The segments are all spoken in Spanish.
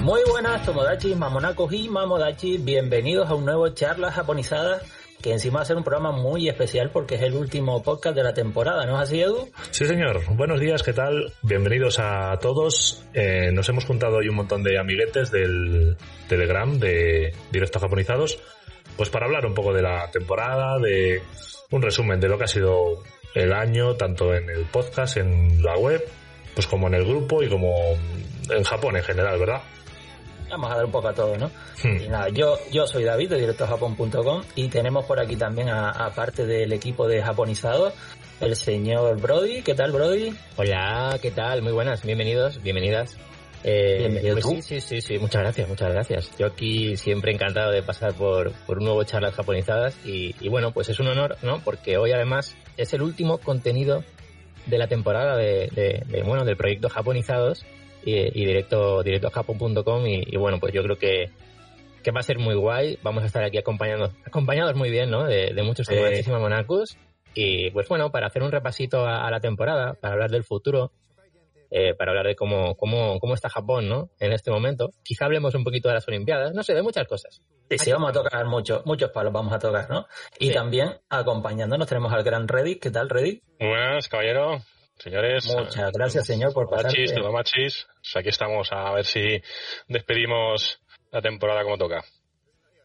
Muy buenas, Tomodachi, Mamonacos y Mamodachi. Bienvenidos a un nuevo Charlas Japonizadas que encima va a ser un programa muy especial porque es el último podcast de la temporada, ¿no es así, Edu? Sí, señor. Buenos días, ¿qué tal? Bienvenidos a todos. Eh, nos hemos juntado hoy un montón de amiguetes del Telegram de Directos Japonizados, pues para hablar un poco de la temporada, de un resumen de lo que ha sido el año, tanto en el podcast, en la web, pues como en el grupo y como en Japón en general, ¿verdad? Vamos a dar un poco a todo, ¿no? Y nada, yo, yo soy David de directojapón.com y tenemos por aquí también, aparte del equipo de japonizados, el señor Brody. ¿Qué tal, Brody? Hola, ¿qué tal? Muy buenas, bienvenidos, bienvenidas. Eh, Bienvenido pues tú. sí, sí, sí, sí, muchas gracias, muchas gracias. Yo aquí siempre encantado de pasar por, por un nuevo charlas japonizadas y, y bueno, pues es un honor, ¿no? Porque hoy además es el último contenido de la temporada de, de- de, bueno, del proyecto Japonizados y, y directo, directojapon.com y, y bueno, pues yo creo que, que va a ser muy guay. Vamos a estar aquí acompañando, acompañados muy bien, ¿no? De, de muchos Sí. tomodachi y pues bueno, para hacer un repasito a, a la temporada, para hablar del futuro, eh, para hablar de cómo, cómo, cómo está Japón, ¿no? En este momento. Quizá hablemos un poquito de las Olimpiadas, no sé, de muchas cosas. Sí, sí, vamos a tocar muchos, muchos palos, vamos a tocar, ¿no? Y Sí. también acompañándonos tenemos al gran Reddit. ¿Qué tal, Reddit? Muy buenas, caballero. Señores. Muchas gracias, señor, por Machis, pasarte. todo machis. Pues aquí estamos a ver si despedimos la temporada como toca.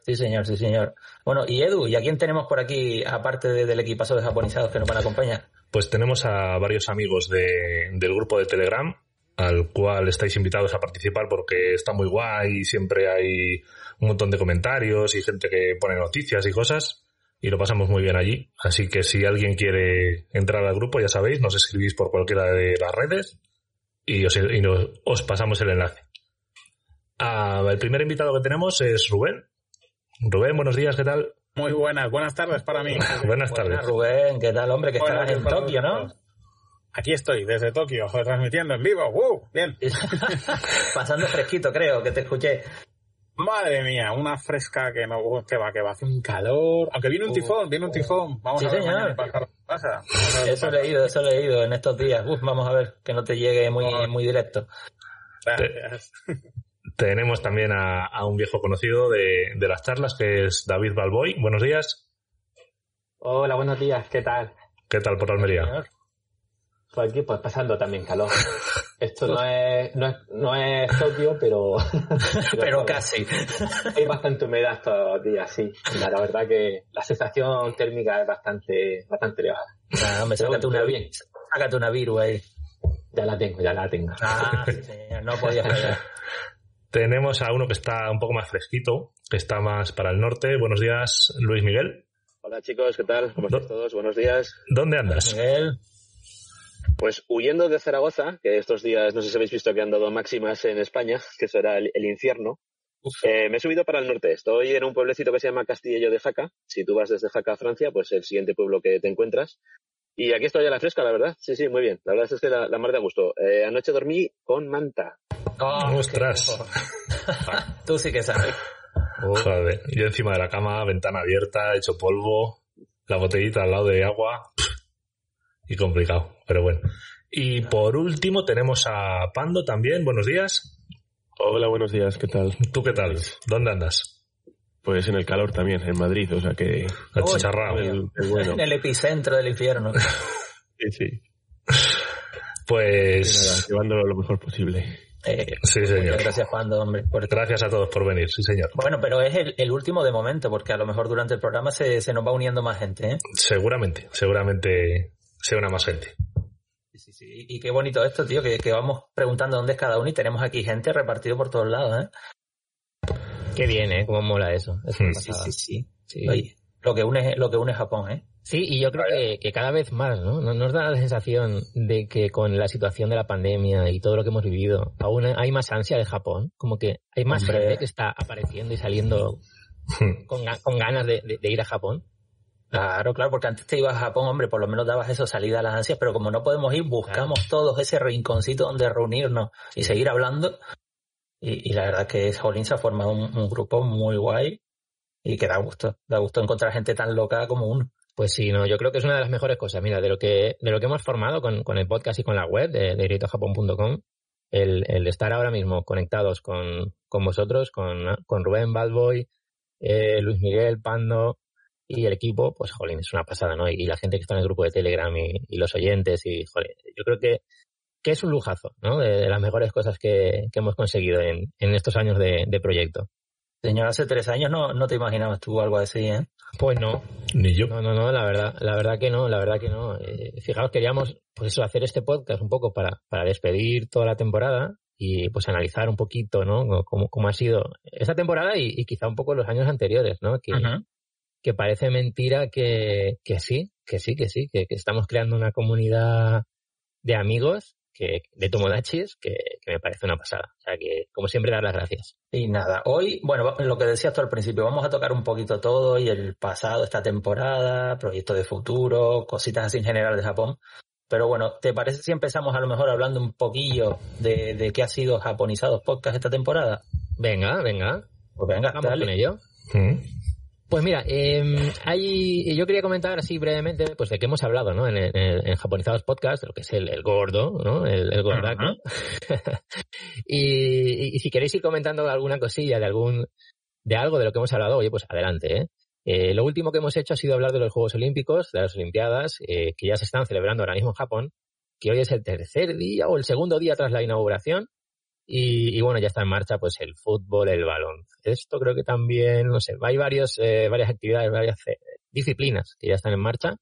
Sí, señor, sí, señor. Bueno, y Edu, ¿y a quién tenemos por aquí, aparte de- del equipazo de japonizados que nos van a acompañar? Pues tenemos a varios amigos de- del grupo de Telegram, al cual estáis invitados a participar porque está muy guay y siempre hay un montón de comentarios y gente que pone noticias y cosas y lo pasamos muy bien allí. Así que si alguien quiere entrar al grupo, ya sabéis, nos escribís por cualquiera de las redes y os, y nos- os pasamos el enlace. Ah, el primer invitado que tenemos es Rubén. Rubén, buenos días, ¿qué tal? Muy buenas, buenas tardes para mí. Buenas tardes. Buenas, Rubén, ¿qué tal, hombre? Que Buenas estarás en Tokio, ¿no? Aquí estoy, desde Tokio, transmitiendo en vivo. ¡Wow! Bien. Pasando fresquito, creo, que te escuché. Madre mía, una fresca que no que va, que va, hace un calor. Aunque viene un tifón, viene un tifón. Vamos Sí, a ver señor. pasa. pasa. Vamos a ver qué Eso he leído, eso he leído en estos días. Uf, vamos a ver que no te llegue muy, Oh. muy directo. Gracias. Tenemos también a, a un viejo conocido de, de las charlas, que es David Balboy. Buenos días. Hola, buenos días, ¿qué tal? ¿Qué tal por Almería? Señor. Pues aquí, pues pasando también calor. Esto no es, no es, no es Tokio, pero... Pero casi. Hay bastante humedad estos días, sí. La, la verdad que la sensación térmica es bastante, bastante elevada. Hombre, Pero sácate una, pero bien. sácate una virus ahí. Ya la tengo, ya la tengo. Ah, sí, señor, no podía fallar. Tenemos a uno que está un poco más fresquito, que está más para el norte. Buenos días, Luis Miguel. Hola chicos, ¿qué tal? ¿Cómo estáis todos? Buenos días. ¿Dónde andas? Miguel, Pues huyendo de Zaragoza, que estos días no sé si habéis visto que han dado máximas en España, que eso era el, el infierno, eh, me he subido para el norte. Estoy en un pueblecito que se llama Castillo de Jaca. Si tú vas desde Jaca a Francia, pues el siguiente pueblo que te encuentras. Y aquí estoy a la fresca, la verdad. Sí, sí, muy bien. La verdad es que la, la mar de gusto. Eh, anoche dormí con manta. Oh, Ostras. Tú sí que sabes. Joder, yo encima de la cama, ventana abierta, hecho polvo, la botellita al lado de agua. Y complicado, pero bueno. Y por último tenemos a Pando también. Buenos días. Hola, buenos días, ¿qué tal? ¿Tú qué tal? ¿Dónde andas? Pues en el calor también, en Madrid, o sea que... Achicharrado. El, el bueno. En el epicentro del infierno. Sí, sí. Pues nada, llevándolo lo mejor posible. Eh, sí, señor. muchas gracias, Pando, hombre. por- Gracias a todos por venir, sí, señor. Bueno, pero es el, el último de momento, porque a lo mejor durante el programa se, se nos va uniendo más gente, ¿eh? Seguramente, seguramente se una más gente. Sí, sí, sí. Y qué bonito esto, tío, que, que vamos preguntando dónde es cada uno y tenemos aquí gente repartido por todos lados, ¿eh? Qué bien, ¿eh? Cómo mola eso. Sí, sí, sí. Sí. Oye, lo que une, lo que une Japón, ¿eh? Sí, y yo creo que, que cada vez más, ¿no? Nos- da la sensación de que con la situación de la pandemia y todo lo que hemos vivido, aún hay más ansia de Japón. Como que hay más Hombre. gente que está apareciendo y saliendo con, con ganas de, de- de ir a Japón. Claro, claro, porque antes te ibas a Japón, hombre, por lo menos dabas eso salida a las ansias, pero como no podemos ir, buscamos todos ese rinconcito donde reunirnos y seguir hablando. Y, y la verdad que Jolín se ha formado un, un, grupo muy guay y que da gusto, da gusto encontrar gente tan loca como uno. Pues sí, no, yo creo que es una de las mejores cosas. Mira, de lo que, de lo que hemos formado con, con el podcast y con la web de, de directojapón.com, el, el estar ahora mismo conectados con, con vosotros, con, con Rubén, Balboy, eh, Luis Miguel, Pando y el equipo, pues jolín, es una pasada, ¿no? Y, y la gente que está en el grupo de Telegram y, y los oyentes y, jolín, yo creo que, que es un lujazo, ¿no? De, de las mejores cosas que, que hemos conseguido en, en estos años de, de proyecto. Señor, hace tres años no, no te imaginabas tú algo así, ¿eh? Pues no. Ni yo. No, no, no, la verdad, la verdad que no, la verdad que no. Eh, fijaos, queríamos, pues eso, hacer este podcast un poco para, para despedir toda la temporada y pues analizar un poquito, ¿no? Cómo, cómo ha sido esta temporada y, y, quizá un poco los años anteriores, ¿no? Que, uh -huh. Que parece mentira que, que sí, que sí, que sí, que, que estamos creando una comunidad de amigos que, de Tomodachis que, que, me parece una pasada. O sea que, como siempre, dar las gracias. Y nada, hoy, bueno, lo que decías tú al principio, vamos a tocar un poquito todo y el pasado, esta temporada, proyectos de futuro, cositas así en general de Japón. Pero bueno, ¿te parece si empezamos a lo mejor hablando un poquillo de, de qué ha sido Japonizados Podcast esta temporada? Venga, venga. Pues venga, vamos dale. con ello. ¿Mm? Pues mira, eh, hay, yo quería comentar así brevemente, pues de qué hemos hablado, ¿no? En, en, en Japonizados Podcast, lo que es el, el gordo, ¿no? El, el gordaco. Uh -huh. y, y, si queréis ir comentando alguna cosilla de algún, de algo de lo que hemos hablado, oye, pues adelante, ¿eh? Eh, lo último que hemos hecho ha sido hablar de los Juegos Olímpicos, de las Olimpiadas, eh, que ya se están celebrando ahora mismo en Japón, que hoy es el tercer día o el segundo día tras la inauguración, y, y, bueno, ya está en marcha pues el fútbol, el balón. Esto creo que también, no sé, hay varios, eh, varias actividades, varias eh, disciplinas que ya están en marcha.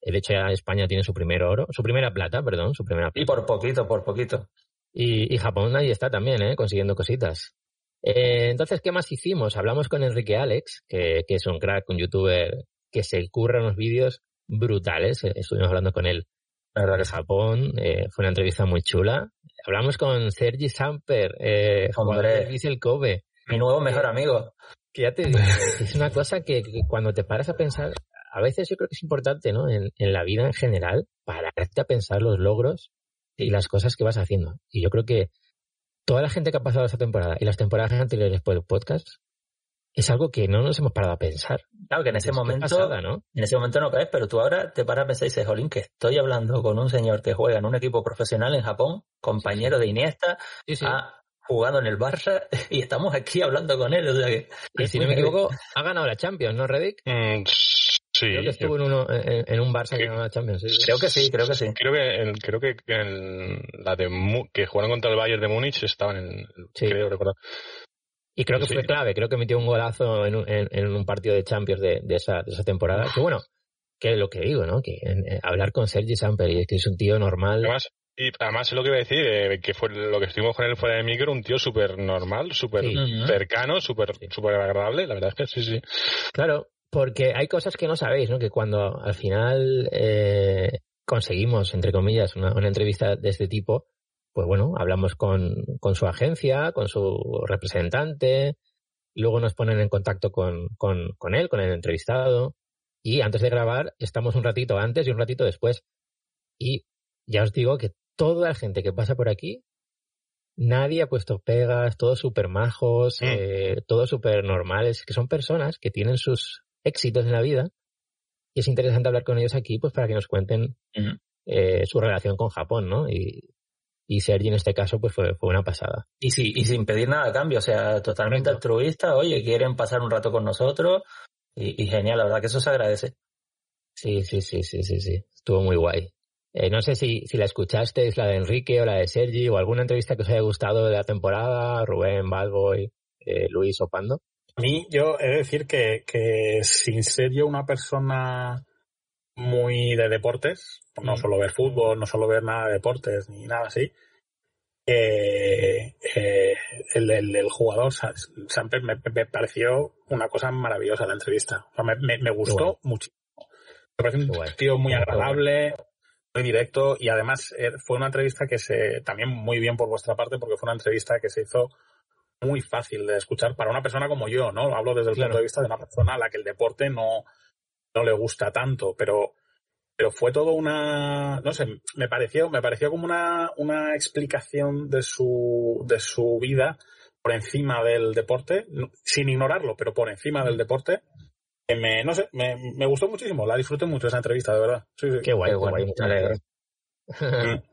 De hecho, ya España tiene su primer oro, su primera plata, perdón, su primera plata. Y por poquito, por poquito. Y, y Japón ahí está también, ¿eh? consiguiendo cositas. Eh, entonces, ¿qué más hicimos? Hablamos con Enrique Alex, que, que es un crack, un youtuber que se curra unos vídeos brutales. Eh, estuvimos hablando con él la verdad que Japón, eh, fue una entrevista muy chula. Hablamos con Sergi Samper, eh, Kobe. Mi nuevo mejor amigo. Que ya te digo, es una cosa que, que, cuando te paras a pensar, a veces yo creo que es importante, ¿no? En, en, la vida en general, pararte a pensar los logros y las cosas que vas haciendo. Y yo creo que toda la gente que ha pasado esta temporada y las temporadas anteriores por el podcast es algo que no nos hemos parado a pensar. Claro, que en ese es momento, pasada, ¿no? en ese momento no caes, pero tú ahora te paras a pensar y dices, Jolín, que estoy hablando con un señor que juega en un equipo profesional en Japón, compañero de Iniesta, sí, sí. ha jugado en el Barça y estamos aquí hablando con él, o sea que... Y si no me equivoco, ha ganado la Champions, ¿no, Reddick? Mm, sí. Creo que estuvo en, uno, en, en un Barça que ganó la Champions. Sí, creo que sí, creo que sí. Creo que, el, creo que en la de que jugaron contra el Bayern de Múnich estaban en... Creo recordar. Y creo que sí. fue clave, creo que metió un golazo en un, en, en un partido de Champions de, de, esa, de esa temporada. Que bueno, que lo que digo, ¿no? Que en, en, hablar con Sergi Samper y es que es un tío normal. Además, y además es lo que iba a decir, eh, que fue lo que estuvimos con él fuera de micro, un tío súper normal, súper sí. cercano, súper sí. super agradable, la verdad es que sí, sí. Claro, porque hay cosas que no sabéis, ¿no? Que cuando al final eh, conseguimos, entre comillas, una, una entrevista de este tipo, pues bueno, hablamos con, con su agencia, con su representante, luego nos ponen en contacto con, con, con él, con el entrevistado, y antes de grabar estamos un ratito antes y un ratito después. Y ya os digo que toda la gente que pasa por aquí, nadie ha puesto pegas, todos súper majos, mm. eh, todos súper normales, que son personas que tienen sus éxitos en la vida, y es interesante hablar con ellos aquí, pues para que nos cuenten mm. eh, su relación con Japón, ¿no? Y, y Sergi en este caso pues fue, fue una pasada. Y, sí, y sin pedir nada a cambio, o sea, totalmente altruista, oye, quieren pasar un rato con nosotros y, y, genial, la verdad que eso se agradece. Sí, sí, sí, sí, sí, sí, estuvo muy guay. Eh, no sé si, si la escuchasteis, la de Enrique o la de Sergi, o alguna entrevista que os haya gustado de la temporada, Rubén, Balboy, eh, Luis o Pando. A mí, yo he de decir que, que sin ser yo una persona muy de deportes, no solo ver fútbol, no solo ver nada de deportes ni nada así. Eh, eh, el, el, el, jugador Samper me, me, pareció una cosa maravillosa la entrevista. O sea, me, me, me, gustó muchísimo. Me parece un tío muy agradable, muy directo y además eh, fue una entrevista que se, también muy bien por vuestra parte porque fue una entrevista que se hizo muy fácil de escuchar para una persona como yo, ¿no? Hablo desde el claro. punto de vista de una persona a la que el deporte no, no le gusta tanto, pero pero fue todo una no sé me pareció me pareció como una, una explicación de su de su vida por encima del deporte sin ignorarlo pero por encima del deporte que me no sé me, me gustó muchísimo la disfruté mucho esa entrevista de verdad qué guay qué guay, muchas alegro mm.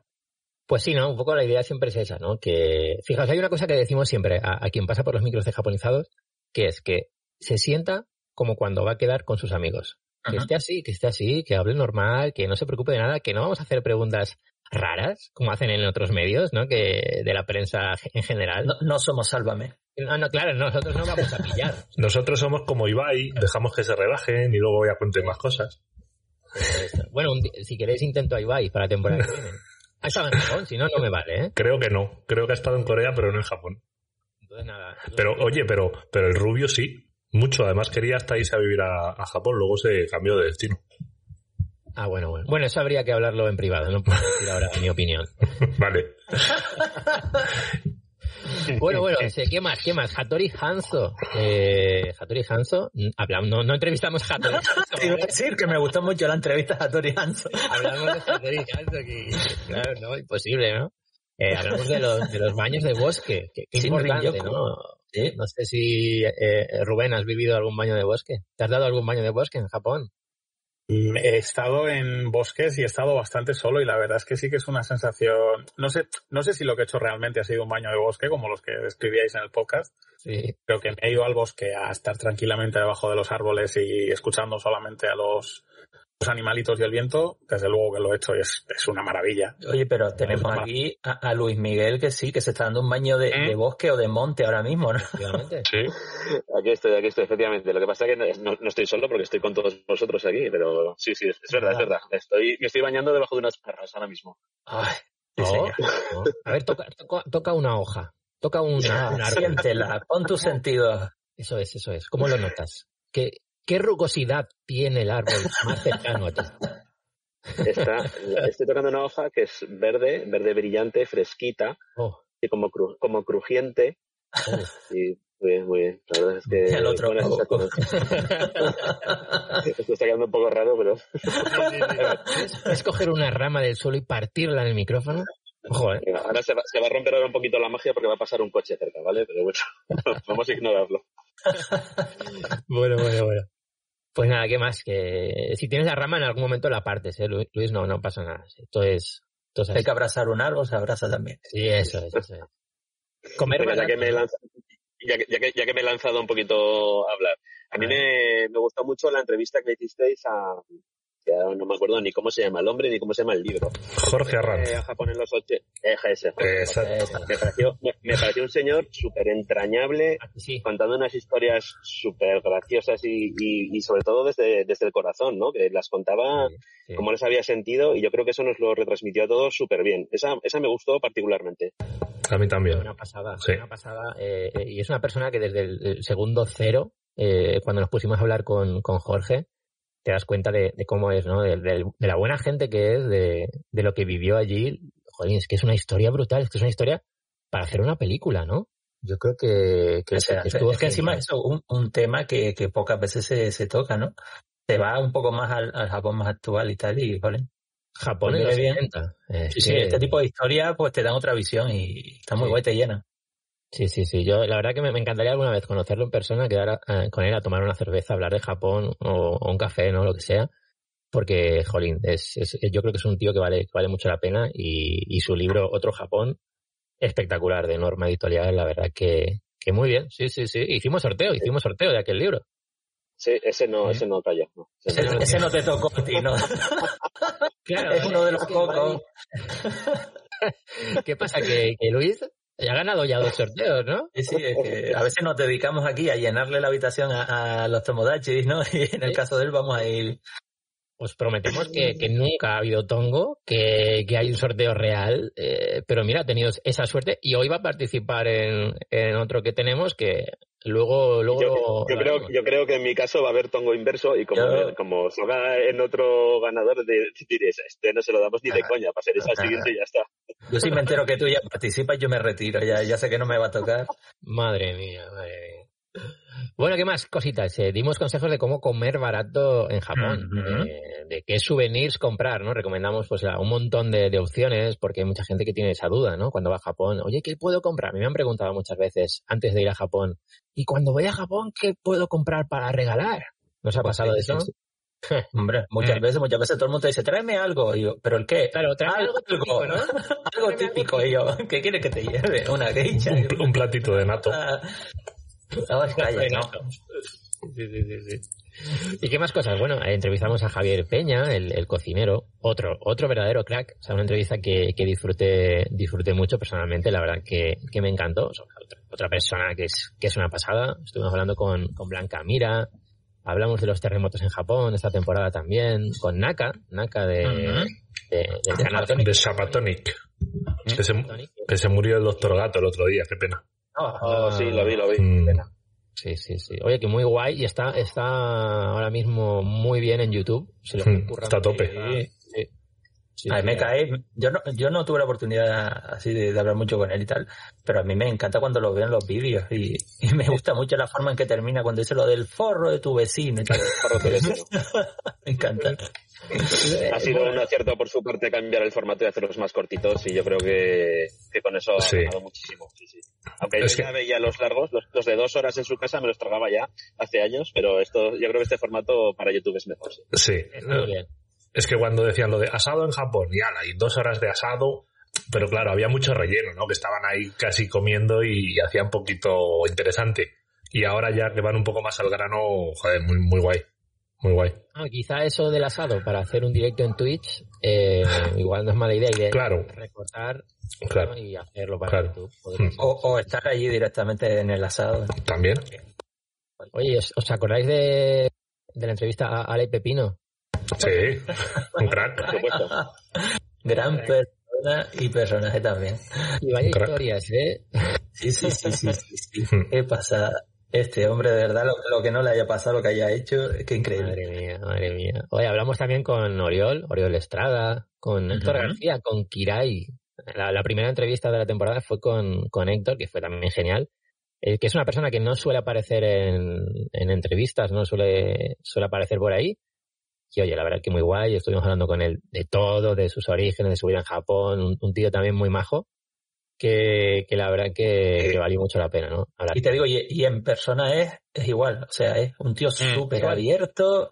Pues sí, ¿no? Un poco la idea siempre es esa, ¿no? Que, fijaos, hay una cosa que decimos siempre a, quien pasa por los micros de japonizados, que es que se sienta como cuando va a quedar con sus amigos. Que esté así, que esté así, que hable normal, que no se preocupe de nada, que no vamos a hacer preguntas raras, como hacen en otros medios, ¿no? Que de la prensa en general. No, somos Sálvame. No, no, claro, nosotros no vamos a pillar. nosotros somos como Ibai, dejamos que se rebajen y luego voy a contar más cosas. Bueno, si queréis intento a Ibai para la temporada que viene. Ha estado en Japón, si no, no me vale, ¿eh? Creo que no. Creo que ha estado en Corea, pero no en Japón. Entonces nada. Pero, oye, pero, pero el rubio sí. Mucho. Además quería hasta irse a vivir a, a Japón, luego se cambió de destino. Ah, bueno, bueno. Bueno, eso habría que hablarlo en privado, no puedo decir ahora mi opinión. vale. Bueno, bueno, ¿qué más? ¿Qué más? Hattori Hanzo. Eh, Hattori Hanzo, hablamos, no, no entrevistamos a Hattori Hanzo. Te iba a decir que me gustó mucho la entrevista a Hattori Hanzo. Hablamos de Hattori Hanzo, que claro, no, imposible, ¿no? Eh, hablamos de los, de los baños de bosque, que, que importante, ¿no? ¿Sí? No sé si, eh, Rubén, ¿has vivido algún baño de bosque? ¿Te has dado algún baño de bosque en Japón? Mm, he estado en bosques y he estado bastante solo y la verdad es que sí que es una sensación, no sé, no sé si lo que he hecho realmente ha sido un baño de bosque como los que describíais en el podcast, sí. pero que me he ido al bosque a estar tranquilamente debajo de los árboles y escuchando solamente a los los animalitos y el viento, desde luego que lo he hecho y es, es una maravilla. Oye, pero tenemos aquí a, Luis Miguel que sí, que se está dando un baño de, ¿Eh? bosque o de monte ahora mismo, ¿no? Sí. Aquí estoy, aquí estoy, efectivamente. Lo que pasa es que no, estoy solo porque estoy con todos vosotros aquí, pero sí, sí, es, verdad, es verdad. Estoy, me estoy bañando debajo de unas perras ahora mismo. Ay, A ver, toca, toca, una hoja. Toca una, una Siéntela, pon tu sentido. Eso es, eso es. ¿Cómo lo notas? ¿Qué, ¿Qué rugosidad tiene el árbol más cercano a ti? estoy tocando una hoja que es verde, verde brillante, fresquita, oh. y como, como crujiente. Oh. Y muy bien, muy bien. La verdad es que. El otro. Esto está quedando un poco raro, pero. ¿Puedes coger una rama del suelo y partirla en el micrófono? Ojo, ¿eh? ahora se va, se va, a romper ahora un poquito la magia porque va a pasar un coche cerca, ¿vale? Pero bueno, vamos a ignorarlo. bueno, bueno, bueno. Pues nada, ¿qué más? Que si tienes la rama en algún momento la partes, ¿eh? Luis, no, no pasa nada. Esto es... Hay que abrazar un árbol, se abraza también. Sí, eso es. Eso Comer ya que, me ya, que, ya, que, me he lanzado un poquito a hablar. A mí me, me gustó mucho la entrevista que hicisteis a, no me acuerdo ni cómo se llama el hombre ni cómo se llama el libro. Jorge Arranz. Eh, Japón en los ocho. EGS. Me pareció, me, pareció un señor súper entrañable, ah, contando unas historias súper graciosas y, y, sobre todo desde, desde el corazón, ¿no? Que las contaba como les había sentido y yo creo que eso nos lo retransmitió a todos súper bien. Esa, esa me gustó particularmente. A mí también. Una pasada, una pasada. Eh, y es una persona que desde el, segundo cero, eh, cuando nos pusimos a hablar con, con Jorge, te das cuenta de, cómo es, ¿no? De, la buena gente que es, de, lo que vivió allí. Joder, es que es una historia brutal, es que es una historia para hacer una película, ¿no? Yo creo que, que, es que encima es un, un tema que, pocas veces se, se, toca, ¿no? Te va un poco más al, Japón más actual y tal, y joder. Japón en los sí, sí, este tipo de historia pues te dan otra visión y está muy guay, te llena. Sí, sí, sí. Yo la verdad que me, encantaría alguna vez conocerlo en persona, quedar eh, con él a tomar una cerveza, hablar de Japón o, un café, ¿no? Lo que sea. Porque, jolín, es, yo creo que es un tío que vale, vale mucho la pena y, su libro Otro Japón, espectacular, de Norma Editorial, la verdad que, que muy bien. Sí, sí, sí. Hicimos sorteo, hicimos sorteo de aquel libro. Sí, ese no, ese no cayó. No. Ese, no, te tocó a ti, ¿no? claro, es uno de los pocos. ¿Qué pasa? ¿Que, que Luis ya ha ganado ya dos sorteos, ¿no? Sí, sí, es que a veces nos dedicamos aquí a llenarle la habitación a, los Tomodachis, ¿no? Y en el caso de él vamos a ir os prometemos que, nunca ha habido tongo, que, hay un sorteo real, eh, pero mira, ha tenido esa suerte y hoy va a participar en, otro que tenemos que luego... luego yo, creo, yo creo que en mi caso va a haber tongo inverso y como, como salga en otro ganador, diréis, este no se lo damos ni de coña, para ser esa siguiente y ya está. Yo sí me entero que tú ya participas, yo me retiro, ya, ya sé que no me va a tocar. Madre mía, madre mía. Bueno, ¿qué más cositas? Eh, dimos consejos de cómo comer barato en Japón, eh, de qué souvenirs comprar, ¿no? Recomendamos pues un montón de, opciones porque hay mucha gente que tiene esa duda, ¿no? Cuando va a Japón, oye, ¿qué puedo comprar? A mí me han preguntado muchas veces antes de ir a Japón, ¿y cuando voy a Japón qué puedo comprar para regalar? ¿Nos ha pues pasado eso? Hombre, muchas mm. veces, muchas veces todo el mundo dice, tráeme algo. Y yo, ¿pero el qué? Claro, tráeme algo, típico, ¿no? algo típico. Y yo, ¿qué quieres que te lleve? Una geisha. Un, platito de nato. Ah, ¿Y qué más cosas? Bueno, entrevistamos a Javier Peña, el, cocinero, otro, otro verdadero crack. O sea, una entrevista que, que disfruté, disfruté mucho personalmente, la verdad que, que me encantó. otra, persona que es, que es una pasada. Estuvimos hablando con, con Blanca Mira, hablamos de los terremotos en Japón esta temporada también, con Naka, Naka de, de, de, Zapatonic. Que se, murió el doctor Gato el otro día, qué pena. Oh, sí, lo vi, lo vi. Mm. Sí, sí, sí. Oye, que muy guay y está, está ahora mismo muy bien en YouTube. Hmm, está a tope. A mí me cae, yo no, yo no tuve la oportunidad así de, hablar mucho con él y tal, pero a mí me encanta cuando lo veo en los vídeos y, me gusta mucho la forma en que termina cuando dice lo del forro de tu vecino y tal. me encanta. ha sido un acierto por su parte cambiar el formato y hacerlos más cortitos y yo creo que, con eso ha ganado muchísimo. Aunque yo ya veía los largos, los, de dos horas en su casa me los tragaba ya hace años, pero esto yo creo que este formato para YouTube es mejor. Sí. Es que cuando decían lo de asado en Japón y ala, y dos horas de asado, pero claro, había mucho relleno, ¿no? Que estaban ahí casi comiendo y hacía un poquito interesante. Y ahora ya que van un poco más al grano, joder, muy, muy guay. Muy guay. Ah, quizá eso del asado para hacer un directo en Twitch, eh, igual no es mala idea. Y claro. recortar claro. y hacerlo para YouTube. Hmm. O, estar allí directamente en el asado. También. Oye, ¿os, acordáis de, de la entrevista a Ale Pepino? Sí, un crack. Por supuesto. Gran persona y personaje también. Y vaya historias, ¿eh? Sí, sí, sí, sí, sí. Qué pasada. Este hombre, de verdad, lo, que no le haya pasado, lo que haya hecho, es que increíble. Madre mía, madre mía. Hoy hablamos también con Oriol, Oriol Estrada, con Héctor García, con Kirai. La, primera entrevista de la temporada fue con, con Héctor, que fue también genial. Eh, que es una persona que no suele aparecer en, en entrevistas, no suele, suele aparecer por ahí. Y oye, la verdad que muy guay. Estuvimos hablando con él de todo, de sus orígenes, de su vida en Japón. un tío también muy majo que, la verdad que, que, valió mucho la pena, ¿no? Y te digo, y, en persona es, es igual, o sea, es un tío mm, súper abierto,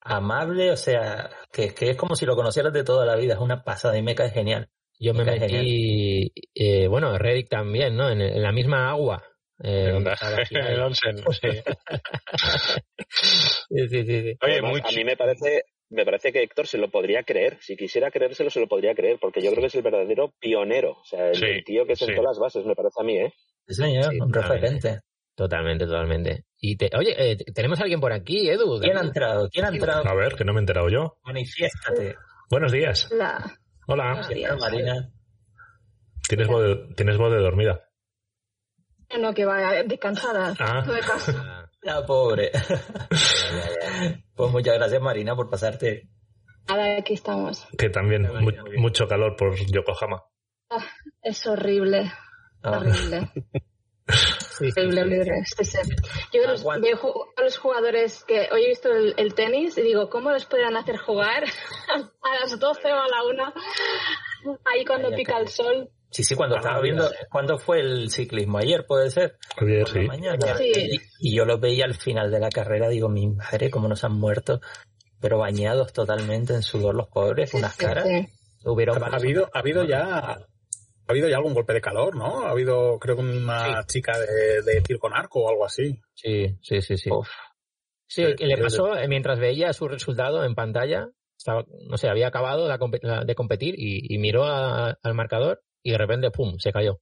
amable, o sea, que, que es como si lo conocieras de toda la vida, es una pasada y me cae genial. Yo me, metí, eh, bueno, Reddick también, ¿no? En, la misma agua. Eh, el onsen, sí. sí, sí, sí. Oye, a mí me parece me parece que Héctor se lo podría creer. Si quisiera creérselo, se lo podría creer, porque yo creo que es el verdadero pionero. O sea, el, tío que sentó las bases, me parece a mí, ¿eh? Sí, señor, un referente. Totalmente, totalmente. Y te, oye, eh, tenemos a alguien por aquí, Edu. ¿Quién ha entrado? ¿Quién ha entrado? A ver, que no me he enterado yo. Manifiéstate. Buenos días. Hola. Hola. Marina. ¿Tienes voz, de, ¿Tienes voz de dormida? No, que va descansada. Ah. No de La pobre. pues muchas gracias, Marina, por pasarte. Ahora aquí estamos. Que también mucho calor por Yokohama. Ah, es horrible. Ah. Horrible. Sí, Yo veo a los jugadores que hoy he visto el, tenis y digo, ¿cómo los podrían hacer jugar a las 12 o a la 1? Ahí cuando pica el sol. Sí, sí, cuando estaba viendo, ¿cuándo fue el ciclismo? Ayer puede ser. Ayer, sí. Mañana. Y, yo los veía al final de la carrera, digo, mi madre, cómo nos han muerto, pero bañados totalmente en sudor los pobres, unas caras. ha, habido, ha habido ya, ha habido ya algún golpe de calor, ¿no? Ha habido, creo que una chica de, de tiro con arco o algo así. Sí, sí, sí, sí. Sí, que le pasó eh, mientras veía su resultado en pantalla, estaba, no sé, había acabado de competir y, miró al marcador y de repente, ¡pum!, se cayó.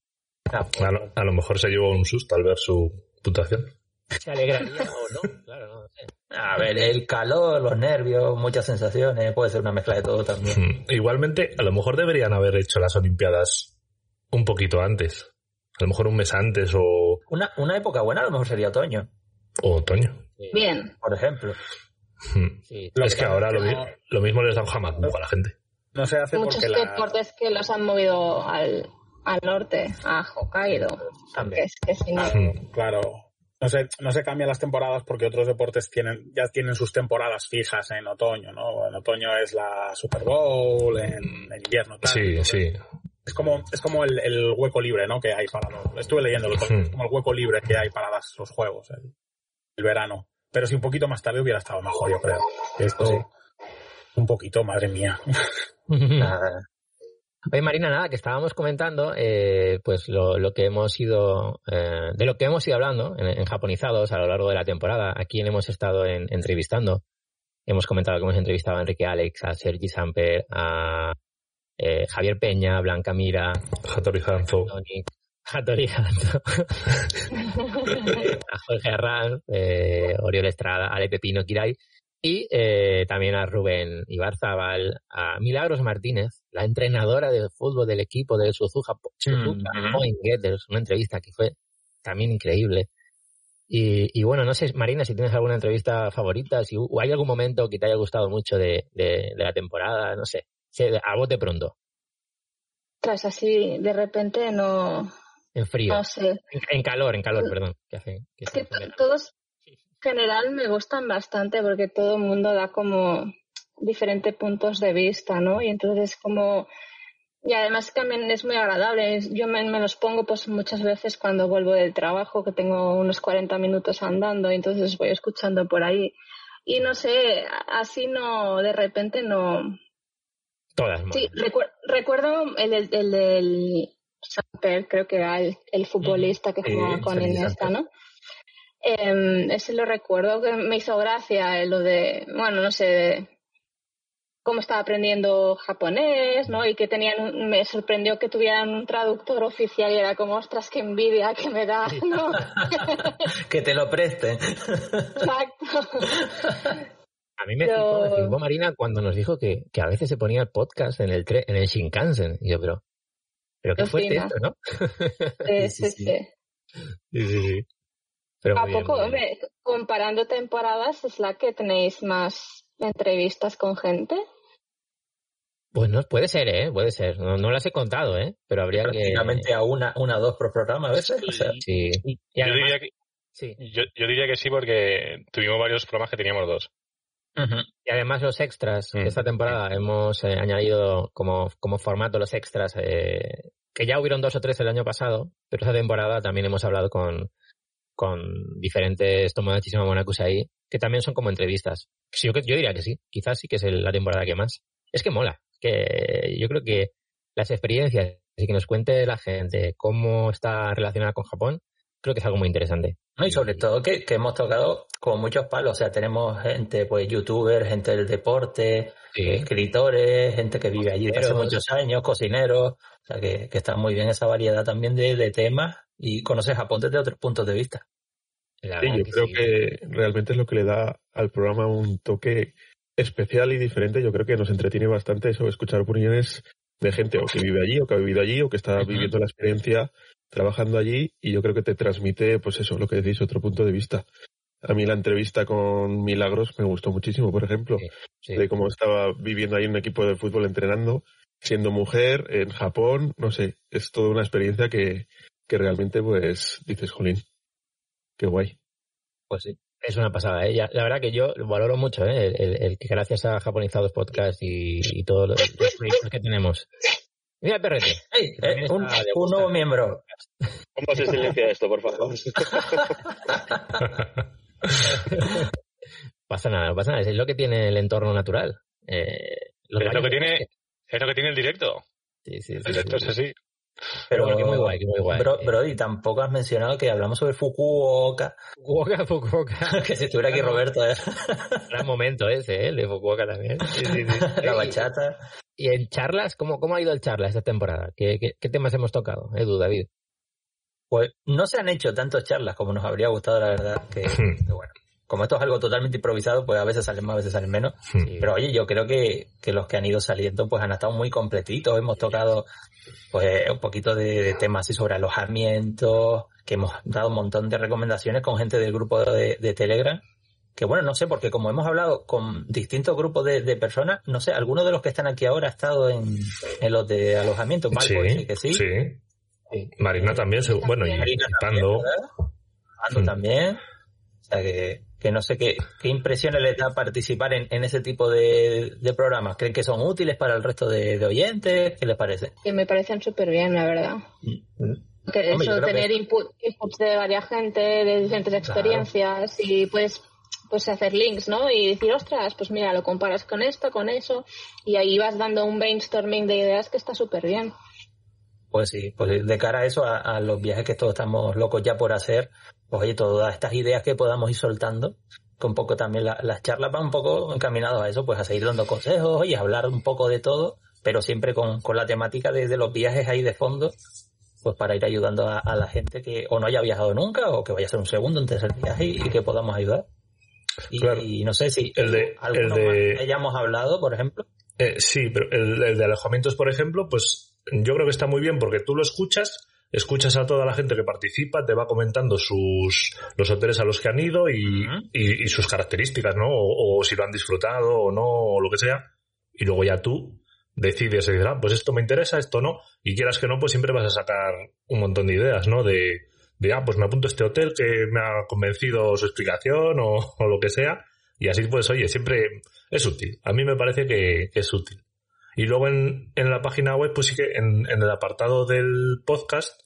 a, lo, mejor se llevó un susto al ver su puntuación. Se alegraría o no, claro, no sé. A ver, el calor, los nervios, muchas sensaciones, puede ser una mezcla de todo también. Hmm. Igualmente, a lo mejor deberían haber hecho las Olimpiadas un poquito antes. A lo mejor un mes antes o... Una, una época buena a lo mejor sería otoño. O otoño. Bien. Por ejemplo. Hmm. es que, ahora lo, mismo les da jamás a la gente. No se hace Muchos deportes que los han movido al, al norte, a Hokkaido. También. Que, que si no... Hmm. Claro. no se, no se cambian las temporadas porque otros deportes tienen, ya tienen sus temporadas fijas en otoño, ¿no? En otoño es la Super Bowl, en, invierno tal. Sí, sí. Es como, es como el, hueco libre, ¿no? Que hay para los, estuve leyéndolo, hmm. es como el hueco libre que hay para los juegos, el, verano. Pero si un poquito más tarde hubiera estado mejor, yo creo. Esto, un poquito, madre mía. Oye, Marina, nada, que estábamos comentando, eh, pues lo, lo, que hemos ido, eh, de lo que hemos ido hablando en, japonizados a lo largo de la temporada, a quién hemos estado entrevistando. Hemos comentado que hemos entrevistado a Enrique Alex, a Sergi Samper, a eh, Javier Peña, Blanca Mira, Hattori Hanzo, Hattori Hanzo, a Jorge Arranz, eh, Oriol Estrada, Ale Pepino Kirai y eh, también a Rubén Ibarzabal, a Milagros Martínez, la entrenadora de fútbol del equipo de Suzuka, Suzuka mm, una entrevista que fue también increíble. Y, bueno, no sé, Marina, si tienes alguna entrevista favorita, si hay algún momento que te haya gustado mucho de, la temporada, no sé, a bote pronto. Tras así, de repente no. En frío. No sé. En, calor, en calor, perdón. es que todos, general me gustan bastante porque todo el mundo da como diferentes puntos de vista, ¿no? Y entonces como... Y además también es muy agradable. Yo me, los pongo pues muchas veces cuando vuelvo del trabajo, que tengo unos 40 minutos andando, y entonces voy escuchando por ahí. Y no sé, así no, de repente no... Todas. Sí, recuerdo el, el, del Samper, creo que era el, futbolista que jugaba con Iniesta, ¿no? Eh, ese lo recuerdo que me hizo gracia eh, lo de, bueno, no sé, cómo estaba aprendiendo japonés, ¿no? Y que tenían, me sorprendió que tuvieran un traductor oficial y era como, ostras, qué envidia que me da, ¿no? que te lo presten. Exacto. A mí me flipó, Marina cuando nos dijo que, que, a veces se ponía el podcast en el, en el Shinkansen. Y yo, pero, pero qué fuerte esto, ¿no? sí, sí, sí. sí, sí. ¿A poco, comparando temporadas, es la que tenéis más entrevistas con gente? Pues no, puede ser, ¿eh? Puede ser. No, las he contado, ¿eh? Pero habría Prácticamente a una, una o dos por programa a veces. Sí. yo, diría que, sí. Yo, diría que sí porque tuvimos varios programas que teníamos dos. Y además los extras, mm. esta temporada hemos eh, añadido como, como formato los extras, eh, que ya hubieron dos o tres el año pasado, pero esta temporada también hemos hablado con, con diferentes Tomodachi y Mamonakus ahí, que también son como entrevistas. Yo, yo diría que sí, quizás sí que es la temporada que más. Es que mola, que yo creo que las experiencias y que nos cuente la gente cómo está relacionada con Japón, creo que es algo muy interesante. y sobre todo que, hemos tocado con muchos palos, o sea, tenemos gente, pues youtubers, gente del deporte, escritores, gente que vive allí desde hace muchos años, cocineros, o sea, que, está muy bien esa variedad también de, de temas y conoces Japón desde otros puntos de vista. Sí, yo creo que realmente es lo que le da al programa un toque especial y diferente. Yo creo que nos entretiene bastante eso, escuchar opiniones de gente o que vive allí, o que ha vivido allí, o que está viviendo la experiencia trabajando allí, y yo creo que te transmite, pues eso, lo que decís, otro punto de vista. A mí la entrevista con Milagros me gustó muchísimo, por ejemplo, de cómo estaba viviendo ahí en un equipo de fútbol entrenando, siendo mujer en Japón, no sé, es toda una experiencia que, que realmente pues dices, jolín, qué guay. Pues sí, es una pasada. ¿eh? la verdad que yo valoro mucho ¿eh? el, que gracias a Japonizados Podcast y, y todos los, proyectos que tenemos. Mira el perrete. Eh, un, nuevo miembro. ¿Cómo se silencia esto, por favor? pasa nada, pasa nada. Es lo que tiene el entorno natural. Eh, es, lo que tiene, es lo que tiene el directo. Sí, sí, sí. El directo es así. Pero, muy guay, muy guay. Bro, Brody, tampoco has mencionado que hablamos sobre Fukuoka. Fukuoka, Fukuoka. que si estuviera aquí Roberto. ¿eh? Gran momento ese, ¿eh? El de Fukuoka también. Sí, sí, sí. La bachata. Y en charlas, ¿cómo, cómo ha ido el charla esta temporada? ¿Qué, qué, temas hemos tocado, Edu, David? Pues no se han hecho tantas charlas como nos habría gustado, la verdad. Que, que bueno, como esto es algo totalmente improvisado, pues a veces salen más, a veces salen menos. Pero oye, yo creo que, que, los que han ido saliendo pues han estado muy completitos. Hemos tocado pues un poquito de, temas así sobre alojamiento, que hemos dado un montón de recomendaciones con gente del grupo de, de Telegram. Que bueno, no sé, porque como hemos hablado con distintos grupos de, de personas, no sé, alguno de los que están aquí ahora ha estado en, en los de alojamiento. sí, que sí. sí. Marina también, bueno, y Marina trabajando mm. también. O sea que, que no sé qué, qué impresiones les da participar en, en ese tipo de, de, programas. ¿Creen que son útiles para el resto de, oyentes? ¿Qué les parece? Que me parecen súper bien, la verdad. Mm. Que eso, tener inputs de varias gente, de diferentes experiencias y pues pues hacer links, ¿no? Y decir, ostras, pues mira, lo comparas con esto, con eso, y ahí vas dando un brainstorming de ideas que está súper bien. Pues sí, pues de cara a eso, a, los viajes que todos estamos locos ya por hacer, pues oye, todas estas ideas que podamos ir soltando, que un poco también las charlas van un poco encaminadas a eso, pues a seguir dando consejos y hablar un poco de todo, pero siempre con, la temática de, los viajes ahí de fondo, pues para ir ayudando a, la gente que o no haya viajado nunca o que vaya a ser un segundo, un tercer viaje y que podamos ayudar. Y, no sé si el de, el de... hayamos hablado, por ejemplo. Eh, sí, pero el, de alojamientos, por ejemplo, pues yo creo que está muy bien porque tú lo escuchas, escuchas a toda la gente que participa, te va comentando sus los hoteles a los que han ido y, y, sus características, ¿no? O, si lo han disfrutado o no, o lo que sea. Y luego ya tú decides, y ah, pues esto me interesa, esto no. Y quieras que no, pues siempre vas a sacar un montón de ideas, ¿no? De, de, ah, pues me apunto a este hotel que me ha convencido su explicación o, lo que sea. Y así pues, oye, siempre es útil. A mí me parece que, es útil. Y luego en, en, la página web, pues sí que en, en, el apartado del podcast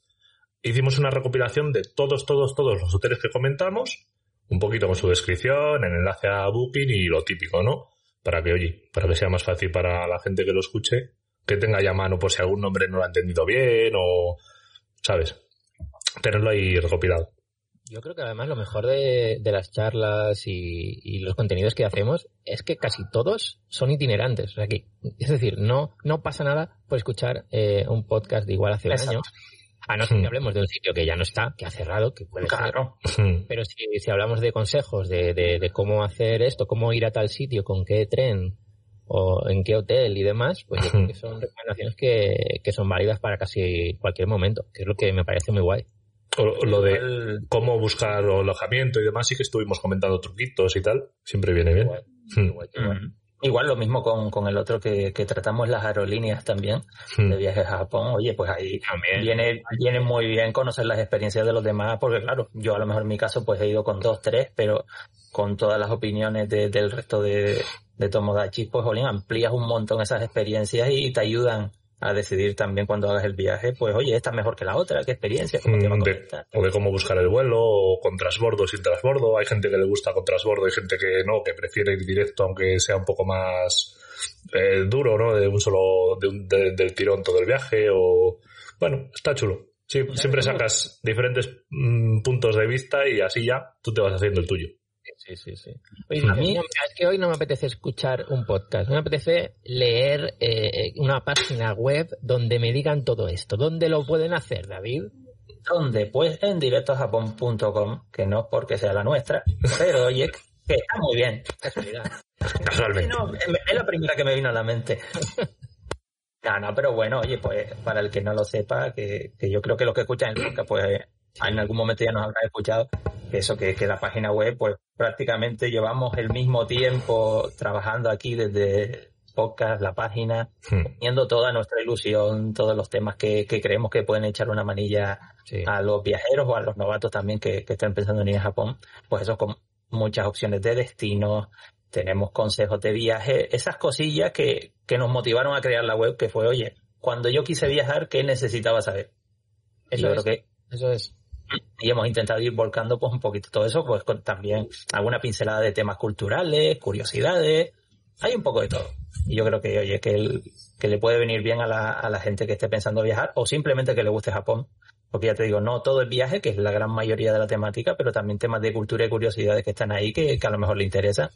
hicimos una recopilación de todos, todos, todos los hoteles que comentamos, un poquito con su descripción, el enlace a Booking y lo típico, ¿no? Para que, oye, para que sea más fácil para la gente que lo escuche, que tenga ya mano por si algún nombre no lo ha entendido bien o, ¿sabes? tenerlo ahí recopilado. Yo creo que además lo mejor de, las charlas y, los contenidos que hacemos es que casi todos son itinerantes. O sea que, es decir, no, no pasa nada por escuchar eh, un podcast de igual hace un año. A no ser que hablemos de un sitio que ya no está, que ha cerrado, que puede claro. Hmm. Pero si, si, hablamos de consejos, de, de, cómo hacer esto, cómo ir a tal sitio, con qué tren, o en qué hotel y demás, pues yo creo que son recomendaciones que, que son válidas para casi cualquier momento, que es lo que me parece muy guay. O lo de cómo buscar alojamiento y demás, sí que estuvimos comentando truquitos y tal. Siempre viene bien. Igual, hmm. lo mismo con, el otro que, tratamos las aerolíneas también, de hmm. viajes a Japón. Oye, pues ahí también viene, viene muy bien conocer las experiencias de los demás, porque claro, yo a lo mejor en mi caso pues he ido con dos, tres, pero con todas las opiniones del resto de, de Tomodachi, pues Olin, amplías un montón esas experiencias y te ayudan a decidir también cuando hagas el viaje, pues oye, esta es mejor que la otra, qué experiencia, cómo te va a mm, O de cómo buscar el vuelo, o con transbordo, sin transbordo. Hay gente que le gusta con transbordo, hay gente que no, que prefiere ir directo aunque sea un poco más eh, duro, ¿no? De un solo, de del tirón todo el viaje, o bueno, está chulo. Sí, siempre sacas diferentes mm, puntos de vista y así ya tú te vas haciendo el tuyo. Sí, sí, sí. a mí es que hoy no me apetece escuchar un podcast, me apetece leer eh, una página web donde me digan todo esto. ¿Dónde lo pueden hacer, David? ¿Dónde? Pues en directojapón.com, que no porque sea la nuestra, pero oye, que está muy bien. Casualmente. es la primera que me vino a la mente. No, no, pero bueno, oye, pues para el que no lo sepa, que, que yo creo que los que escuchan el podcast, pues en algún momento ya nos habrán escuchado que eso, que, que la página web, pues prácticamente llevamos el mismo tiempo trabajando aquí desde podcast, la página, hmm. poniendo toda nuestra ilusión, todos los temas que, que creemos que pueden echar una manilla a los viajeros o a los novatos también que, que estén pensando en ir a Japón, pues eso con muchas opciones de destino, tenemos consejos de viaje, esas cosillas que, que nos motivaron a crear la web, que fue, oye, cuando yo quise viajar, ¿qué necesitaba saber? Eso es. que eso es y hemos intentado ir volcando pues un poquito todo eso, pues con también alguna pincelada de temas culturales, curiosidades, hay un poco de todo. Y yo creo que, oye, que, el, que le puede venir bien a la, a la gente que esté pensando viajar o simplemente que le guste Japón. Porque ya te digo, no todo es viaje, que es la gran mayoría de la temática, pero también temas de cultura y curiosidades que están ahí que, a lo mejor le interesa.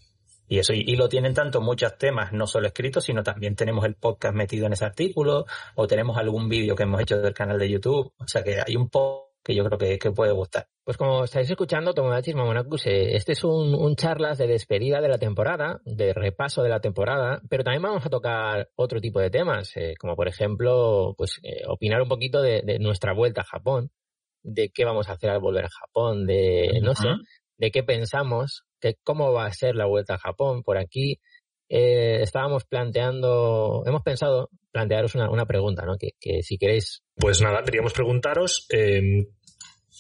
Y eso, y, lo tienen tanto muchos temas, no solo escritos, sino también tenemos el podcast metido en ese artículo, o tenemos algún vídeo que hemos hecho del canal de YouTube. O sea que hay un poco que yo creo que, puede gustar. Pues como estáis escuchando, Tomodachis Mamonakus, este es un, un, charlas de despedida de la temporada, de repaso de la temporada, pero también vamos a tocar otro tipo de temas, eh, como por ejemplo, pues eh, opinar un poquito de, nuestra vuelta a Japón, de qué vamos a hacer al volver a Japón, de, no sé, de qué pensamos, de cómo va a ser la vuelta a Japón por aquí. Eh, estábamos planteando, hemos pensado plantearos una, una pregunta, ¿no? Que, que si queréis pues nada, queríamos preguntaros em,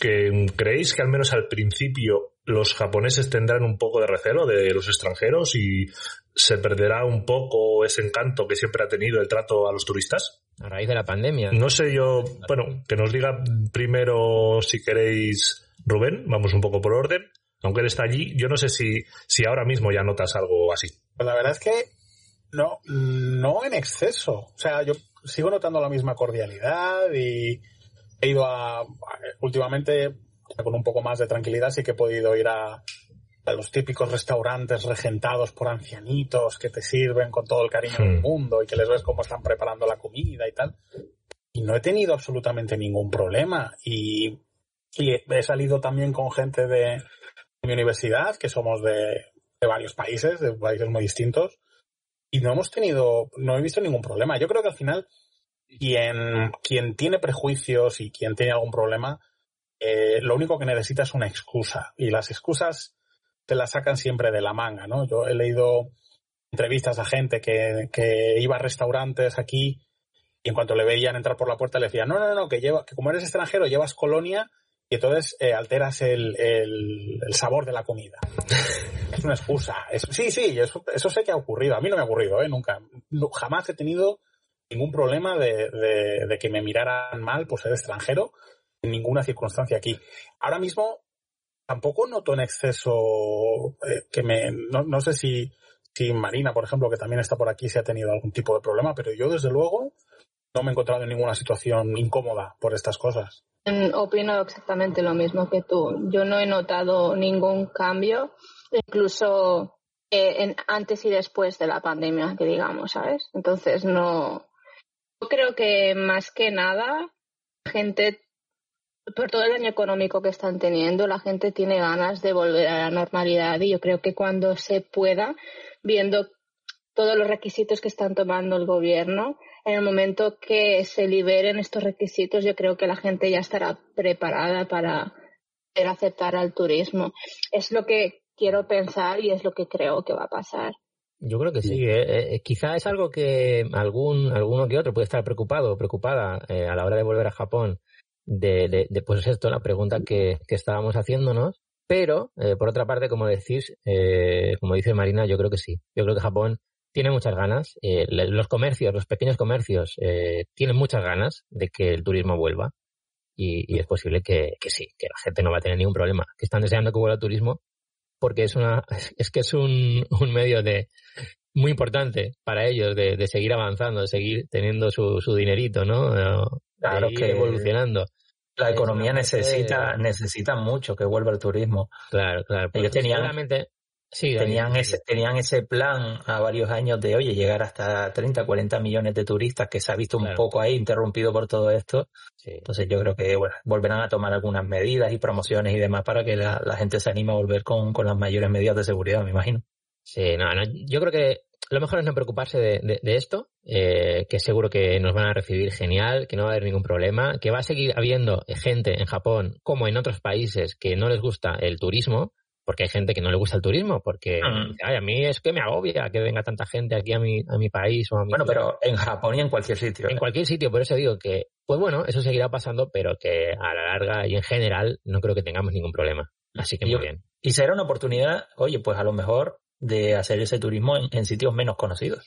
que creéis que al menos al principio los japoneses tendrán un poco de recelo de los extranjeros y se perderá un poco ese encanto que siempre ha tenido el trato a los turistas? A raíz de la pandemia. No sé yo, bueno, que nos diga primero si queréis Rubén, vamos un poco por orden. Aunque él está allí, yo no sé si, si ahora mismo ya notas algo así. Pues la verdad es que no, no en exceso. O sea, yo sigo notando la misma cordialidad y he ido a, últimamente con un poco más de tranquilidad sí que he podido ir a, a los típicos restaurantes regentados por ancianitos que te sirven con todo el cariño del hmm. mundo y que les ves cómo están preparando la comida y tal. Y no he tenido absolutamente ningún problema. Y, y he salido también con gente de mi universidad, que somos de, de varios países, de países muy distintos, y no hemos tenido, no he visto ningún problema. Yo creo que al final, quien, quien tiene prejuicios y quien tiene algún problema, eh, lo único que necesita es una excusa. Y las excusas te las sacan siempre de la manga, ¿no? Yo he leído entrevistas a gente que, que iba a restaurantes aquí y en cuanto le veían entrar por la puerta le decían, no, no, no, que, lleva, que como eres extranjero llevas colonia y entonces eh, alteras el, el, sabor de la comida. es una excusa. sí, sí, eso, eso sé que ha ocurrido. A mí no me ha ocurrido, ¿eh? Nunca. jamás he tenido ningún problema de, de, que me miraran mal por ser extranjero en ninguna circunstancia aquí. Ahora mismo tampoco noto en exceso eh, que me... No, no sé si, si Marina, por ejemplo, que también está por aquí, se ha tenido algún tipo de problema, pero yo desde luego no me he encontrado en ninguna situación incómoda por estas cosas. Opino exactamente lo mismo que tú. Yo no he notado ningún cambio, incluso eh, antes y después de la pandemia, que digamos, ¿sabes? Entonces no. Yo creo que más que nada, gente, por todo el año económico que están teniendo, la gente tiene ganas de volver a la normalidad y yo creo que cuando se pueda, viendo todos los requisitos que están tomando el gobierno, en el momento que se liberen estos requisitos, yo creo que la gente ya estará preparada para aceptar al turismo. Es lo que quiero pensar y es lo que creo que va a pasar. Yo creo que sí. Eh, eh, quizá es algo que algún alguno que otro puede estar preocupado o preocupada eh, a la hora de volver a Japón de, de, pues esto, la pregunta que, que estábamos haciéndonos. Pero, por otra parte, como decís, como dice Marina, yo creo que sí. Yo creo que Japón tiene muchas ganas, eh, los comercios, los pequeños comercios eh, tienen muchas ganas de que el turismo vuelva y, es posible que, sí, que la gente no va a tener ningún problema, que están deseando que vuelva el turismo porque es una es que es un, un medio de muy importante para ellos de, de seguir avanzando, de seguir teniendo su, su dinerito, ¿no? claro que evolucionando. La economía necesita, necesita mucho que vuelva el turismo. Claro, claro. Ellos tenían, Sí, tenían ese, tenían ese plan a varios años de, oye, llegar hasta 30, 40 millones de turistas que se ha visto un poco ahí interrumpido por todo esto. Entonces yo creo que bueno, volverán a tomar algunas medidas y promociones y demás para que la, gente se anime a volver con, con, las mayores medidas de seguridad, me imagino. Sí, no, no yo creo que lo mejor es no preocuparse de, de, esto, eh, que seguro que nos van a recibir genial, que no va a haber ningún problema, que va a seguir habiendo gente en Japón como en otros países que no les gusta el turismo, porque hay gente que no le gusta el turismo, porque mm. a mí es que me agobia que venga tanta gente aquí a mi, a mi país o a mi Bueno, pero en Japón y en cualquier sitio. En cualquier sitio, por eso digo que, pues bueno, eso seguirá pasando, pero que a la larga y en general no creo que tengamos ningún problema. Así que muy bien. Y será una oportunidad, oye, pues a lo mejor de hacer ese turismo en, sitios menos conocidos.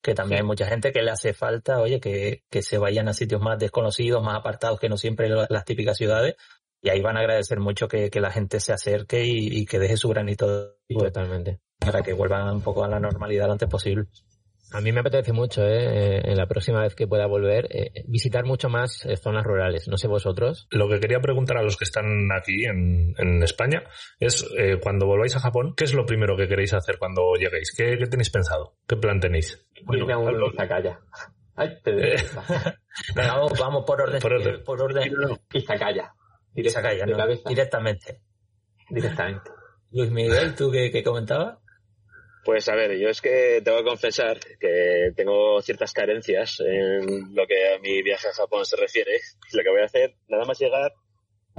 Que también hay mucha gente que le hace falta, oye, que, que se vayan a sitios más desconocidos, más apartados que no siempre las típicas ciudades, y ahí van a agradecer mucho que, la gente se acerque y, que deje su granito totalmente para que vuelvan un poco a la normalidad lo antes posible. A mí me apetece mucho, ¿eh? en la próxima vez que pueda volver, eh, visitar mucho más eh, zonas rurales. No sé vosotros. Lo que quería preguntar a los que están aquí en, España es, cuando volváis a Japón, ¿qué es lo primero que queréis hacer cuando lleguéis? ¿Qué, tenéis pensado? ¿Qué plan tenéis? Bueno, Ay, vamos, vamos por orden. Por orden. Por orden. Directamente. Directamente. Luis Miguel, ¿tú qué, comentabas? Pues a ver, yo es que tengo que confesar que tengo ciertas carencias en lo que a mi viaje a Japón se refiere. Lo que voy a hacer, nada más llegar,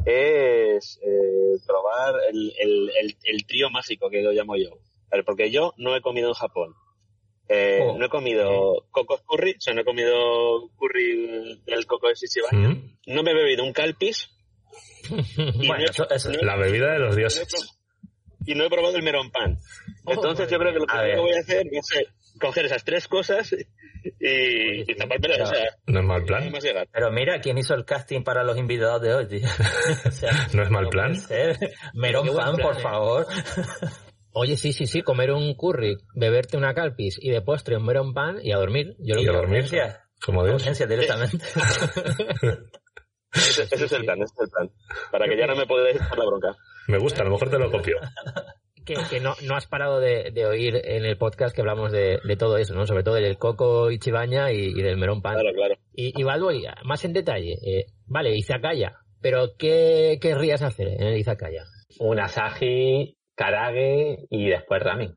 es eh, probar el, el, trío mágico que lo llamo yo. A ver, porque yo no he comido en Japón. Eh, oh. No he comido coco curry, o sea, no he comido curry del coco de Shichibayo. Mm. No me he bebido un calpis, bueno, la bebida de los dioses. Y no he probado el melón pan. Oh, Entonces yo creo que lo que voy a hacer es coger esas tres cosas y, y taparme la No es mal plan. Pero mira, ¿quién hizo el casting para los invitados de hoy, tío? no es mal plan. Melón pan, por ¿eh? favor. Oye, sí, sí, sí, comer un curry, beberte una calpis y de postre un melón pan y a dormir. Yo y a dormir. Como Dios. directamente. Ese, es el plan, ese es el plan. Para que ya no me podáis echar la bronca. Me gusta, a lo mejor te lo copio. Que, no, no, has parado de, oír en el podcast que hablamos de, todo eso, ¿no? Sobre todo del coco Ichibaña y, y del melón pan. Claro, claro. Y, y más en detalle. Eh, vale, Izakaya. Pero ¿qué querrías hacer en el Izakaya? Un asaji, karage y después ramen.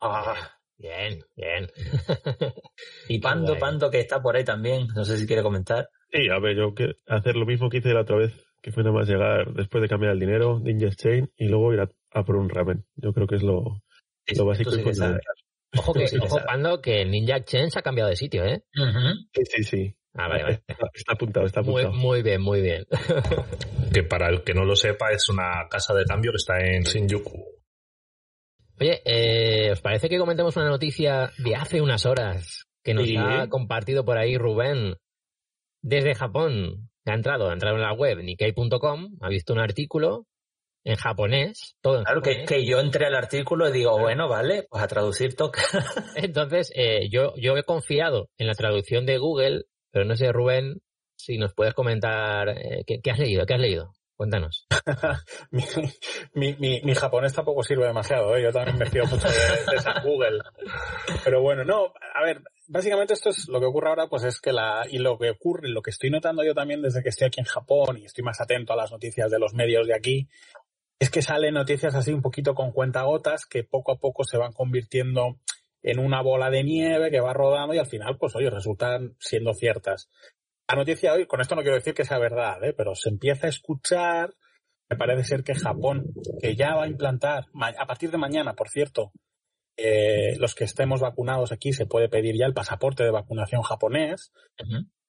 Ah, bien, bien. y Pando, Pando que está por ahí también. No sé si quiere comentar. Sí, a ver, yo quiero hacer lo mismo que hice la otra vez, que fue nada más llegar después de cambiar el dinero, Ninja Chain, y luego ir a, por un ramen. Yo creo que es lo, lo básico y Ojo que, ojo, Pando, que Ninja Chain se ha cambiado de sitio, ¿eh? Sí, sí, sí. Ah, vale, vale. Está, apuntado, está apuntado. Muy, muy bien, muy bien. que para el que no lo sepa, es una casa de cambio que está en Shinjuku. Oye, eh, ¿os parece que comentemos una noticia de hace unas horas que nos ha compartido por ahí Rubén desde Japón? Ha entrado, ha entrado en la web nikkei.com, ha visto un artículo en japonés, todo Claro, Que, que, yo entré al artículo y digo, bueno, vale, pues a traducir toca. Entonces, eh, yo, yo he confiado en la traducción de Google, pero no sé, Rubén, si nos puedes comentar eh, ¿qué, has leído, qué has leído. Cuéntanos. mi, mi, mi, japonés tampoco sirve demasiado, ¿eh? yo también me fío mucho de, de Google. Pero bueno, no, a ver, básicamente esto es lo que ocurre ahora, pues es que la, y lo que ocurre, lo que estoy notando yo también desde que estoy aquí en Japón y estoy más atento a las noticias de los medios de aquí, es que salen noticias así un poquito con cuentagotas que poco a poco se van convirtiendo en una bola de nieve que va rodando y al final, pues oye, resultan siendo ciertas. La noticia hoy, con esto no quiero decir que sea verdad, ¿eh? pero se empieza a escuchar, me parece ser que Japón, que ya va a implantar, a partir de mañana, por cierto, eh, los que estemos vacunados aquí se puede pedir ya el pasaporte de vacunación japonés.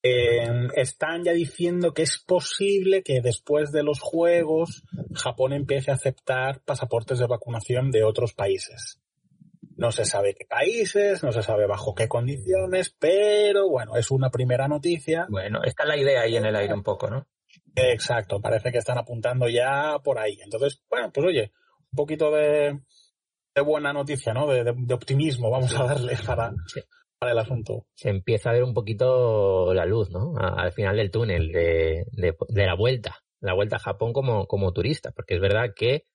Eh, están ya diciendo que es posible que después de los Juegos Japón empiece a aceptar pasaportes de vacunación de otros países. No se sabe qué países, no se sabe bajo qué condiciones, pero bueno, es una primera noticia. Bueno, está la idea ahí en el aire un poco, ¿no? Exacto, parece que están apuntando ya por ahí. Entonces, bueno, pues oye, un poquito de, buena noticia, ¿no? De, optimismo vamos a darle para, el asunto. Se empieza a ver un poquito la luz, ¿no? Al final del túnel, de, de, la vuelta, la vuelta a Japón como, como turista, porque es verdad que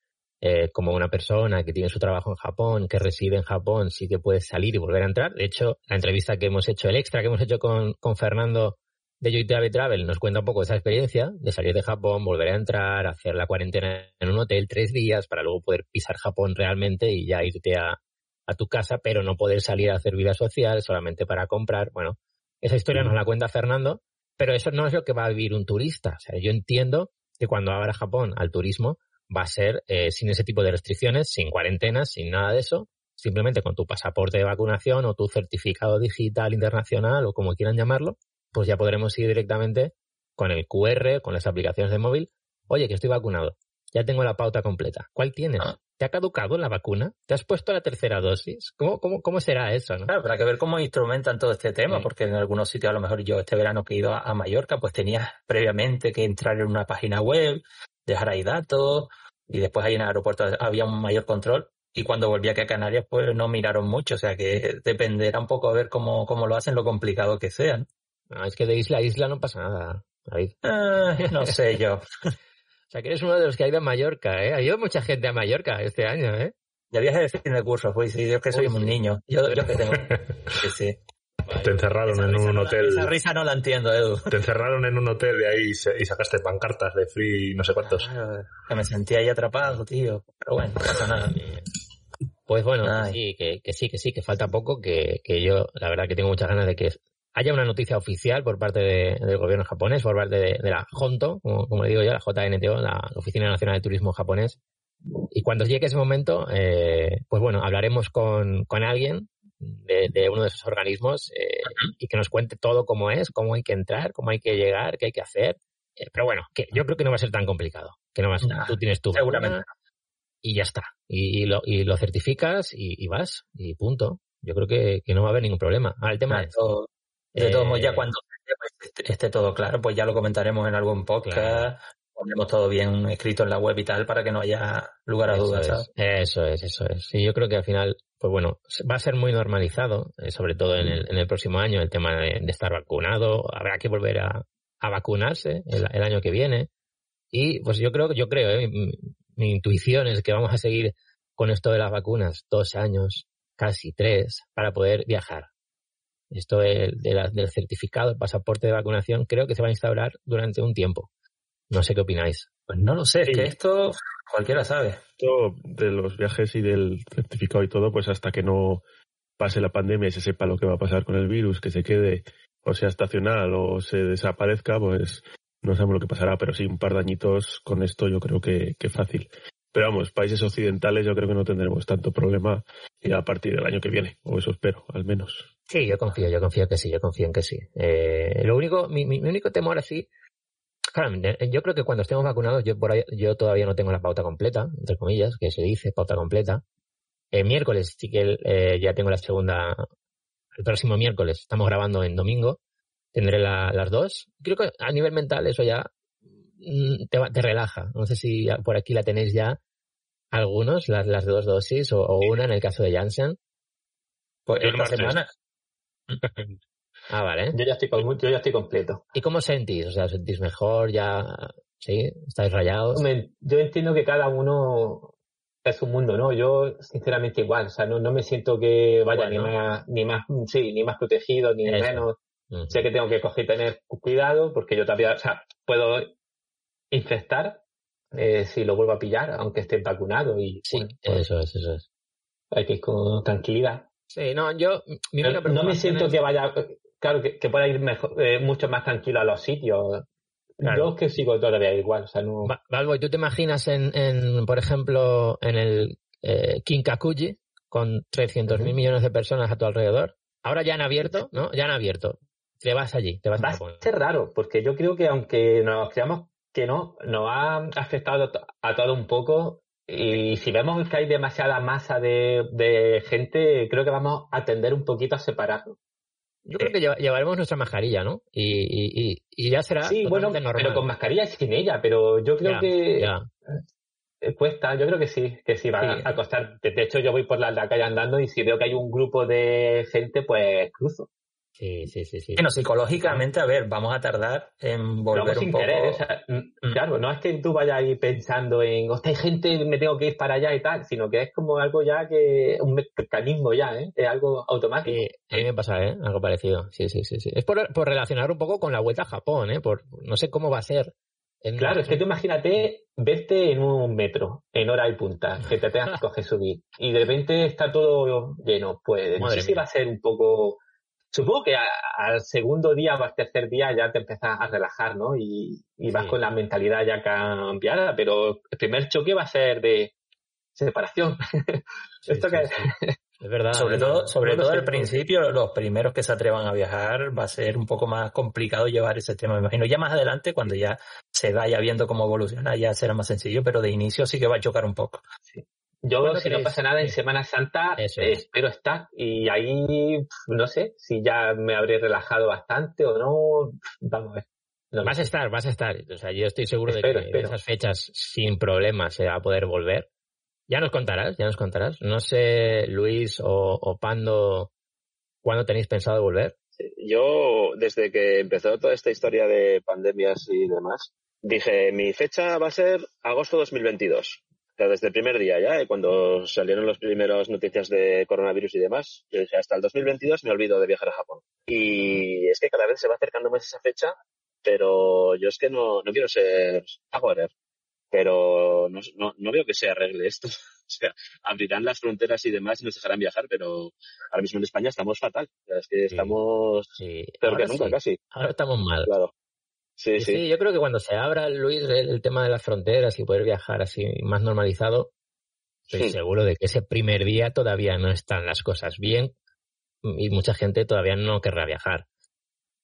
eh, como una persona que tiene su trabajo en Japón, que reside en Japón, sí que puede salir y volver a entrar. De hecho, la entrevista que hemos hecho, el extra que hemos hecho con, con Fernando de Joy Travel Travel nos cuenta un poco esa experiencia de salir de Japón, volver a entrar, hacer la cuarentena en un hotel tres días para luego poder pisar Japón realmente y ya irte a, a tu casa, pero no poder salir a hacer vida social solamente para comprar. Bueno, esa historia nos la cuenta Fernando, pero eso no es lo que va a vivir un turista. O sea, yo entiendo que cuando abra Japón al turismo va a ser eh, sin ese tipo de restricciones, sin cuarentenas, sin nada de eso, simplemente con tu pasaporte de vacunación o tu certificado digital internacional o como quieran llamarlo, pues ya podremos ir directamente con el QR, con las aplicaciones de móvil. Oye, que estoy vacunado. Ya tengo la pauta completa. ¿Cuál tienes? Ah. ¿Te ha caducado la vacuna? ¿Te has puesto la tercera dosis? ¿Cómo, cómo, cómo será eso? ¿no? Claro, habrá que ver cómo instrumentan todo este tema, porque en algunos sitios, a lo mejor yo este verano que he ido a, Mallorca, pues tenía previamente que entrar en una página web, dejar ahí datos, y después ahí en el aeropuerto había un mayor control. Y cuando volví aquí a Canarias, pues no miraron mucho, o sea que dependerá un poco a ver cómo, cómo lo hacen, lo complicado que sean. No, es que de isla a isla no pasa nada, ah, no sé yo. O sea, que eres uno de los que ha ido a Mallorca, ¿eh? Ha ido mucha gente a Mallorca este año, ¿eh? Ya viaje de fin de curso, pues sí, yo que soy un niño. Yo, yo que tengo. Sí, sí. Te encerraron en un hotel. esa risa no la entiendo, Edu. Te encerraron en un hotel y ahí y sacaste pancartas de free no sé cuántos. que me sentía ahí atrapado, tío. Pero bueno, no pasa nada. Pues bueno, sí, que, que, sí, que sí, que falta poco, que, que yo la verdad que tengo muchas ganas de que haya una noticia oficial por parte del gobierno japonés, por parte de, la JONTO, como, le digo yo, la JNTO, la Oficina Nacional de Turismo Japonés. Y cuando llegue ese momento, eh, pues bueno, hablaremos con, con alguien de, uno de esos organismos eh, y que nos cuente todo cómo es, cómo hay que entrar, cómo hay que llegar, qué hay que hacer. pero bueno, que yo creo que no va a ser tan complicado. Que no vas, tú tienes tu seguramente y ya está. Y, lo, y lo certificas y, vas y punto. Yo creo que, no va a haber ningún problema. Ahora el tema de todos modos, ya eh, cuando esté, todo claro, pues ya lo comentaremos en algún podcast. Ponemos todo bien escrito en la web y tal para que no haya lugar a dudas. Eso es, eso es. Y yo creo que al final, pues bueno, va a ser muy normalizado, eh, sobre todo en el, en el próximo año, el tema de, estar vacunado. Habrá que volver a, vacunarse el, año que viene. Y pues yo creo, yo creo, eh, mi intuición es que vamos a seguir con esto de las vacunas dos años, casi tres, para poder viajar. Esto del certificado, el pasaporte de vacunación, creo que se va a instaurar durante un tiempo. No sé qué opináis. Pues no lo sé, es que esto cualquiera sabe. Esto de los viajes y del certificado y todo, pues hasta que no pase la pandemia y se sepa lo que va a pasar con el virus, que se quede o sea estacional o se desaparezca, pues no sabemos lo que pasará, pero sí, un par de añitos con esto yo creo que, que fácil. Pero vamos, países occidentales yo creo que no tendremos tanto problema a partir del año que viene, o eso espero, al menos. Sí, yo confío, yo confío que sí, yo confío en que sí. Eh, lo único, mi, mi, único temor así, claro, yo creo que cuando estemos vacunados, yo por ahí, yo todavía no tengo la pauta completa, entre comillas, que se dice pauta completa. El miércoles sí que eh, ya tengo la segunda, el próximo miércoles, estamos grabando en domingo, tendré las dos. Creo que a nivel mental eso ya te, te relaja. No sé si por aquí la tenéis ya algunos, las, las dos dosis o, una en el caso de Janssen. Pues esta semana. ah, vale. Yo ya, estoy, yo ya estoy completo. ¿Y cómo sentís? O sea, ¿sentís mejor? ¿Ya? ¿Sí? ¿Estáis rayados? Yo entiendo que cada uno es un mundo, ¿no? Yo, sinceramente, igual. O sea, no, no me siento que vaya ni más, ni más, sí, ni más protegido, ni menos. Sé que tengo que coger y tener cuidado porque yo también, o sea, puedo infectar eh, si lo vuelvo a pillar, aunque esté vacunado. Y, sí, pues eso es, eso es. Hay que ir con tranquilidad. Sí, no, yo. no, me siento que vaya. Claro, que, pueda ir mejor, eh, mucho más tranquilo a los sitios. Yo es que sigo todavía igual. O sea, no... Valvo, ¿y tú te imaginas en, en por ejemplo, en el eh, Kinkakuji, con 300.000 mil millones de personas a tu alrededor? Ahora ya han abierto, ¿no? Ya han abierto. Te vas allí, te vas Va a ser raro, porque yo creo que aunque nos creamos que no, nos ha afectado a todo un poco y si vemos que hay demasiada masa de, gente, creo que vamos a tender un poquito a separarlo. Yo creo que llevaremos nuestra mascarilla, ¿no? Y, y, ya será sí, bueno, pero con mascarilla sin ella, pero yo creo que eh, cuesta, yo creo que sí, que sí va a costar. De hecho, yo voy por la calle andando y si veo que hay un grupo de gente, pues cruzo. Sí, sí, sí, sí. Bueno, psicológicamente, a ver, vamos a tardar en volver un poco... Querer, mm. claro, no es que tú vayas ahí pensando en, hostia, hay gente, me tengo que ir para allá y tal, sino que es como algo ya que, un mecanismo ya, ¿eh? Es algo automático. a mí me pasa, ¿eh? Algo parecido. Sí, sí, sí, sí. Es por, por relacionar un poco con la vuelta a Japón, ¿eh? Por, no sé cómo va a ser. Claro, es que tú imagínate verte en un metro, en hora y punta, que te tengas que coger subir, y de repente está todo lleno. Pues no sé si va a ser un poco Supongo que al segundo día o al tercer día ya te empiezas a relajar, ¿no? Y, vas con la mentalidad ya cambiada, pero el primer choque va a ser de separación. Esto que es verdad. Sobre todo, sobre todo al principio, los primeros que se atrevan a viajar va a ser un poco más complicado llevar ese tema. Me imagino ya más adelante, cuando ya se vaya viendo cómo evoluciona, ya será más sencillo, pero de inicio sí que va a chocar un poco. Sí. Yo, si no pasa nada, en Semana Santa espero estar y ahí no sé si ya me habré relajado bastante o no. Vamos a ver. vas a estar, vas a estar. O sea, yo estoy seguro de que en esas fechas sin problemas se va a poder volver. Ya nos contarás, ya nos contarás. No sé, Luis o, Pando, ¿cuándo tenéis pensado volver? Yo, desde que empezó toda esta historia de pandemias y demás, dije, mi fecha va a ser agosto 2022 desde el primer día ya, eh, cuando salieron las primeras noticias de coronavirus y demás, yo dije, hasta el 2022 me olvido de viajar a Japón. Y es que cada vez se va acercando más esa fecha, pero yo es que no, no quiero ser agorer, pero no, no, veo que se arregle esto. O sea, abrirán las fronteras y demás y nos dejarán viajar, pero ahora mismo en España estamos fatal. es que estamos peor que nunca casi. Ahora estamos mal. Claro. Sí, sí, yo creo que cuando se abra, Luis, el, tema de las fronteras y poder viajar así más normalizado, estoy seguro de que ese primer día todavía no están las cosas bien y mucha gente todavía no querrá viajar.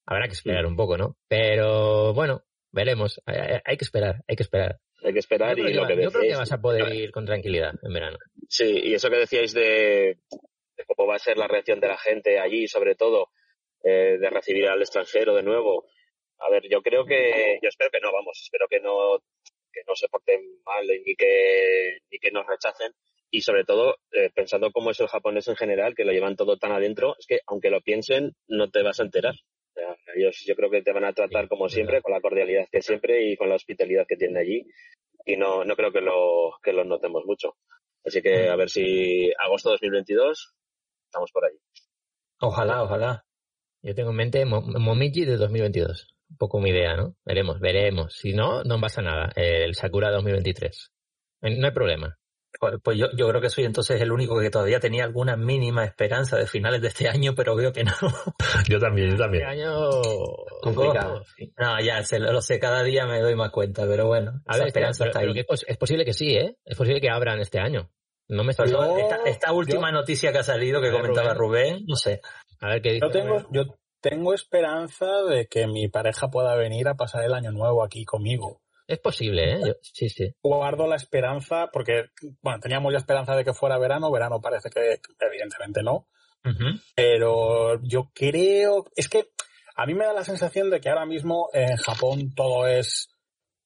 Habrá que esperar un poco, ¿no? Pero bueno, veremos. Hay, que esperar, hay que esperar. Hay que esperar y lo que Yo creo que vas a poder ir con tranquilidad en verano. Sí, y eso que decíais de, cómo va a ser la reacción de la gente allí, sobre todo, eh, de recibir al extranjero de nuevo. A ver, yo creo que, yo espero que no, vamos, espero que no, que no se porten mal ni que, ni que nos rechacen. Y sobre todo, eh, pensando cómo es el japonés en general, que lo llevan todo tan adentro, es que aunque lo piensen, no te vas a enterar. ellos yo creo que te van a tratar como siempre, con la cordialidad que siempre y con la hospitalidad que tienen allí. Y no, no creo que lo, que lo notemos mucho. Así que a ver si agosto 2022 estamos por ahí. Ojalá, ojalá. Yo tengo en mente Momiji de 2022. Un poco mi idea, ¿no? Veremos, veremos. Si no, no pasa nada. El Sakura 2023. No hay problema. Pues yo, yo creo que soy entonces el único que todavía tenía alguna mínima esperanza de finales de este año, pero veo que no. yo también, yo también. Este año complicado. No, ya lo sé, cada día me doy más cuenta, pero bueno, a ver, esperanza está ahí. es posible que sí, ¿eh? Es posible que abran este año. No me está esta, última noticia que ha salido que comentaba Rubén, no sé. A ver qué dice. Yo tengo, yo tengo esperanza de que mi pareja pueda venir a pasar el año nuevo aquí conmigo. Es posible, ¿eh? sí, sí. Guardo la esperanza, porque, bueno, teníamos ya esperanza de que fuera verano, verano parece que evidentemente no. Pero yo creo, es que a mí me da la sensación de que ahora mismo en Japón todo es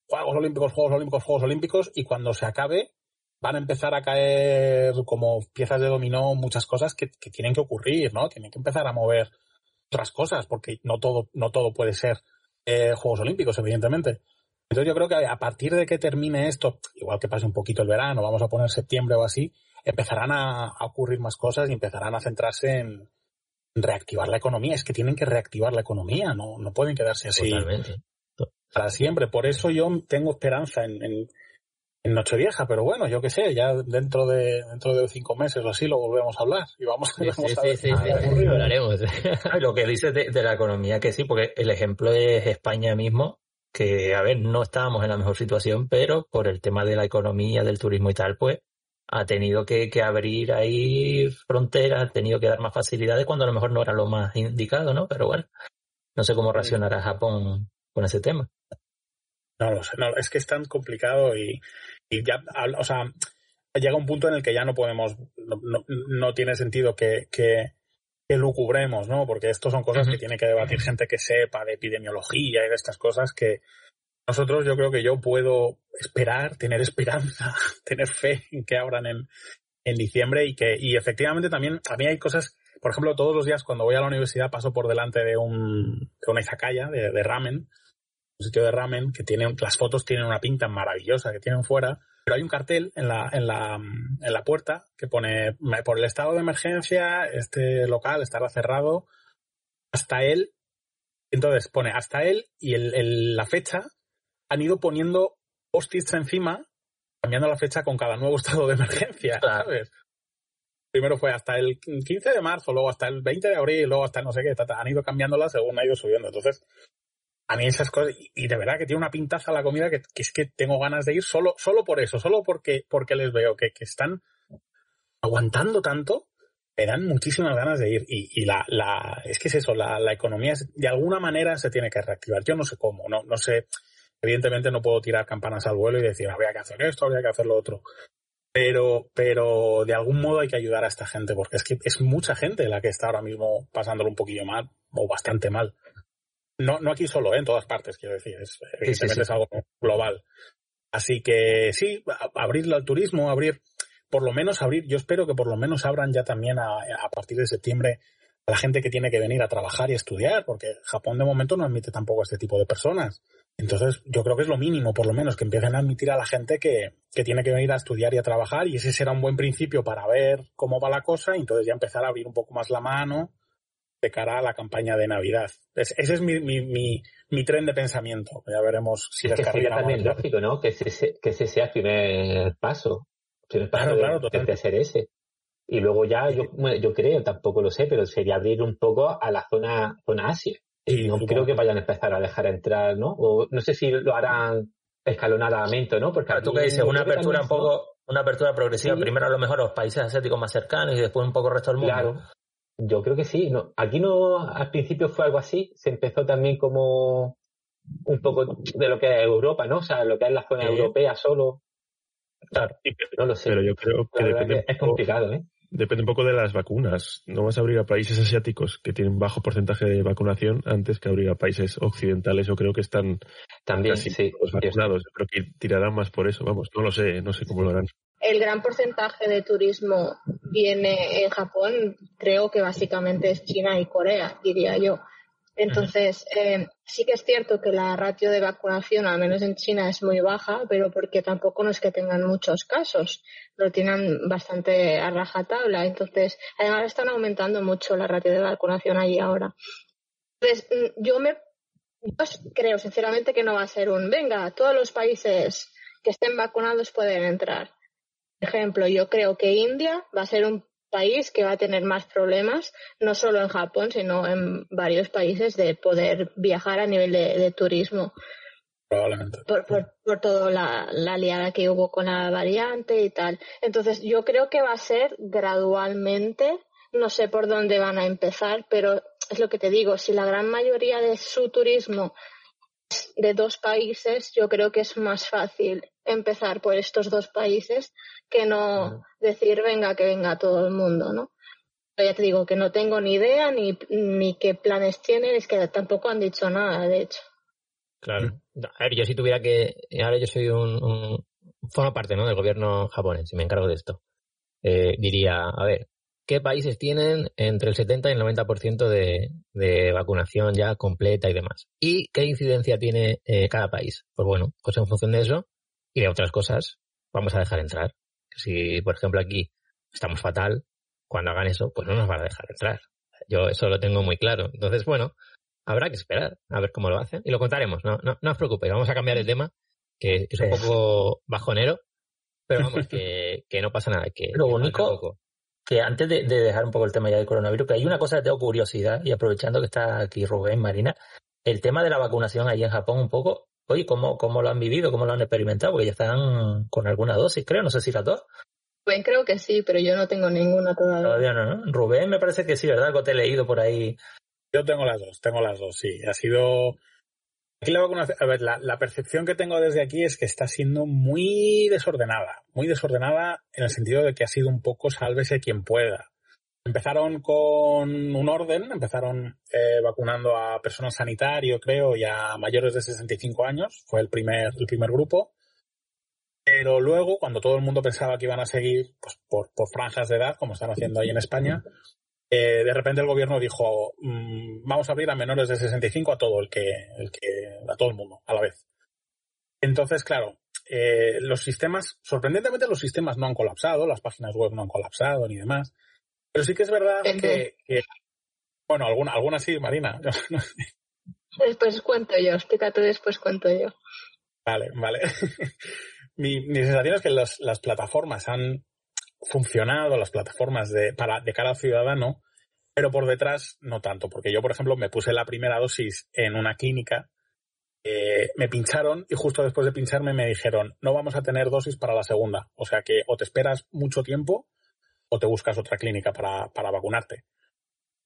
Juegos Olímpicos, Juegos Olímpicos, Juegos Olímpicos, y cuando se acabe van a empezar a caer como piezas de dominó muchas cosas que, tienen que ocurrir, ¿no? Tienen que empezar a mover otras cosas, porque no todo, no todo puede ser eh, Juegos Olímpicos, evidentemente. Entonces yo creo que a partir de que termine esto, igual que pase un poquito el verano, vamos a poner septiembre o así, empezarán a, ocurrir más cosas y empezarán a centrarse en reactivar la economía. Es que tienen que reactivar la economía, no, no pueden quedarse así para siempre. Por eso yo tengo esperanza en, en Nochevieja, pero bueno, yo qué sé, ya dentro de dentro de cinco meses o así lo volvemos a hablar y vamos, a ver sí, hablaremos. Lo que dices de, la economía, que sí, porque el ejemplo es España mismo, que, a ver, no estábamos en la mejor situación, pero por el tema de la economía, del turismo y tal, pues ha tenido que, que abrir ahí fronteras, ha tenido que dar más facilidades cuando a lo mejor no era lo más indicado, ¿no? Pero bueno, no sé cómo reaccionará Japón con ese tema. No lo sé, no, es que es tan complicado y, y ya, o sea, llega un punto en el que ya no podemos, no, no, tiene sentido que, que, que, lucubremos, ¿no? Porque esto son cosas que tiene que debatir gente que sepa de epidemiología y de estas cosas que nosotros yo creo que yo puedo esperar, tener esperanza, tener fe en que abran en, en diciembre y que, y efectivamente también a mí hay cosas, por ejemplo, todos los días cuando voy a la universidad paso por delante de un, de una izakaya, de, de ramen, un sitio de ramen que tiene, las fotos tienen una pinta maravillosa que tienen fuera, pero hay un cartel en la, en la, en la puerta que pone, por el estado de emergencia, este local estará cerrado hasta él. Entonces pone hasta él y el, la fecha han ido poniendo post-its encima, cambiando la fecha con cada nuevo estado de emergencia, ¿sabes? Primero fue hasta el 15 de marzo, luego hasta el 20 de abril, luego hasta no sé qué, han ido cambiándola según ha ido subiendo. Entonces, a mí esas cosas, y de verdad que tiene una pintaza la comida que, es que tengo ganas de ir solo, solo por eso, solo porque, porque les veo que, están aguantando tanto, me dan muchísimas ganas de ir. Y, la, la, es que es eso, la, la economía de alguna manera se tiene que reactivar. Yo no sé cómo, no, no sé, evidentemente no puedo tirar campanas al vuelo y decir, habría que hacer esto, habría que hacer lo otro. Pero, pero de algún modo hay que ayudar a esta gente, porque es que es mucha gente la que está ahora mismo pasándolo un poquillo mal, o bastante mal. No, no aquí solo, ¿eh? en todas partes, quiero decir. Es, evidentemente es algo global. Así que sí, abrirlo al turismo, abrir, por lo menos abrir, yo espero que por lo menos abran ya también a, a partir de septiembre a la gente que tiene que venir a trabajar y estudiar, porque Japón de momento no admite tampoco a este tipo de personas. Entonces, yo creo que es lo mínimo, por lo menos, que empiecen a admitir a la gente que, que, tiene que venir a estudiar y a trabajar, y ese será un buen principio para ver cómo va la cosa, y entonces ya empezar a abrir un poco más la mano de cara a la campaña de Navidad. ese es mi, mi, mi, tren de pensamiento. Ya veremos si es que sería también lógico, ¿no? Que ese, que ese sea el primer paso. Primer paso claro, de, de, hacer ese. Y luego ya, yo, yo creo, tampoco lo sé, pero sería abrir un poco a la zona, zona Asia. Y no creo que vayan a empezar a dejar entrar, ¿no? O no sé si lo harán escalonadamente, ¿no? Porque tú qué dices, una apertura un poco, una apertura progresiva, primero a lo mejor los países asiáticos más cercanos y después un poco el resto del mundo. Claro, yo creo que sí. No, aquí no, al principio fue algo así. Se empezó también como un poco de lo que es Europa, ¿no? O sea, lo que es la zona europea solo. Claro, no lo sé. Pero yo creo que, depende es complicado, ¿eh? Depende un poco de las vacunas. No vas a abrir a países asiáticos que tienen bajo porcentaje de vacunación antes que abrir a países occidentales. Yo creo que están también sí, vacunados. Yo creo que tirarán más por eso. Vamos, no lo sé, no sé cómo lo harán. El gran porcentaje de turismo viene en Japón, creo que básicamente es China y Corea, diría yo. Entonces, eh, sí que es cierto que la ratio de vacunación, al menos en China, es muy baja, pero porque tampoco no es que tengan muchos casos, lo tienen bastante a rajatabla. Entonces, además están aumentando mucho la ratio de vacunación allí ahora. Entonces, mm, yo me yo creo sinceramente que no va a ser un, venga, todos los países que estén vacunados pueden entrar. Ejemplo, yo creo que India va a ser un país que va a tener más problemas, no solo en Japón, sino en varios países, de poder viajar a nivel de, turismo. Probablemente. Por, por, por toda la, la liada que hubo con la variante y tal. Entonces, yo creo que va a ser gradualmente, no sé por dónde van a empezar, pero es lo que te digo, si la gran mayoría de su turismo de dos países, yo creo que es más fácil empezar por estos dos países que no decir venga que venga todo el mundo, ¿no? Pero ya te digo que no tengo ni idea ni, ni qué planes tienen, es que tampoco han dicho nada, de hecho. Claro. A ver, yo si tuviera que. Ahora yo soy un. un formo parte ¿no? del gobierno japonés y me encargo de esto. Eh, diría, a ver, ¿qué países tienen entre el 70 y el 90% de, de vacunación ya completa y demás? ¿Y qué incidencia tiene eh, cada país? Pues bueno, pues en función de eso y de otras cosas, vamos a dejar entrar. Si, por ejemplo, aquí estamos fatal, cuando hagan eso, pues no nos van a dejar entrar. Yo eso lo tengo muy claro. Entonces, bueno, habrá que esperar a ver cómo lo hacen y lo contaremos. No, no, no os preocupéis, vamos a cambiar el tema, que, es un poco bajonero, pero vamos, que, que no pasa nada. Que, lo único que antes de, dejar un poco el tema ya del coronavirus, que hay una cosa que tengo curiosidad, y aprovechando que está aquí Rubén, Marina, el tema de la vacunación ahí en Japón un poco, Oye, ¿cómo, ¿cómo lo han vivido? ¿Cómo lo han experimentado? Porque ya están con alguna dosis, creo, no sé si las dos. Rubén creo que sí, pero yo no tengo ninguna todavía. Todavía no, ¿no? Rubén me parece que sí, ¿verdad? Algo te he leído por ahí. Yo tengo las dos, tengo las dos, sí. Ha sido... Aquí la a ver, la, percepción que tengo desde aquí es que está siendo muy desordenada, muy desordenada en el sentido de que ha sido un poco sálvese quien pueda. Empezaron con un orden, empezaron eh, vacunando a personal sanitario, creo, y a mayores de 65 años, fue el primer, el primer grupo. Pero luego, cuando todo el mundo pensaba que iban a seguir pues, por, por franjas de edad, como están haciendo ahí en España, eh, de repente el gobierno dijo, mm, vamos a abrir a menores de 65 a todo el que, el que, a todo el mundo, a la vez. Entonces, claro, eh, los sistemas, sorprendentemente los sistemas no han colapsado, las páginas web no han colapsado ni demás. Pero sí que es verdad que, bueno, alguna, alguna sí, Marina. Después cuento yo, explícate después cuento yo. Vale, vale. mi, mi, sensación es que las plataformas han funcionado, las plataformas de, para, de cara al ciudadano, pero por detrás no tanto, porque yo, por ejemplo, me puse la primera dosis en una clínica, eh, me pincharon y justo después de pincharme me dijeron, no vamos a tener dosis para la segunda, o sea que o te esperas mucho tiempo o te buscas otra clínica para, para vacunarte.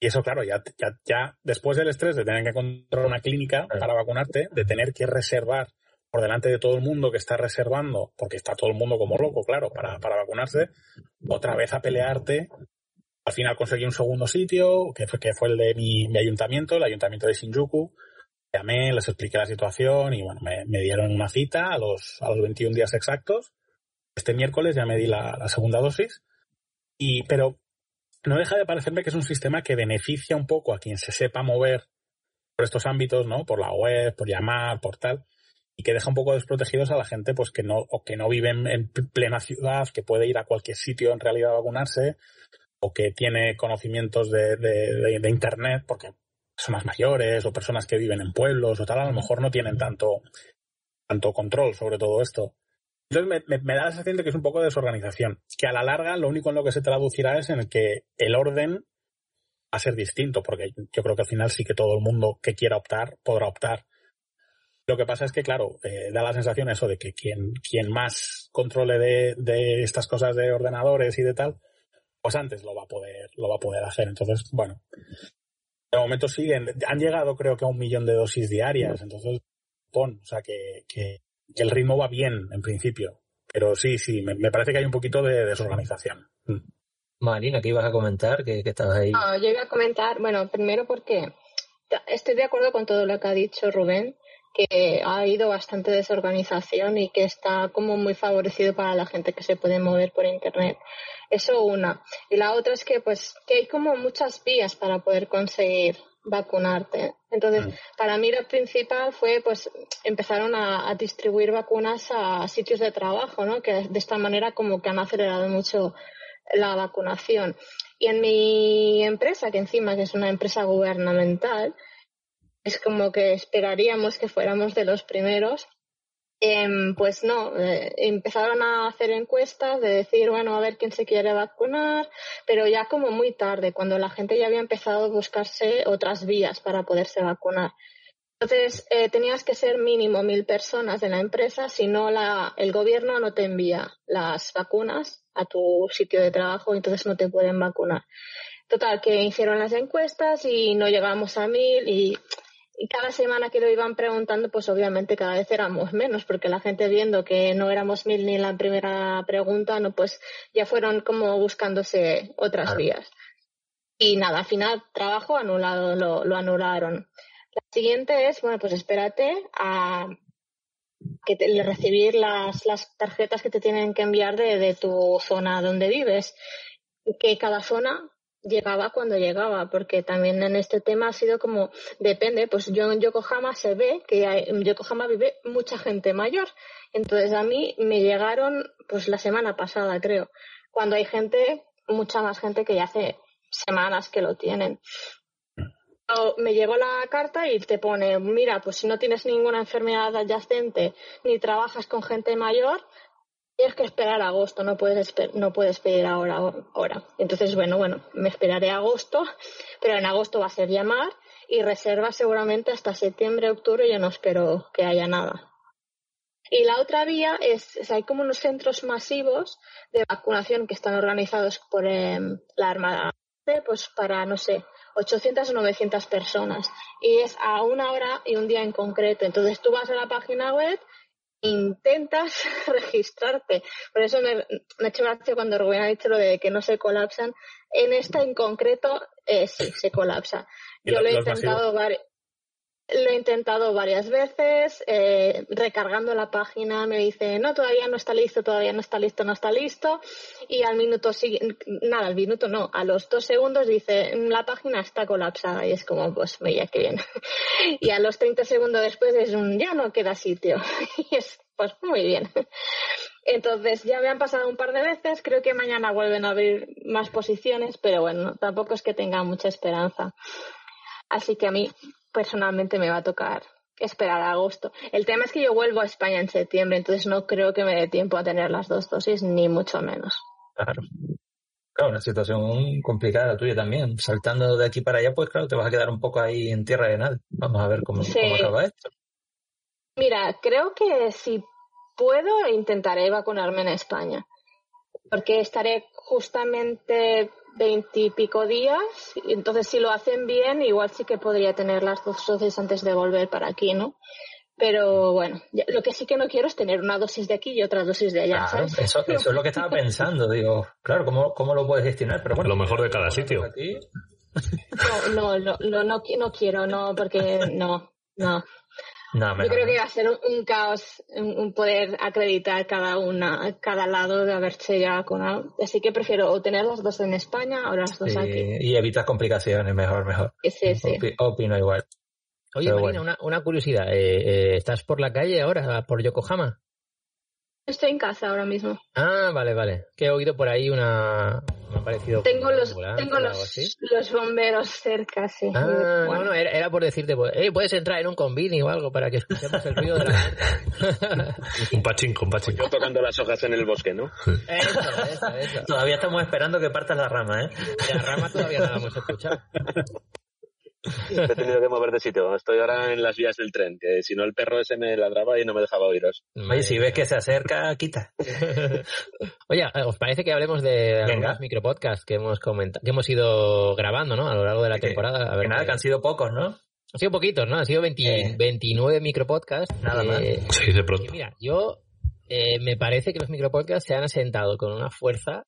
Y eso, claro, ya, ya, ya después del estrés de tener que encontrar una clínica para vacunarte, de tener que reservar por delante de todo el mundo que está reservando, porque está todo el mundo como loco, claro, para, para vacunarse, otra vez a pelearte. Al final conseguí un segundo sitio, que fue, que fue el de mi, mi ayuntamiento, el ayuntamiento de Shinjuku. Llamé, les expliqué la situación y bueno, me, me, dieron una cita a los, a los 21 días exactos. Este miércoles ya me di la, la segunda dosis y, pero no deja de parecerme que es un sistema que beneficia un poco a quien se sepa mover por estos ámbitos, ¿no? Por la web, por llamar, por tal, y que deja un poco desprotegidos a la gente, pues que no, o que no vive en, plena ciudad, que puede ir a cualquier sitio en realidad a vacunarse, o que tiene conocimientos de, de, internet, porque personas mayores o personas que viven en pueblos o tal, a lo mejor no tienen tanto, tanto control sobre todo esto. Entonces me, da la sensación de que es un poco de desorganización, que a la larga lo único en lo que se traducirá es en que el orden va a ser distinto, porque yo creo que al final sí que todo el mundo que quiera optar podrá optar. Lo que pasa es que, claro, eh, da la sensación eso de que quien, quien más controle de, de, estas cosas de ordenadores y de tal, pues antes lo va a poder, lo va a poder hacer. Entonces, bueno, de momento siguen, han llegado creo que a un millón de dosis diarias, entonces pon, o sea que, que, el ritmo va bien en principio. Pero sí, sí, me, parece que hay un poquito de desorganización. Mm. Marina, ¿qué ibas a comentar? Que, estabas ahí. No, yo iba a comentar, bueno, primero porque estoy de acuerdo con todo lo que ha dicho Rubén, que ha habido bastante desorganización y que está como muy favorecido para la gente que se puede mover por internet. Eso una. Y la otra es que pues que hay como muchas vías para poder conseguir vacunarte. Entonces, mm. para mí lo principal fue, pues, empezaron a, distribuir vacunas a sitios de trabajo, ¿no? Que de esta manera como que han acelerado mucho la vacunación. Y en mi empresa, que encima que es una empresa gubernamental, es como que esperaríamos que fuéramos de los primeros Em, pues no, eh, empezaron a hacer encuestas de decir, bueno, a ver quién se quiere vacunar, pero ya como muy tarde, cuando la gente ya había empezado a buscarse otras vías para poderse vacunar. Entonces, eh, tenías que ser mínimo mil personas en la empresa, si no el gobierno no te envía las vacunas a tu sitio de trabajo, entonces no te pueden vacunar. Total, que hicieron las encuestas y no llegamos a mil y y cada semana que lo iban preguntando, pues obviamente cada vez éramos menos, porque la gente viendo que no éramos mil ni en la primera pregunta, no, pues ya fueron como buscándose otras vías. Y nada, al final trabajo anulado, lo, lo anularon. La siguiente es, bueno, pues espérate a que te, recibir las, las tarjetas que te tienen que enviar de, de tu zona donde vives. Que cada zona llegaba cuando llegaba, porque también en este tema ha sido como, depende, pues yo en Yokohama se ve que en Yokohama vive mucha gente mayor, entonces a mí me llegaron pues la semana pasada creo, cuando hay gente, mucha más gente que ya hace semanas que lo tienen. Me llegó la carta y te pone, mira, pues si no tienes ninguna enfermedad adyacente ni trabajas con gente mayor, Tienes que esperar a agosto, no puedes, no puedes pedir ahora, ahora. Entonces, bueno, bueno, me esperaré a agosto, pero en agosto va a ser llamar y reserva seguramente hasta septiembre, octubre, yo no espero que haya nada. Y la otra vía es, hay como unos centros masivos de vacunación que están organizados por em, la Armada, pues para, no sé, 800 o 900 personas. Y es a una hora y un día en concreto. Entonces tú vas a la página web intentas registrarte. Por eso me, me ha hecho gracia cuando Rubén ha dicho lo de que no se colapsan. En esta en concreto, eh, sí, se colapsa. Yo lo he intentado varias lo he intentado varias veces, eh, recargando la página me dice, no, todavía no está listo, todavía no está listo, no está listo. Y al minuto siguiente, nada, al minuto no, a los dos segundos dice, la página está colapsada. Y es como, pues, mira, qué bien. y a los 30 segundos después es un, ya no queda sitio. y es, pues, muy bien. Entonces, ya me han pasado un par de veces, creo que mañana vuelven a abrir más posiciones, pero bueno, tampoco es que tenga mucha esperanza. Así que a mí personalmente me va a tocar esperar a agosto. El tema es que yo vuelvo a España en septiembre, entonces no creo que me dé tiempo a tener las dos dosis, ni mucho menos. Claro. Claro, una situación complicada la tuya también. Saltando de aquí para allá, pues claro, te vas a quedar un poco ahí en tierra de nada. Vamos a ver cómo, cómo acaba esto. Mira, creo que si puedo, intentaré vacunarme en España. Porque estaré justamente veintipico días. Entonces, si lo hacen bien, igual sí que podría tener las dos dosis antes de volver para aquí, ¿no? Pero bueno, lo que sí que no quiero es tener una dosis de aquí y otra dosis de allá. Eso, eso es lo que estaba pensando. Digo, claro, ¿cómo, cómo lo puedes gestionar? Pero bueno, lo mejor de cada sitio. No, no, no, no, no quiero, no, porque no, no. Yo creo que va a ser un, caos un, poder acreditar cada una, cada lado de haberse ya vacunado. Así que prefiero o tener las dos en España o las dos aquí. Y evitas complicaciones, mejor, mejor. Sí, sí. opino igual. Oye, Marina, una, una, curiosidad. Eh, eh, ¿Estás por la calle ahora, por Yokohama? Estoy en casa ahora mismo. Ah, vale, vale. Que he oído por ahí una. Me ha parecido. Tengo los, tengo los, los, bomberos cerca, sí. Ah, no, no, era, por decirte, pues, puedes entrar en un convini o algo para que escuchemos el ruido de la un pachín, un pachín. Yo tocando las hojas en el bosque, ¿no? Eso, eso, eso. Todavía estamos esperando que partas la rama, ¿eh? La rama todavía no la hemos escuchado. He tenido que mover de sitio. Estoy ahora en las vías del tren, que si no el perro ese me ladraba y no me dejaba oíros. Oye, si ves que se acerca, quita. Oye, ¿os parece que hablemos de algunos micropodcasts que hemos comentado, que hemos ido grabando, ¿no? A lo largo de la temporada. A ver, que nada, que han sido pocos, ¿no? Ha sido poquitos, ¿no? Ha sido 29 micropodcasts. Nada más. Se dice pronto. Mira, yo eh, me parece que los micropodcasts se han asentado con una fuerza.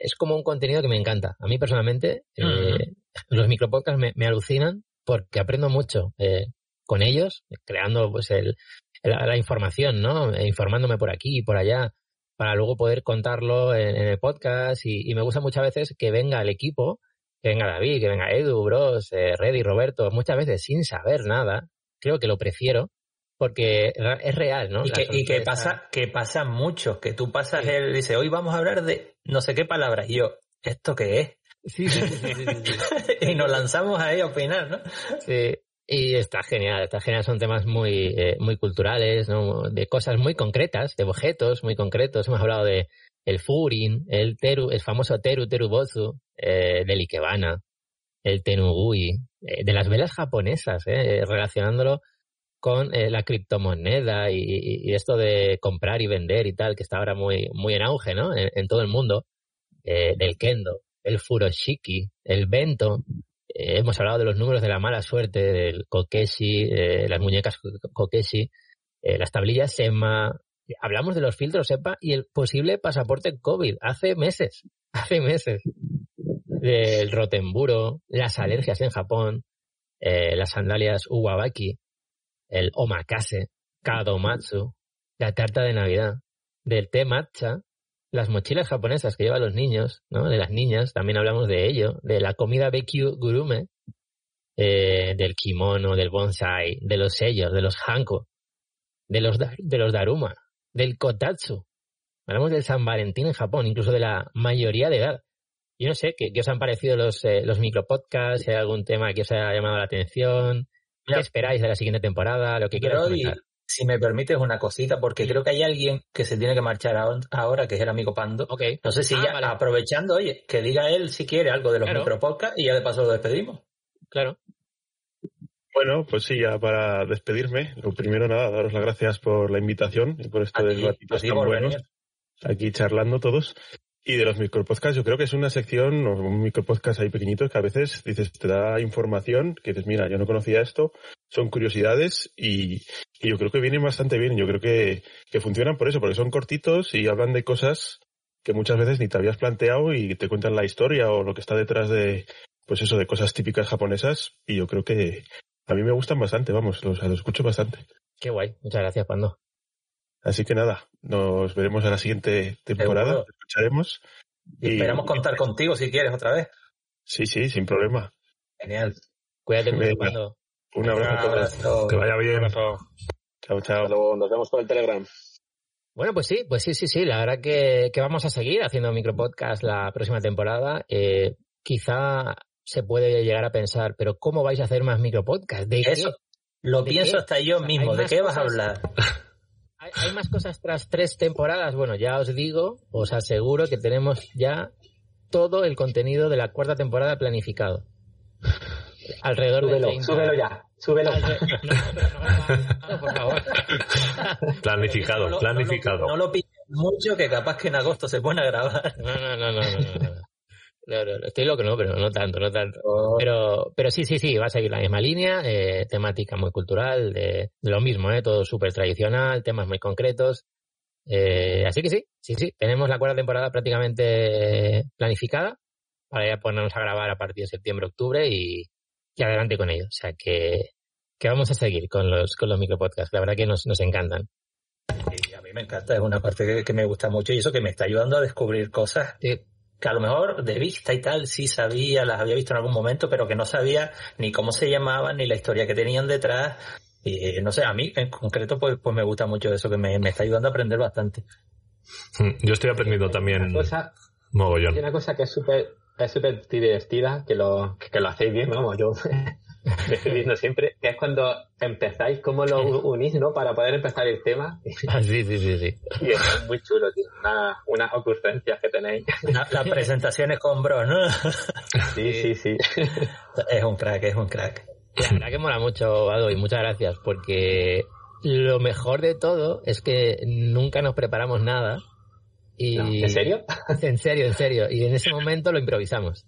es como un contenido que me encanta. A mí personalmente, eh, los micropodcasts me, me, alucinan porque aprendo mucho eh, con ellos, creando pues el, la, información, ¿no? Informándome por aquí y por allá para luego poder contarlo en, el podcast. Y, me gusta muchas veces que venga el equipo, que venga David, que venga Edu, Bros, eh, Reddy, Roberto, muchas veces sin saber nada. Creo que lo prefiero porque es real, ¿no? Y que, y que, pasa, que pasa mucho, que tú pasas el, dice, hoy vamos a hablar de no sé qué palabras, y yo, ¿esto qué es? Sí, sí, sí, y nos lanzamos ahí a opinar, ¿no? Sí, y está genial, está genial, son temas muy, eh, muy culturales, ¿no? De cosas muy concretas, de objetos muy concretos, hemos hablado de el Furin, el Teru, el famoso Teru Terubozu, eh, del Ikebana, el Tenugui, eh, de las velas japonesas, eh, relacionándolo con eh, la criptomoneda y, esto de comprar y vender y tal, que está ahora muy, muy en auge, ¿no? En, todo el mundo, eh, del kendo, el furoshiki, el bento. Eh, hemos hablado de los números de la mala suerte, del kokeshi, las muñecas kokeshi, las tablillas SEMA. Hablamos de los filtros SEPA y el posible pasaporte COVID hace meses, hace meses. Del rotemburo, las alergias en Japón, las sandalias Uwabaki, el omakase, kadomatsu, la tarta de Navidad, del té matcha, las mochilas japonesas que llevan los niños, ¿no? De las niñas, también hablamos de ello, de la comida Bekyu Gurume, eh, del kimono, del bonsai, de los sellos, de los hanko, de los, de los daruma, del kotatsu. Hablamos del San Valentín en Japón, incluso de la mayoría de edad. Yo no sé, ¿qué, os han parecido los, eh, los micropodcasts? Si hay algún tema que os haya llamado la atención? ¿Qué esperáis de la siguiente temporada? Lo que quieras si me permites una cosita, porque creo que hay alguien que se tiene que marchar ahora, que es el amigo Pando. Okay. No sé si ah, ya, aprovechando, oye, que diga él si quiere algo de los micropodcasts y ya de paso lo despedimos. Claro. Bueno, pues sí, ya para despedirme, lo primero nada, daros las gracias por la invitación y por esto del ratito tan buenos. Aquí charlando todos. Y de los micropodcasts, yo creo que es una sección, o un micropodcast ahí pequeñitos que a veces dices, te da información, que dices, mira, yo no conocía esto, son curiosidades y, yo creo que vienen bastante bien. Yo creo que, que funcionan por eso, porque son cortitos y hablan de cosas que muchas veces ni te habías planteado y te cuentan la historia o lo que está detrás de, pues eso, de cosas típicas japonesas. Y yo creo que a mí me gustan bastante, vamos, los, los escucho bastante. Qué guay. Muchas gracias, Pando. Así que nada, nos veremos en la siguiente temporada, escucharemos. Y, esperamos contar contigo si quieres otra vez. Sí, sí, sin problema. Genial. Cuídate mucho, Un abrazo, Que vaya bien. Chao, chao. nos vemos por el Telegram. Bueno, pues sí, pues sí, sí, sí. La verdad que, que vamos a seguir haciendo micropodcast la próxima temporada. Eh, quizá se puede llegar a pensar, pero ¿cómo vais a hacer más micropodcast? ¿De Eso lo pienso hasta yo mismo. ¿De qué vas a hablar? ¿Hay, más cosas tras tres temporadas? Bueno, ya os digo, os aseguro que tenemos ya todo el contenido de la cuarta temporada planificado. Alrededor súbelo, de Súbelo ya, súbelo. por favor. Planificado, planificado. No lo, pides mucho que capaz que en agosto se pone a grabar. No, no, no, no, no. No. Estoy loco, ¿no? Pero no tanto, no tanto. Oh. Pero, pero sí, sí, sí, va a seguir la misma línea, eh, temática muy cultural, de, lo mismo, ¿eh? Todo súper tradicional, temas muy concretos. Eh, así que sí, sí, sí, tenemos la cuarta temporada prácticamente planificada para ya ponernos a grabar a partir de septiembre, octubre y, y adelante con ello. O sea que, que vamos a seguir con los, con los micropodcasts. La verdad que nos, nos encantan. Sí, a mí me encanta, es una parte que, que, me gusta mucho y eso que me está ayudando a descubrir cosas. Sí que a lo mejor de vista y tal sí sabía, las había visto en algún momento, pero que no sabía ni cómo se llamaban, ni la historia que tenían detrás. Y no sé, a mí en concreto pues, pues me gusta mucho eso, que me, está ayudando a aprender bastante. Hmm, yo estoy aprendiendo también una cosa, mogollón. Una cosa que es súper es súper divertida, que lo, que lo hacéis bien, vamos, yo me siempre, que es cuando empezáis, cómo lo unís, ¿no? Para poder empezar el tema. Ah, sí, sí, sí, sí. Y es muy chulo, tío. Una, unas ocurrencias que tenéis. Las presentaciones con bro, ¿no? Sí, sí, sí. Es un crack, es un crack. La verdad que mola mucho, Ado, y muchas gracias, porque lo mejor de todo es que nunca nos preparamos nada. Y... ¿En serio? En serio, en serio. Y en ese momento lo improvisamos.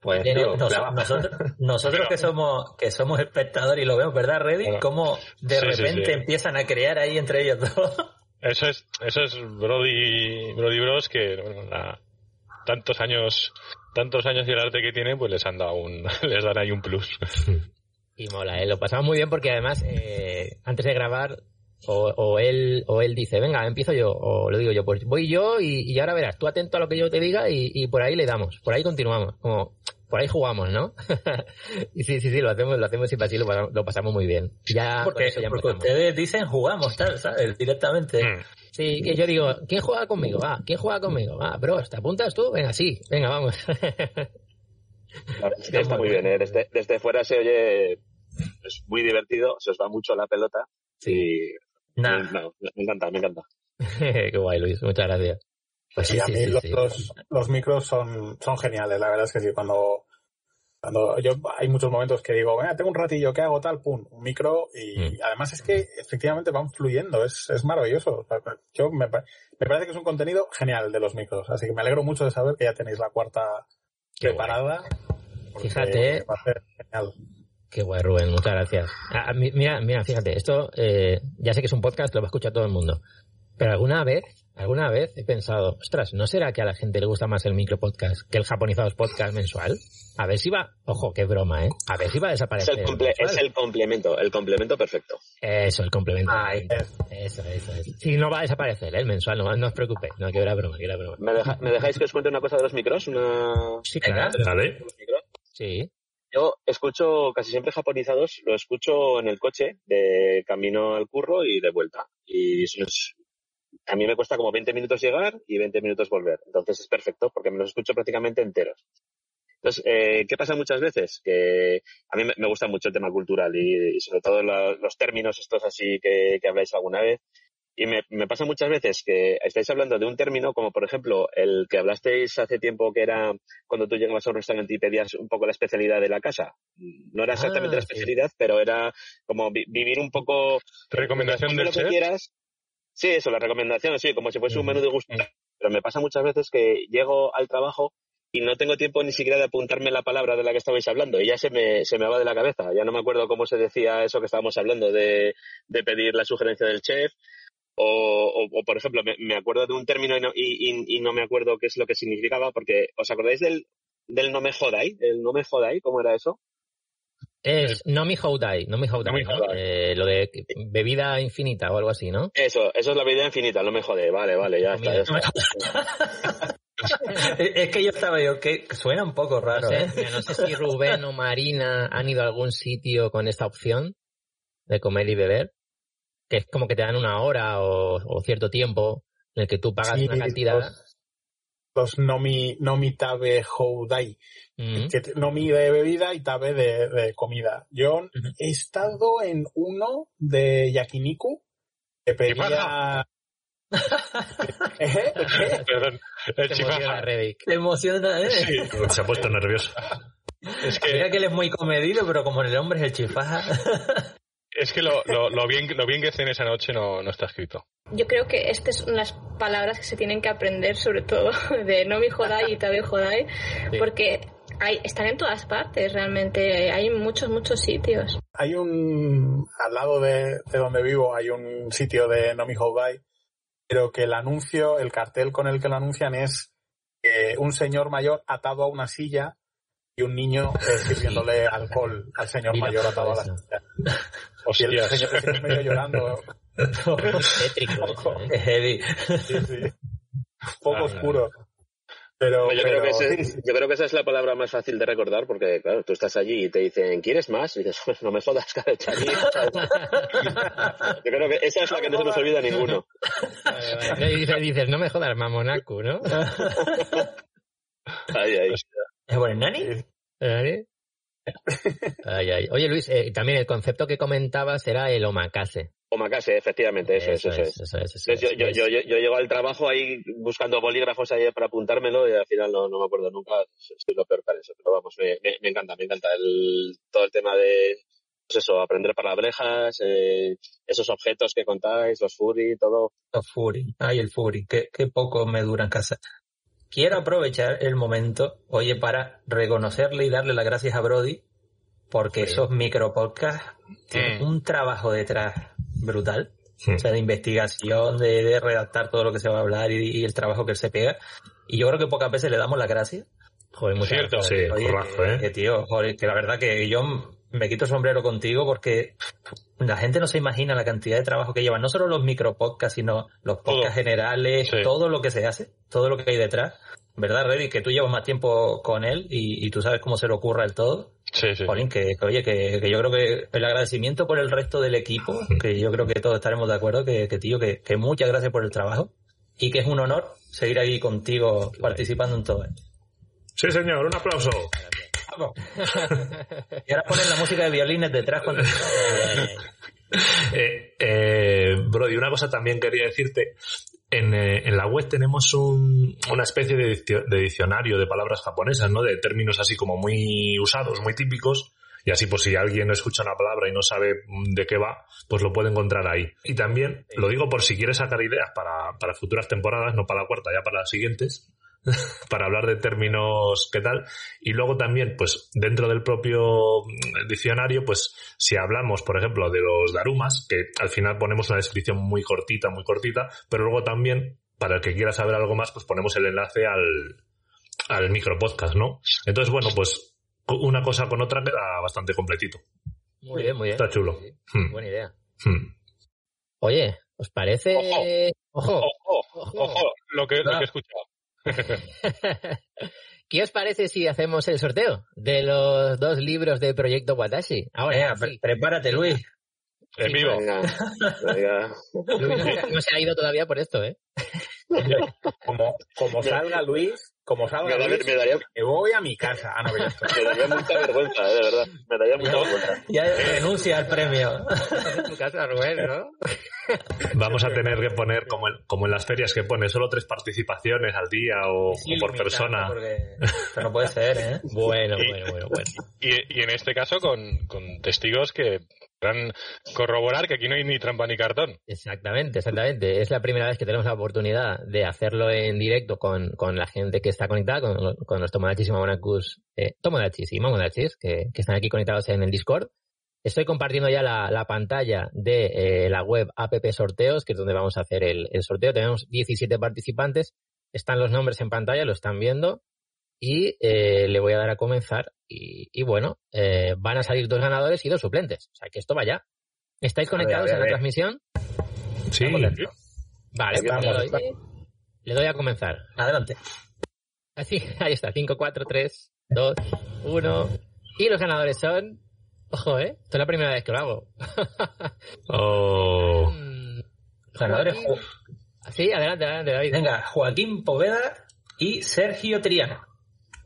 Pues nosotros, nosotros que somos que somos espectadores y lo vemos, ¿verdad, Reddy? Cómo de repente empiezan a crear ahí entre ellos dos. Eso es, eso es Brody, Brody Bros que tantos años, tantos años y el arte que tienen, pues les han dado un, les dan ahí un plus. Y mola, ¿eh? lo pasamos muy bien porque además eh, antes de grabar o, él o él dice, venga, empiezo yo, o lo digo yo, pues voy yo y, ahora verás, tú atento a lo que yo te diga y, por ahí le damos, por ahí continuamos, como por ahí jugamos, ¿no? y sí, sí, sí, lo hacemos, lo hacemos siempre así, lo pasamos, muy bien. Ya, porque, ustedes dicen jugamos, tal, ¿sabes? Directamente. Mm. Sí, que yo digo, ¿quién juega conmigo? Va, ¿quién juega conmigo? Va, bro, ¿te apuntas tú? Venga, sí, venga, vamos. está muy bien, ¿eh? desde, desde fuera se oye es muy divertido, se os va mucho la pelota sí. No, me encanta, me encanta. Qué guay, Luis. Muchas gracias. Pues sí, a mí los, los, micros son, son geniales, la verdad es que sí. Cuando, cuando yo hay muchos momentos que digo, venga, tengo un ratillo, ¿qué hago tal? Pum, un micro y, mm. además es que efectivamente van fluyendo, es, es maravilloso. Yo me, me, parece que es un contenido genial de los micros, así que me alegro mucho de saber que ya tenéis la cuarta preparada. Fíjate. genial. Qué guay, Rubén, muchas gracias. Ah, mira, mira, fíjate, esto eh, ya sé que es un podcast, lo va a escuchar todo el mundo. Pero alguna vez, alguna vez he pensado, ostras, ¿no será que a la gente le gusta más el micro podcast que el japonizados podcast mensual? A ver si va, ojo, qué broma, ¿eh? A ver si va a desaparecer. Es el, es el complemento, el complemento perfecto. Eso, el complemento. eso, eso, eso. Sí, no va a desaparecer, ¿eh? el mensual, no, no os preocupéis, no, que era broma, que era broma. ¿Me, dejáis que os cuente una cosa de los micros? Una... Sí, claro. Dale. Sí. Yo escucho casi siempre japonizados, lo escucho en el coche de camino al curro y de vuelta. Y a mí me cuesta como 20 minutos llegar y 20 minutos volver. Entonces es perfecto porque me los escucho prácticamente enteros. Entonces, eh, ¿qué pasa muchas veces? Que a mí me gusta mucho el tema cultural y, sobre todo los términos estos así que, que habláis alguna vez. Y me, me, pasa muchas veces que estáis hablando de un término como, por ejemplo, el que hablasteis hace tiempo que era cuando tú llegabas a un restaurante y pedías un poco la especialidad de la casa. No era exactamente la ah, especialidad, pero era como vivir un poco... ¿Recomendación de lo que quieras. Sí, eso, la recomendación, sí, como si fuese un menú de gusto. Pero me pasa muchas veces que llego al trabajo y no tengo tiempo ni siquiera de apuntarme la palabra de la que estabais hablando y ya se me, se me va de la cabeza. Ya no me acuerdo cómo se decía eso que estábamos hablando de, de pedir la sugerencia del chef o, o, por ejemplo, me, acuerdo de un término y no, y, y no, me acuerdo qué es lo que significaba, porque ¿os acordáis del, del no me jodai? ¿El no me jodai? ¿Cómo era eso? Es no me jodai, no me jodai, eh, lo de bebida infinita o algo así, ¿no? Eso, eso es la bebida infinita, no me jode, vale, vale, ya está. es que yo estaba yo, que suena un poco raro. No sé, ¿eh? no sé si Rubén o Marina han ido a algún sitio con esta opción de comer y beber que es como que te dan una hora o, cierto tiempo en el que tú pagas una cantidad. Los, nomi, nomi tabe houdai. Mm. Nomi de bebida y tabe de, comida. Yo he estado en uno de yakiniku que pedía... ¿Eh? Perdón, el Te emociona, Te emociona, ¿eh? Sí, se ha puesto nervioso. Es que... Mira que él es muy comedido, pero como el hombre es el chifaja. Es que lo, lo, bien, lo bien que hacen esa noche no, no está escrito. Yo creo que estas son las palabras que se tienen que aprender, sobre todo de no mi jodai y tabe jodai, porque hay, están en todas partes realmente, hay muchos, muchos sitios. Hay un, al lado de, de donde vivo, hay un sitio de no mi jodai, pero que el anuncio, el cartel con el que lo anuncian es eh, un señor mayor atado a una silla y un niño eh, sirviéndole alcohol al señor mayor atado a la silla. Y el señor, el señor medio llorando. Tétrico. ¿eh? Heavy. Sí, sí. Un poco oscuro. Pero, yo, pero... Creo que ese, yo creo que esa es la palabra más fácil de recordar porque, claro, tú estás allí y te dicen, ¿quieres más? Y dices, pues no me jodas, cara Yo creo que esa es la que no se nos olvida a ninguno. Vale, vale. dices, no me jodas, mamonaco, ¿no? Ay, ay. ¿Es bueno, Nani? ¿Nani? Ay, ay. Oye, Luis, eh, también el concepto que comentabas era el omakase. Omakase, efectivamente, eso, eso, eso, es. yo, yo, yo, yo, llego al trabajo ahí buscando bolígrafos ahí para apuntármelo y al final no, no me acuerdo nunca. Soy lo peor para eso, pero vamos, me, me, encanta, me encanta el, todo el tema de, pues eso, aprender palabrejas, eh, esos objetos que contáis, los furi, todo. Los furi, ay, el furi, qué, qué poco me dura en casa. Quiero aprovechar el momento, oye, para reconocerle y darle las gracias a Brody, porque esos micro podcasts tienen mm. un trabajo detrás brutal. O sea, de investigación, de, redactar todo lo que se va a hablar y, el trabajo que él se pega. Y yo creo que pocas veces le damos las gracias. Joder, muy cierto. Sí, ¿eh? tío, joder, que la verdad que yo me quito el sombrero contigo porque la gente no se imagina la cantidad de trabajo que llevan, no solo los micropodcasts, sino los podcasts generales, todo lo que se hace, todo lo que hay detrás. ¿Verdad, Reddy? Que tú llevas más tiempo con él y, tú sabes cómo se le ocurra el todo. Sí, sí. que, oye, que, yo creo que el agradecimiento por el resto del equipo, que yo creo que todos estaremos de acuerdo, que, tío, que, muchas gracias por el trabajo y que es un honor seguir aquí contigo participando en todo esto. Sí, señor, un aplauso. y ahora ponen la música de violines detrás cuando... eh, eh, Brody, una cosa también quería decirte. En, eh, en la web tenemos un, una especie de, de, diccionario de palabras japonesas, ¿no? De términos así como muy usados, muy típicos. Y así, pues si alguien escucha una palabra y no sabe de qué va, pues lo puede encontrar ahí. Y también, lo digo por si quieres sacar ideas para, para futuras temporadas, no para la cuarta, ya para las siguientes, para hablar de términos qué tal. Y luego también, pues dentro del propio mm, diccionario, pues si hablamos, por ejemplo, de los darumas, que al final ponemos una descripción muy cortita, muy cortita, pero luego también, para el que quiera saber algo más, pues ponemos el enlace al, al micropodcast, ¿no? Entonces, bueno, pues una cosa con otra queda bastante completito. Muy bien, muy bien. Está chulo. Hmm. Buena idea. Hmm. Oye, ¿os parece? Ojo, ojo, ojo, lo que, lo que he escuchado. ¿Qué os parece si hacemos el sorteo de los dos libros de Proyecto Watashi? Ahora, prepárate, Luis. En vivo. no se ha ido todavía por esto, ¿eh? Como, como salga Luis, como salga me, Luis, me, voy a mi casa. Ah, no, me daría mucha vergüenza, ¿eh? de verdad. Me daría mucha vergüenza. Ya renuncia al premio. tu casa, Rubén, ¿no? Vamos a tener que poner, como en, como en las ferias que pone, solo tres participaciones al día o, por persona. Eso no puede ser, ¿eh? Bueno, bueno, bueno, bueno. Y, y en este caso con, con testigos que Podrán corroborar que aquí no hay ni trampa ni cartón. Exactamente, exactamente. Es la primera vez que tenemos la oportunidad de hacerlo en directo con, con la gente que está conectada, con, con los Tomodachis y Mamonacus, eh, Tomodachis y Mamonachis, que, que, están aquí conectados en el Discord. Estoy compartiendo ya la, la pantalla de eh, la web app sorteos, que es donde vamos a hacer el, el sorteo. Tenemos 17 participantes. Están los nombres en pantalla, lo están viendo y eh, le voy a dar a comenzar y, bueno, eh, van a salir dos ganadores y dos suplentes. O sea que esto vaya. ¿Estáis conectados a, la transmisión? Sí. Vale, pues le, doy, a comenzar. Adelante. Así, ahí está, 5, 4, 3, 2, 1. Y los ganadores son... Ojo, ¿eh? Esto es la primera vez que lo hago. oh. Ganadores... Sí, adelante, adelante, David. Venga, Joaquín Poveda y Sergio Triano.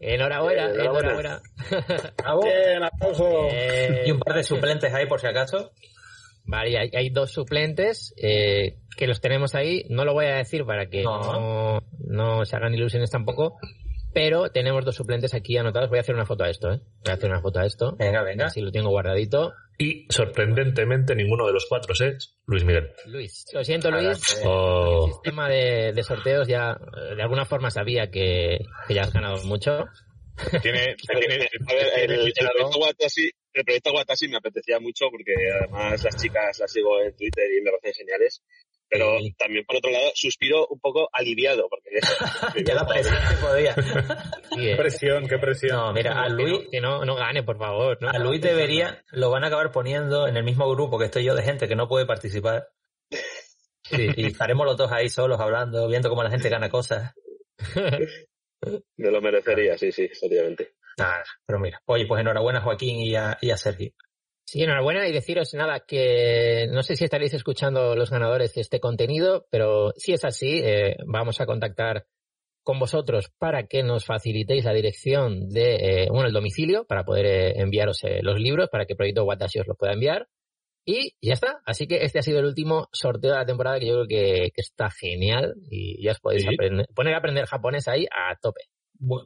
Enhorabuena, enhorabuena. Bien, aplauso. Y un par de suplentes ahí por si acaso. Vale, hay, hay dos suplentes eh, que los tenemos ahí. No lo voy a decir para que no, no, se hagan ilusiones tampoco. Pero tenemos dos suplentes aquí anotados. Voy a hacer una foto a esto, ¿eh? Voy a hacer una foto a esto. Venga, venga. Así lo tengo guardadito. Y sorprendentemente ninguno de los cuatro es Luis Miguel. Luis, lo siento Luis. Oh. El sistema de, sorteos ya de alguna forma sabía que, ya has ganado mucho. Tiene, tiene, a ver, el, el, proyecto Guatasi, el proyecto Guatasi me apetecía mucho porque además las chicas las sigo en Twitter y me parecen geniales. Pero también, por otro lado, suspiro un poco aliviado, porque ya la presión que podía. Qué presión, qué presión. No, mira, a Luis... Que no, no gane, por favor. A Luis debería, lo van a acabar poniendo en el mismo grupo que estoy yo de gente que no puede participar. y estaremos los dos ahí solos hablando, viendo cómo la gente gana cosas. Me lo merecería, sí, sí, seriamente. Nada, pero mira. Oye, pues enhorabuena Joaquín y a, y a Sergio. Sí, enhorabuena y deciros nada que no sé si estaréis escuchando los ganadores de este contenido, pero si es así, eh, vamos a contactar con vosotros para que nos facilitéis la dirección de, eh, bueno, el domicilio para poder eh, enviaros los libros para que Proyecto Watashi os los pueda enviar. Y ya está. Así que este ha sido el último sorteo de la temporada que yo creo que, está genial y ya os podéis poner a aprender japonés ahí a tope.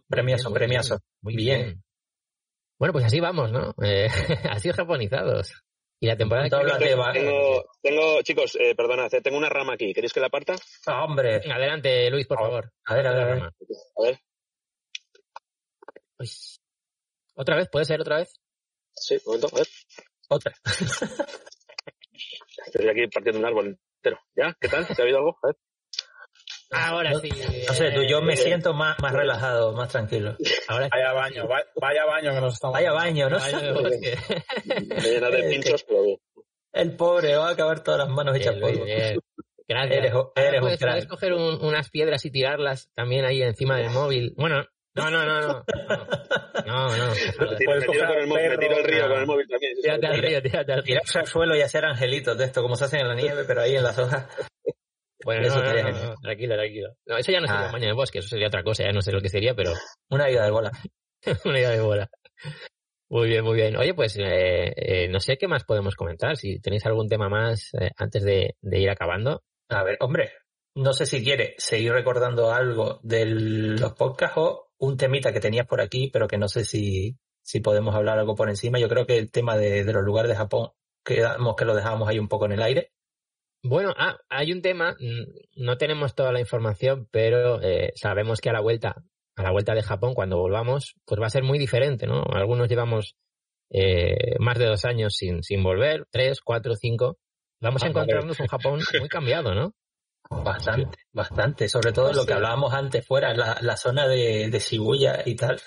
premiazo, premiazo. Muy bien. Bueno, pues así vamos, ¿no? Eh, así japonizados. Y la temporada tengo, tengo, chicos, eh, perdona, tengo una rama aquí. ¿Queréis que la parta? Ah, hombre. Adelante, Luis, por favor. A ver, a ver, a ver. A ver. ¿Otra vez? ¿Puede ser otra vez? Sí, un momento, a ver. Otra. Estoy aquí partiendo un árbol entero. ¿Ya? ¿Qué tal? ¿Se ha oído algo? A ver. Ahora sí. No sé, tú, yo me siento más, más relajado, más tranquilo. Ahora vaya baño, vaya, baño que nos estamos. Vaya baño, ¿no? Me de pinchos, pero El pobre va a acabar todas las manos hechas polvo. Gracias. Eres, eres puedes, puedes coger unas piedras y tirarlas también ahí encima del móvil. Bueno, no, no, no, no. No, no. me, tiro con el móvil, me tiro al río con el móvil también. Tírate al río, tírate al río. Tirarse al suelo y hacer angelitos de esto, como se hacen en la nieve, pero ahí en las hojas. Bueno, eso no, no, no, tranquilo, tranquilo. No, eso ya no sería ah. baño de bosque, eso sería otra cosa, ya no sé lo que sería, pero... Una ida de bola. Una ida de bola. Muy bien, muy bien. Oye, pues eh, eh, no sé qué más podemos comentar. Si tenéis algún tema más eh, antes de, de, ir acabando. A ver, hombre, no sé si quiere seguir recordando algo de los podcasts o un temita que tenías por aquí, pero que no sé si, si podemos hablar algo por encima. Yo creo que el tema de, de los lugares de Japón, quedamos que lo dejábamos ahí un poco en el aire. Bueno, ah, hay un tema, no tenemos toda la información, pero eh, sabemos que a la vuelta, a la vuelta de Japón, cuando volvamos, pues va a ser muy diferente, ¿no? Algunos llevamos eh, más de dos años sin, sin volver, tres, cuatro, cinco. Vamos a encontrarnos un Japón muy cambiado, ¿no? Bastante, bastante. Sobre todo pues lo que hablábamos antes fuera, la, la zona de, de Shibuya y tal.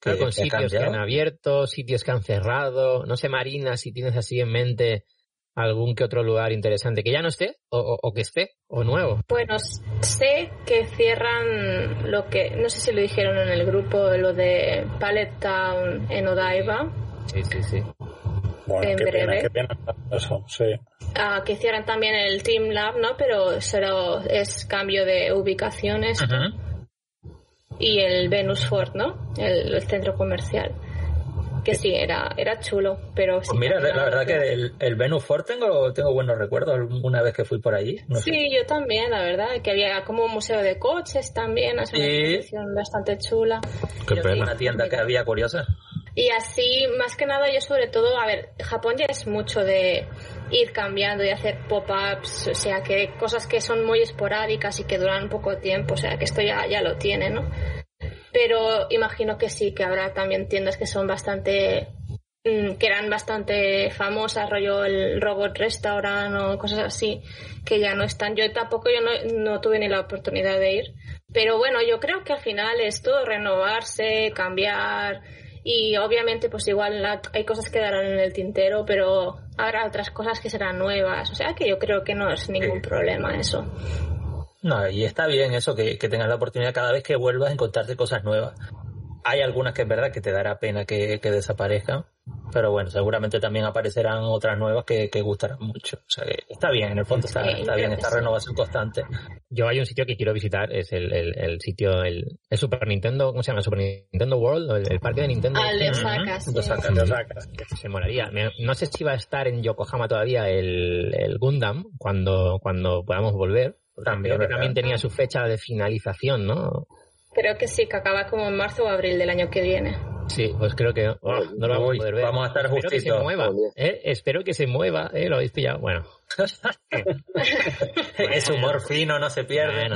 Que, con sitios que han abierto, sitios que han cerrado. No sé, Marina, si tienes así en mente algún que otro lugar interesante que ya no esté o, que esté o nuevo. Bueno, sé que cierran lo que, no sé si lo dijeron en el grupo, lo de Pallet Town en Odaiba. Sí, sí, sí. Bueno, en breve. qué pena eso, sí. Ah, que cierran también el Team Lab, ¿no? Pero será, es cambio de ubicaciones. Y el Venus Fort, ¿no? el centro comercial que sí, era, era chulo, pero... Pues mira, la verdad que el, el Venus Fort tengo, tengo buenos recuerdos una vez que fui por allí. sí, yo también, la verdad, que había como un museo de coches también, es una exposición bastante chula. Qué pena. Una tienda que había curiosa. Y así, más que nada, yo sobre todo, a ver, Japón ya es mucho de ir cambiando y hacer pop-ups, o sea, que cosas que son muy esporádicas y que duran poco tiempo, o sea, que esto ya, ya lo tiene, ¿no? Pero imagino que sí, que habrá también tiendas que son bastante mm, que eran bastante famosas, rollo el Robot Restaurant o cosas así, que ya no están. Yo tampoco, yo no, tuve ni la oportunidad de ir. Pero bueno, yo creo que al final es todo renovarse, cambiar y obviamente pues igual hay cosas que darán en el tintero, pero habrá otras cosas que serán nuevas. O sea que yo creo que no es ningún problema eso. No, y está bien eso, que, que tengas la oportunidad cada vez que vuelvas a encontrarte cosas nuevas. Hay algunas que es verdad que te dará pena que, desaparezcan, pero bueno, seguramente también aparecerán otras nuevas que, gustarán mucho. O sea, que está bien, en el fondo está, bien esta renovación constante. Yo hay un sitio que quiero visitar, es el, el, sitio, el, el, Super Nintendo, ¿cómo se llama? Super Nintendo World, el, parque de Nintendo. Ah, de Osaka, Se molaría. No sé si va a estar en Yokohama todavía el, el Gundam cuando, cuando podamos volver también, creo que también tenía su fecha de finalización, ¿no? Creo que sí, que acaba como en marzo o abril del año que viene. Sí, pues creo que oh, no lo vamos a poder ver. Vamos a estar Espero que se mueva, ¿eh? Espero que se mueva, ¿eh? Lo habéis pillado. Bueno. es humor fino, no se pierde.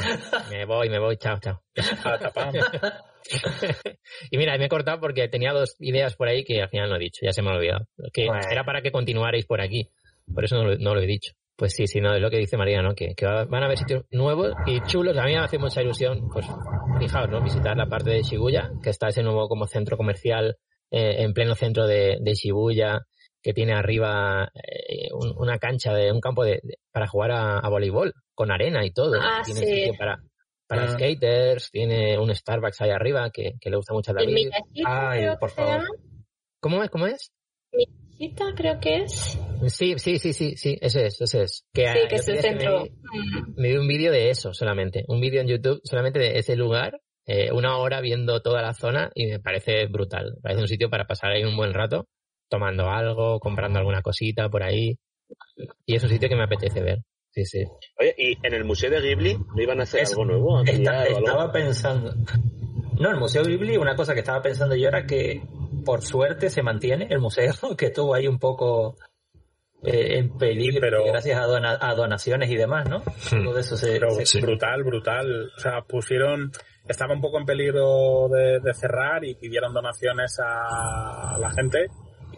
me voy, me voy, chao, chao. y mira, me he cortado porque tenía dos ideas por ahí que al final no he dicho, ya se me ha olvidado. Que era para que continuarais por aquí. Por eso no lo he dicho. Pues sí, sí, no, es lo que dice María, ¿no? Que, van a haber sitios nuevos y chulos. A mí me hace mucha ilusión, pues, fijaos, ¿no? Visitar la parte de Shibuya, que está ese nuevo como centro comercial eh, en pleno centro de, Shibuya, que tiene arriba eh, una cancha de un campo de, para jugar a, voleibol, con arena y todo. Ah, tiene sitio para, para ah. skaters, tiene un Starbucks ahí arriba que, le gusta mucho a David. Ay, por favor. ¿Cómo es? ¿Cómo es? Creo que es. Sí, sí, sí, sí, sí, ese es, ese es. Que sí, que es el centro. Me, dio un vídeo de eso solamente, un vídeo en YouTube solamente de ese lugar, eh, una hora viendo toda la zona y me parece brutal. Me parece un sitio para pasar ahí un buen rato, tomando algo, comprando alguna cosita por ahí. Y es un sitio que me apetece ver. Sí, sí. Oye, ¿y en el Museo de Ghibli no iban a hacer algo nuevo? estaba pensando. No, el Museo Ghibli, una cosa que estaba pensando yo era que por suerte se mantiene el museo, que estuvo ahí un poco eh, en peligro pero, gracias a, donaciones y demás, ¿no? Hmm. Todo eso se, brutal, brutal. O sea, pusieron, estaba un poco en peligro de, de cerrar y pidieron donaciones a la gente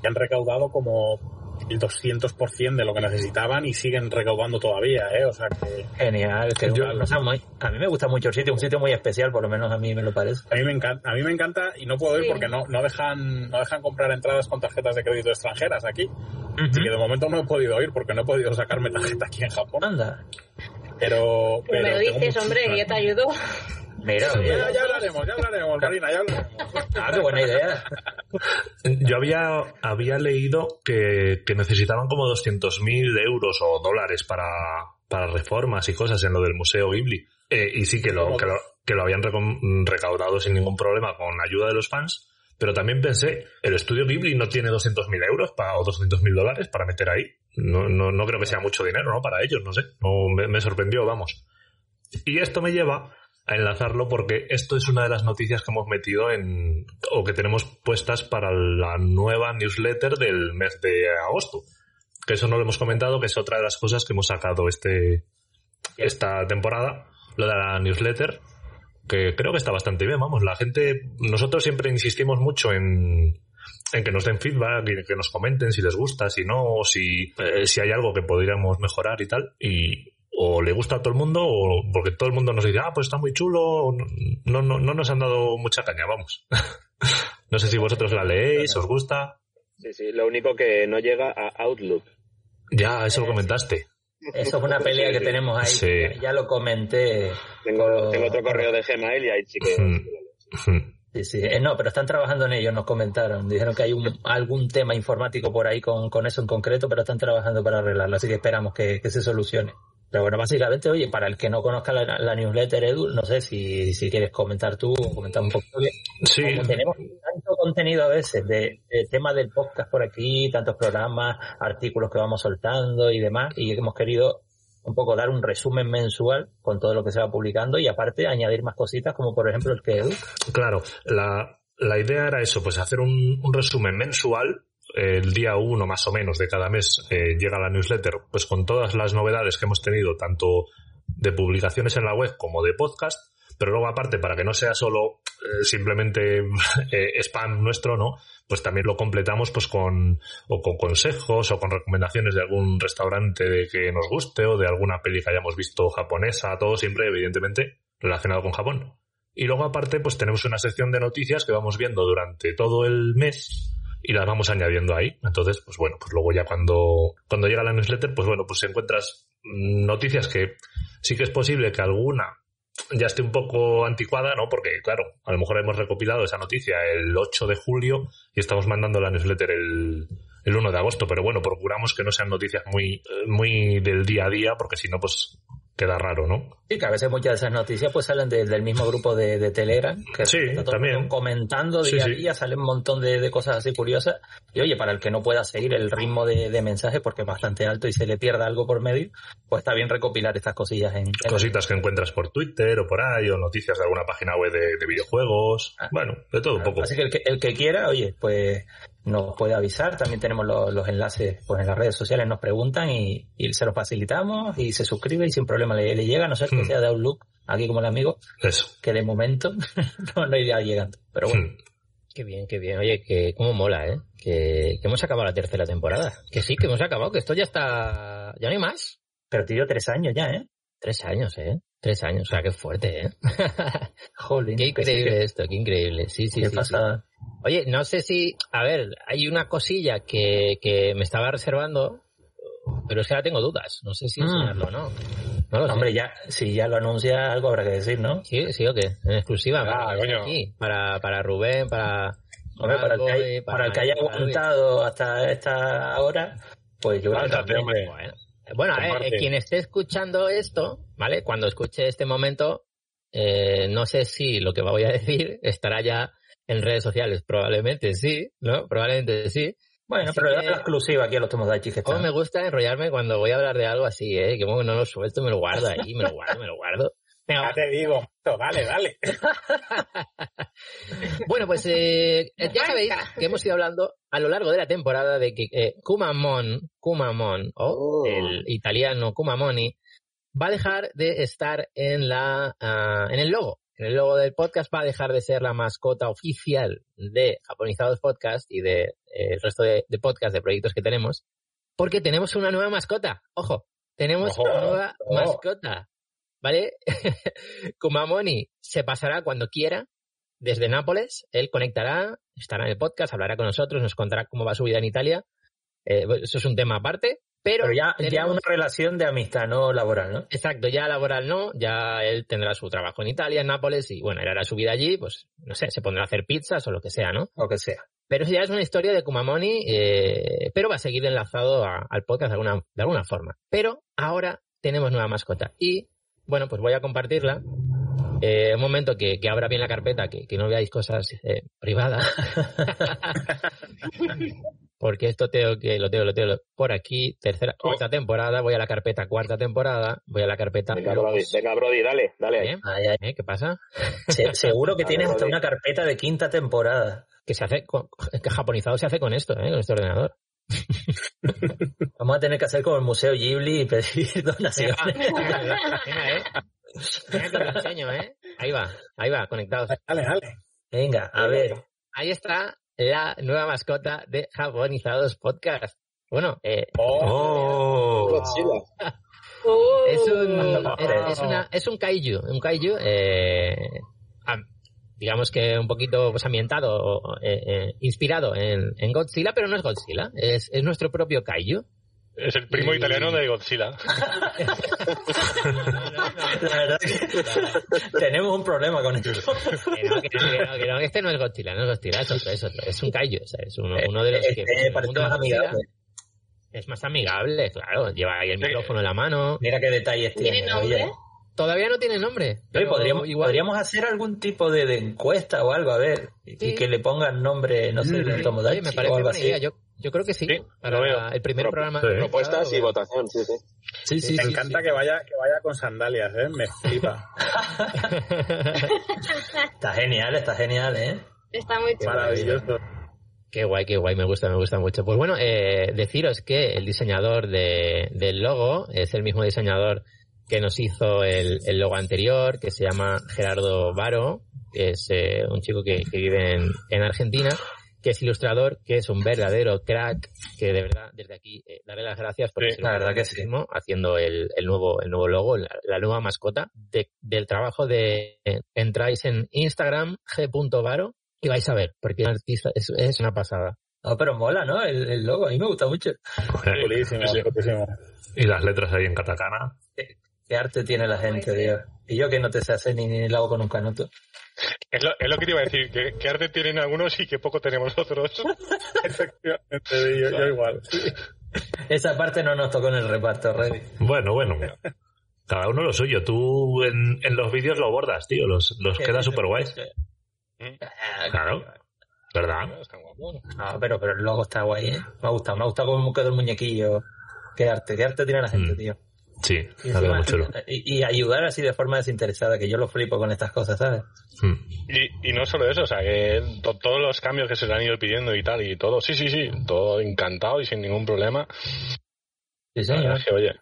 y han recaudado como el 200% de lo que necesitaban y siguen recaudando todavía, ¿eh? O sea que... Genial, que a mí me gusta mucho el sitio, un sitio muy especial, por lo menos a mí me lo parece. A mí me encanta, a mí me encanta y no puedo ir porque no, no dejan no dejan comprar entradas con tarjetas de crédito extranjeras aquí. Así que de momento no he podido ir porque no he podido sacarme tarjeta aquí en Japón. Anda. Pero, pero me lo dices, hombre, yo te ayudo. Mira, ya, hablaremos, ya hablaremos, Marina, ya hablaremos. Ah, qué buena idea. Yo había, había leído que, que necesitaban como 200.000 euros o dólares para, para reformas y cosas en lo del Museo Ghibli. Eh, y sí que lo, que lo, que lo habían recaudado sin ningún problema con ayuda de los fans. Pero también pensé, el estudio Ghibli no tiene 200.000 euros para, o 200.000 dólares para meter ahí. No, no, no creo que sea mucho dinero, ¿no? Para ellos, no sé. No, me, me sorprendió, vamos. Y esto me lleva a enlazarlo porque esto es una de las noticias que hemos metido en o que tenemos puestas para la nueva newsletter del mes de agosto. Que eso no lo hemos comentado, que es otra de las cosas que hemos sacado este esta temporada, lo de la newsletter, que creo que está bastante bien, vamos, la gente nosotros siempre insistimos mucho en en que nos den feedback y que nos comenten si les gusta, si no, si, eh, si hay algo que podríamos mejorar y tal. Y, o le gusta a todo el mundo o porque todo el mundo nos dice, ah, pues está muy chulo, no, no, no nos han dado mucha caña, vamos. no sé si vosotros la leéis, os gusta. Sí, sí, lo único que no llega a Outlook. Ya, eso lo comentaste. Eso es una pelea que tenemos ahí. Ya lo comenté. Tengo, tengo, otro correo de Gmail y ahí sí que... Sí, sí. Eh, no, pero están trabajando en ello, nos comentaron. Dijeron que hay un, algún tema informático por ahí con, con, eso en concreto, pero están trabajando para arreglarlo, así que esperamos que, que se solucione. Pero bueno, básicamente, oye, para el que no conozca la, newsletter, Edu, no sé si, si, quieres comentar tú o comentar un poco. Sí. tenemos tanto contenido a veces de, tema del podcast por aquí, tantos programas, artículos que vamos soltando y demás, y hemos querido un poco dar un resumen mensual con todo lo que se va publicando y aparte añadir más cositas como por ejemplo el que Edu. Claro, la, la idea era eso, pues hacer un, un resumen mensual el día uno más o menos de cada mes eh, llega la newsletter, pues con todas las novedades que hemos tenido, tanto de publicaciones en la web como de podcast, pero luego aparte, para que no sea solo eh, simplemente eh, spam nuestro, ¿no? Pues también lo completamos pues con, o con consejos o con recomendaciones de algún restaurante de que nos guste o de alguna peli que hayamos visto japonesa, todo siempre evidentemente relacionado con Japón. Y luego aparte pues tenemos una sección de noticias que vamos viendo durante todo el mes y las vamos añadiendo ahí. Entonces, pues bueno, pues luego ya cuando, cuando llega la newsletter, pues bueno, pues encuentras noticias que sí que es posible que alguna ya esté un poco anticuada, ¿no? Porque, claro, a lo mejor hemos recopilado esa noticia el 8 de julio y estamos mandando la newsletter el, el 1 de agosto, pero bueno, procuramos que no sean noticias muy, muy del día a día, porque si no, pues queda raro, ¿no? Sí, que a veces muchas de esas noticias pues salen del mismo grupo de, de Telegram, que sí, también. comentando día a día, salen un montón de, cosas así curiosas. Y oye, para el que no pueda seguir el ritmo de, de mensajes porque es bastante alto y se le pierda algo por medio, pues está bien recopilar estas cosillas en... Cositas que encuentras por Twitter o por ahí, o noticias de alguna página web de, videojuegos, ah. bueno, de todo un poco. Así que el, que el que quiera, oye, pues nos puede avisar. También tenemos los, enlaces pues en las redes sociales, nos preguntan y, se los facilitamos y se suscribe y sin problema le, llega, a no ser que hmm. sea de Outlook, aquí como el amigo, Eso. que de momento no, no iría llegando. Pero bueno. Hmm. Qué bien, qué bien. Oye, que cómo mola, ¿eh? Que, hemos acabado la tercera temporada. Que sí, que hemos acabado, que esto ya está... Ya no hay más. Pero tío, tres años ya, ¿eh? Tres años, ¿eh? Tres años, o sea, qué fuerte, ¿eh? Jolín. Qué increíble esto, qué increíble. Sí, sí, qué sí. Pasada. Oye, no sé si, a ver, hay una cosilla que, que me estaba reservando, pero es que ahora tengo dudas. No sé si mm. enseñarlo o no. No lo Hombre, ya, si ya lo anuncia, algo habrá que decir, ¿no? Sí, sí, o qué. En exclusiva. Ah, para, para, para Rubén, para. Hombre, para, el que, para, el que haya aguantado hasta esta hora, pues yo creo que. Bueno, bueno a ver, quien esté escuchando esto, ¿vale? Cuando escuche este momento, eh, no sé si lo que voy a decir estará ya en redes sociales, probablemente sí, ¿no? Probablemente sí. Bueno, pero es la exclusiva aquí a los Tomodachi que Como me gusta enrollarme cuando voy a hablar de algo así, ¿eh? Que no lo suelto, me lo guardo ahí, me lo guardo, me lo guardo. Ya te digo, dale, dale. bueno, pues eh, ya sabéis que hemos ido hablando a lo largo de la temporada de que eh, Kumamon, Kumamon, o oh. el italiano Kumamoni, va a dejar de estar en la uh, en el logo. En el logo del podcast va a dejar de ser la mascota oficial de Japonizados Podcast y de eh, el resto de, de podcasts, de proyectos que tenemos, porque tenemos una nueva mascota. Ojo, tenemos una nueva mascota. ¿Vale? Kumamoni se pasará cuando quiera desde Nápoles. Él conectará, estará en el podcast, hablará con nosotros, nos contará cómo va su vida en Italia. Eh, eso es un tema aparte. Pero, ya, ya una relación de amistad, no laboral, ¿no? Exacto, ya laboral no, ya él tendrá su trabajo en Italia, en Nápoles, y bueno, él hará su vida allí, pues no sé, se pondrá a hacer pizzas o lo que sea, ¿no? Lo que sea. Pero ya es una historia de Kumamoni, eh, pero va a seguir enlazado al podcast de alguna, de alguna forma. Pero ahora tenemos nueva mascota. Y bueno, pues voy a compartirla. Eh, un momento que, que, abra bien la carpeta, que, que no veáis cosas eh, privadas. Porque esto tengo que, lo tengo, lo tengo por aquí, tercera, oh. cuarta temporada, voy a la carpeta cuarta temporada, voy a la carpeta. Venga, Brody, venga, Brody dale, dale. Ahí. ¿Eh? ¿Qué pasa? seguro que tienes hasta una carpeta de quinta temporada. Que se hace, que japonizado se hace con esto, ¿eh? con este ordenador. Vamos a tener que hacer como el Museo Ghibli y pedir donaciones. Venga, ¿eh? Venga, enseño, ¿eh? Ahí va, ahí va, conectados. Dale, dale. Venga, a ver. Ahí está la nueva mascota de Japonizados Podcast. Bueno, eh, oh. es un es, una, es un kaiju, un kaiju eh, digamos que un poquito pues, ambientado, eh, eh, inspirado en, en, Godzilla, pero no es Godzilla, es, es nuestro propio kaiju. Es el primo italiano de Godzilla. La verdad que tenemos un problema con esto. Que no, que no, que no, que este no es Godzilla, no es Godzilla, es otro, es otro. Es un kaiju, o sea, es uno, uno de los que... Este parece más amigable. Es más amigable, claro. Lleva ahí el micrófono en la mano. Mira qué detalles tiene. ¿Tiene nombre? Todavía no tiene nombre. Pero podríamos, igual. podríamos hacer algún tipo de, de, encuesta o algo, a ver, sí. y que le pongan nombre, no sé, de Tomodachi sí, me parece o algo así. Yo, yo creo que sí. Sí, para lo veo. el primer Pro- programa. sí. Propuestas y votación, sí, sí. Sí, sí, Me sí, encanta sí. que vaya que vaya con sandalias, ¿eh? Me flipa. Está genial, está genial, ¿eh? Está muy chulo. Maravilloso. Qué guay, qué guay, me gusta, me gusta mucho. Pues bueno, eh, deciros que el diseñador de, del logo es el mismo diseñador que nos hizo el, el logo anterior, que se llama Gerardo Varo, que es eh, un chico que, que vive en, en Argentina, que es ilustrador, que es un verdadero crack, que de verdad, desde aquí, eh, darle las gracias porque Sí, la verdad que sí. haciendo el, el nuevo, el nuevo logo, la, la nueva mascota de- del trabajo de, eh, entráis en Instagram, g.varo, y vais a ver, porque es un artista, es, es una pasada. No, pero mola, ¿no? El, el logo, a mí me gusta mucho. Sí. Y las letras ahí en katakana. Qué arte tiene la gente, Dios. Y yo que no te sé hacer ni, ni el hago con un canuto. Es lo, es lo que te iba a decir, que, que arte tienen algunos y que poco tenemos otros. Efectivamente, yo, yo igual. Esa parte no nos tocó en el reparto, Reddy. Bueno, bueno. Cada uno lo suyo. Tú en, en los vídeos lo bordas, tío. Los, los queda súper guays. Claro. ¿Verdad? Está guapo. No, pero, pero el logo está guay, ¿eh? Me ha gustado, me ha gustado cómo quedó el muñequillo. Qué arte, qué arte tiene la gente, Mm. tío. Sí, Y, ha quedado encima- muy chulo. y, y ayudar así de forma desinteresada, que yo lo flipo con estas cosas, ¿sabes? Mm. Y, y no solo eso, o sea, que to- todos los cambios que se le han ido pidiendo y tal, y todo, sí, sí, sí, todo encantado y sin ningún problema. Sí, señor. que, oye,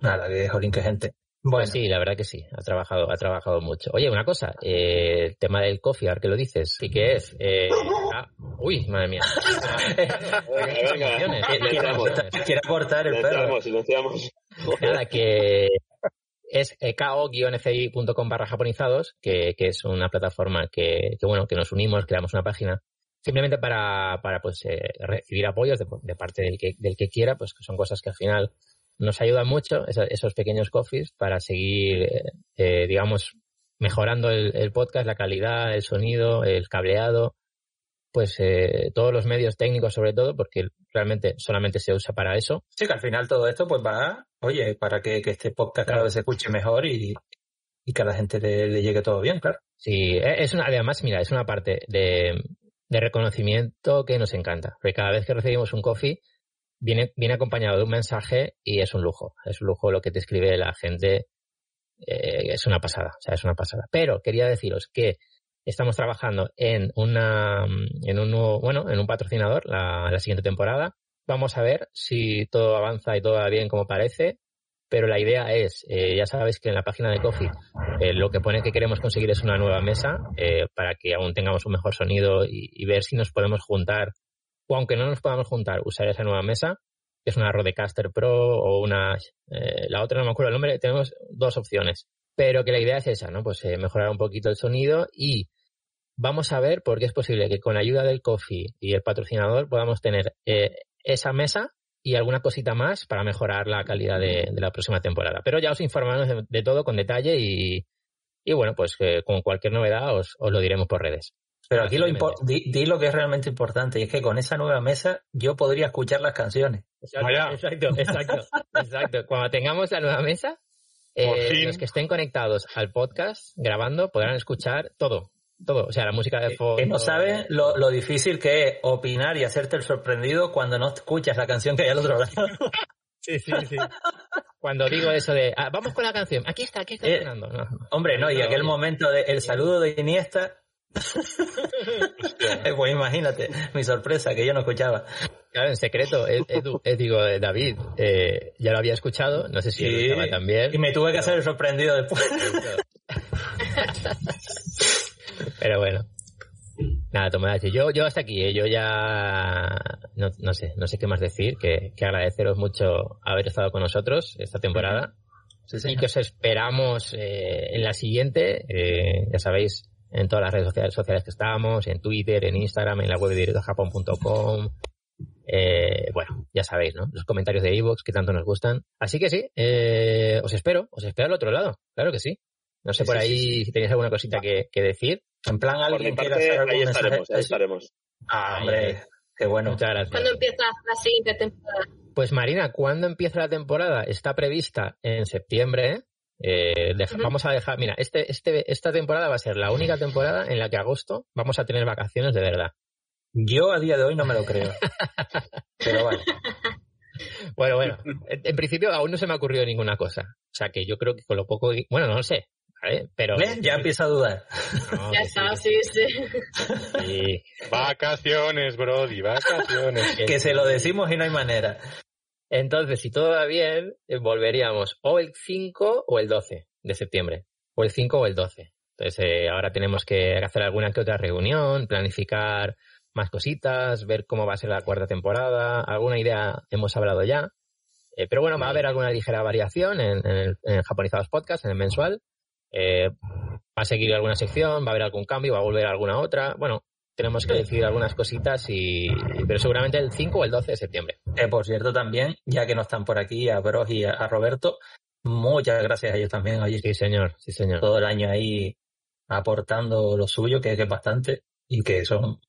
Nada, que jolín, qué gente. Bueno, Pues sí, la verdad que sí, ha trabajado, ha trabajado mucho. Oye, una cosa, eh, el tema del coffee, ahora que lo dices, sí que es, eh, ah, uy, madre mía. Quiere aportar el perro. Silenciamos, silenciamos. Nada, que es ko-fi.com barra japonizados, que, que es una plataforma que, que, bueno, que nos unimos, creamos una página simplemente para, para pues, eh, recibir apoyos de, parte del que, del que quiera, pues que son cosas que al final nos ayudan mucho, esos pequeños coffees, para seguir, eh, eh, digamos, mejorando el podcast, la calidad, el sonido, el cableado, pues eh, todos los medios técnicos sobre todo, porque realmente solamente se usa para eso. Sí, que al final todo esto pues va, oye, para que, que este podcast cada vez se escuche mejor y, y que a la gente le, le llegue todo bien, claro. Sí, e- es una, además, mira, es una parte de, de reconocimiento que nos encanta. Porque cada vez que recibimos un coffee, viene, viene acompañado de un mensaje y es un lujo. Es un lujo lo que te escribe la gente eh, es una pasada, o sea, es una pasada. Pero quería deciros que estamos trabajando en una, en un nuevo, bueno, en un patrocinador la, la siguiente temporada. Vamos a ver si todo avanza y todo va bien como parece pero la idea es, eh, ya sabes que en la página de Coffee eh, lo que pone que queremos conseguir es una nueva mesa eh, para que aún tengamos un mejor sonido y, ver si nos podemos juntar, o aunque no nos podamos juntar, usar esa nueva mesa, que es una Rodecaster Pro o una... la otra no me acuerdo el nombre, tenemos dos opciones, pero que la idea es esa, ¿no? Pues mejorar un poquito el sonido y vamos a ver por qué es posible que con la ayuda del Coffee y el patrocinador podamos tener esa mesa y alguna cosita más para mejorar la calidad de, la próxima temporada. Pero ya os informaremos de, todo con detalle y, y bueno, pues eh, con cualquier novedad os, os, lo diremos por redes. Pero aquí lo di, lo que es realmente importante y es que con esa nueva mesa yo podría escuchar las canciones. Exacto, exacto, exacto, Cuando tengamos la nueva mesa, eh, los que estén conectados al podcast grabando podrán escuchar todo, todo, o sea, la música de fondo. Que no sabes lo, lo, difícil que es opinar y hacerte el sorprendido cuando no escuchas la canción que hay al otro lado. Sí, sí, sí. Cuando digo eso de, ah, vamos con la canción, aquí está, aquí está eh, sonando. hombre, no, y aquel momento del saludo de Iniesta. pues imagínate, mi sorpresa, que yo no escuchaba. Claro, en secreto, Edu, digo, eh, David, eh, ya lo había escuchado, no sé si sí, estaba también. Y me tuve que hacer el sorprendido después. Pero bueno. Nada, Tomodachi, yo, yo hasta aquí, ¿eh? yo ya no, no, sé, no sé qué más decir, que, que agradeceros mucho haber estado con nosotros esta temporada y que os esperamos eh, en la siguiente, eh, ya sabéis, en todas las redes sociales, sociales que estamos, en Twitter, en Instagram, en la web de directojapón.com, eh, bueno, ya sabéis, ¿no? Los comentarios de Evox que tanto nos gustan. Así que sí, eh, os espero, os espero al otro lado, claro que sí. No sé por ahí si tenéis alguna cosita que, decir. En plan, alguien quiera hacer algún ahí estaremos, ahí estaremos. Ah, hombre, qué bueno. Muchas gracias. ¿Cuándo empieza la siguiente temporada? Pues Marina, ¿cuándo empieza la temporada? Está prevista en septiembre. Eh, Vamos a dejar, mira, este, este, esta temporada va a ser la única temporada en la que agosto vamos a tener vacaciones de verdad. Yo a día de hoy no me lo creo. Pero bueno. Bueno, bueno, en, principio aún no se me ha ocurrido ninguna cosa. O sea que yo creo que con lo poco, bueno, no lo sé, pero... Ya empieza a dudar. ya está, sí, sí. Vacaciones, Brody, vacaciones. que se lo decimos y no hay manera. Entonces, si todo va bien, eh, volveríamos o el 5 o el 12 de septiembre. O el 5 o el 12. Entonces, eh, ahora tenemos que hacer alguna que otra reunión, planificar más cositas, ver cómo va a ser la cuarta temporada. Alguna idea hemos hablado ya. Eh, pero bueno, va a haber alguna ligera variación en, en, en Japonizados Podcast, en el mensual. Eh, va a seguir alguna sección, va a haber algún cambio, va a volver a alguna otra. Bueno, tenemos que decidir algunas cositas y, pero seguramente el 5 o el 12 de septiembre. Eh, por cierto, también, ya que no están por aquí, a Bros y a, Roberto, muchas gracias a ellos también. Oye, sí, señor, sí, señor. Todo el año ahí aportando lo suyo, que, es bastante, y que son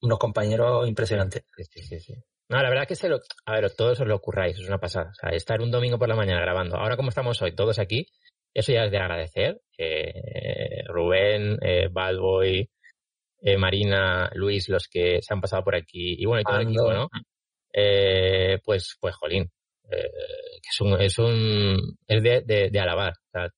unos compañeros impresionantes. Sí, sí, sí. No, la verdad que se lo, a ver, todos os lo ocurráis, es una pasada. O sea, estar un domingo por la mañana grabando. Ahora como estamos hoy, todos aquí, eso ya es de agradecer. Eh, Rubén, eh, Balboy, eh, Marina, Luis, los que se han pasado por aquí, y bueno, y todo el equipo, ¿no? Eh, pues, pues, jolín, eh, es un, es un, es de, de, alabar. O sea,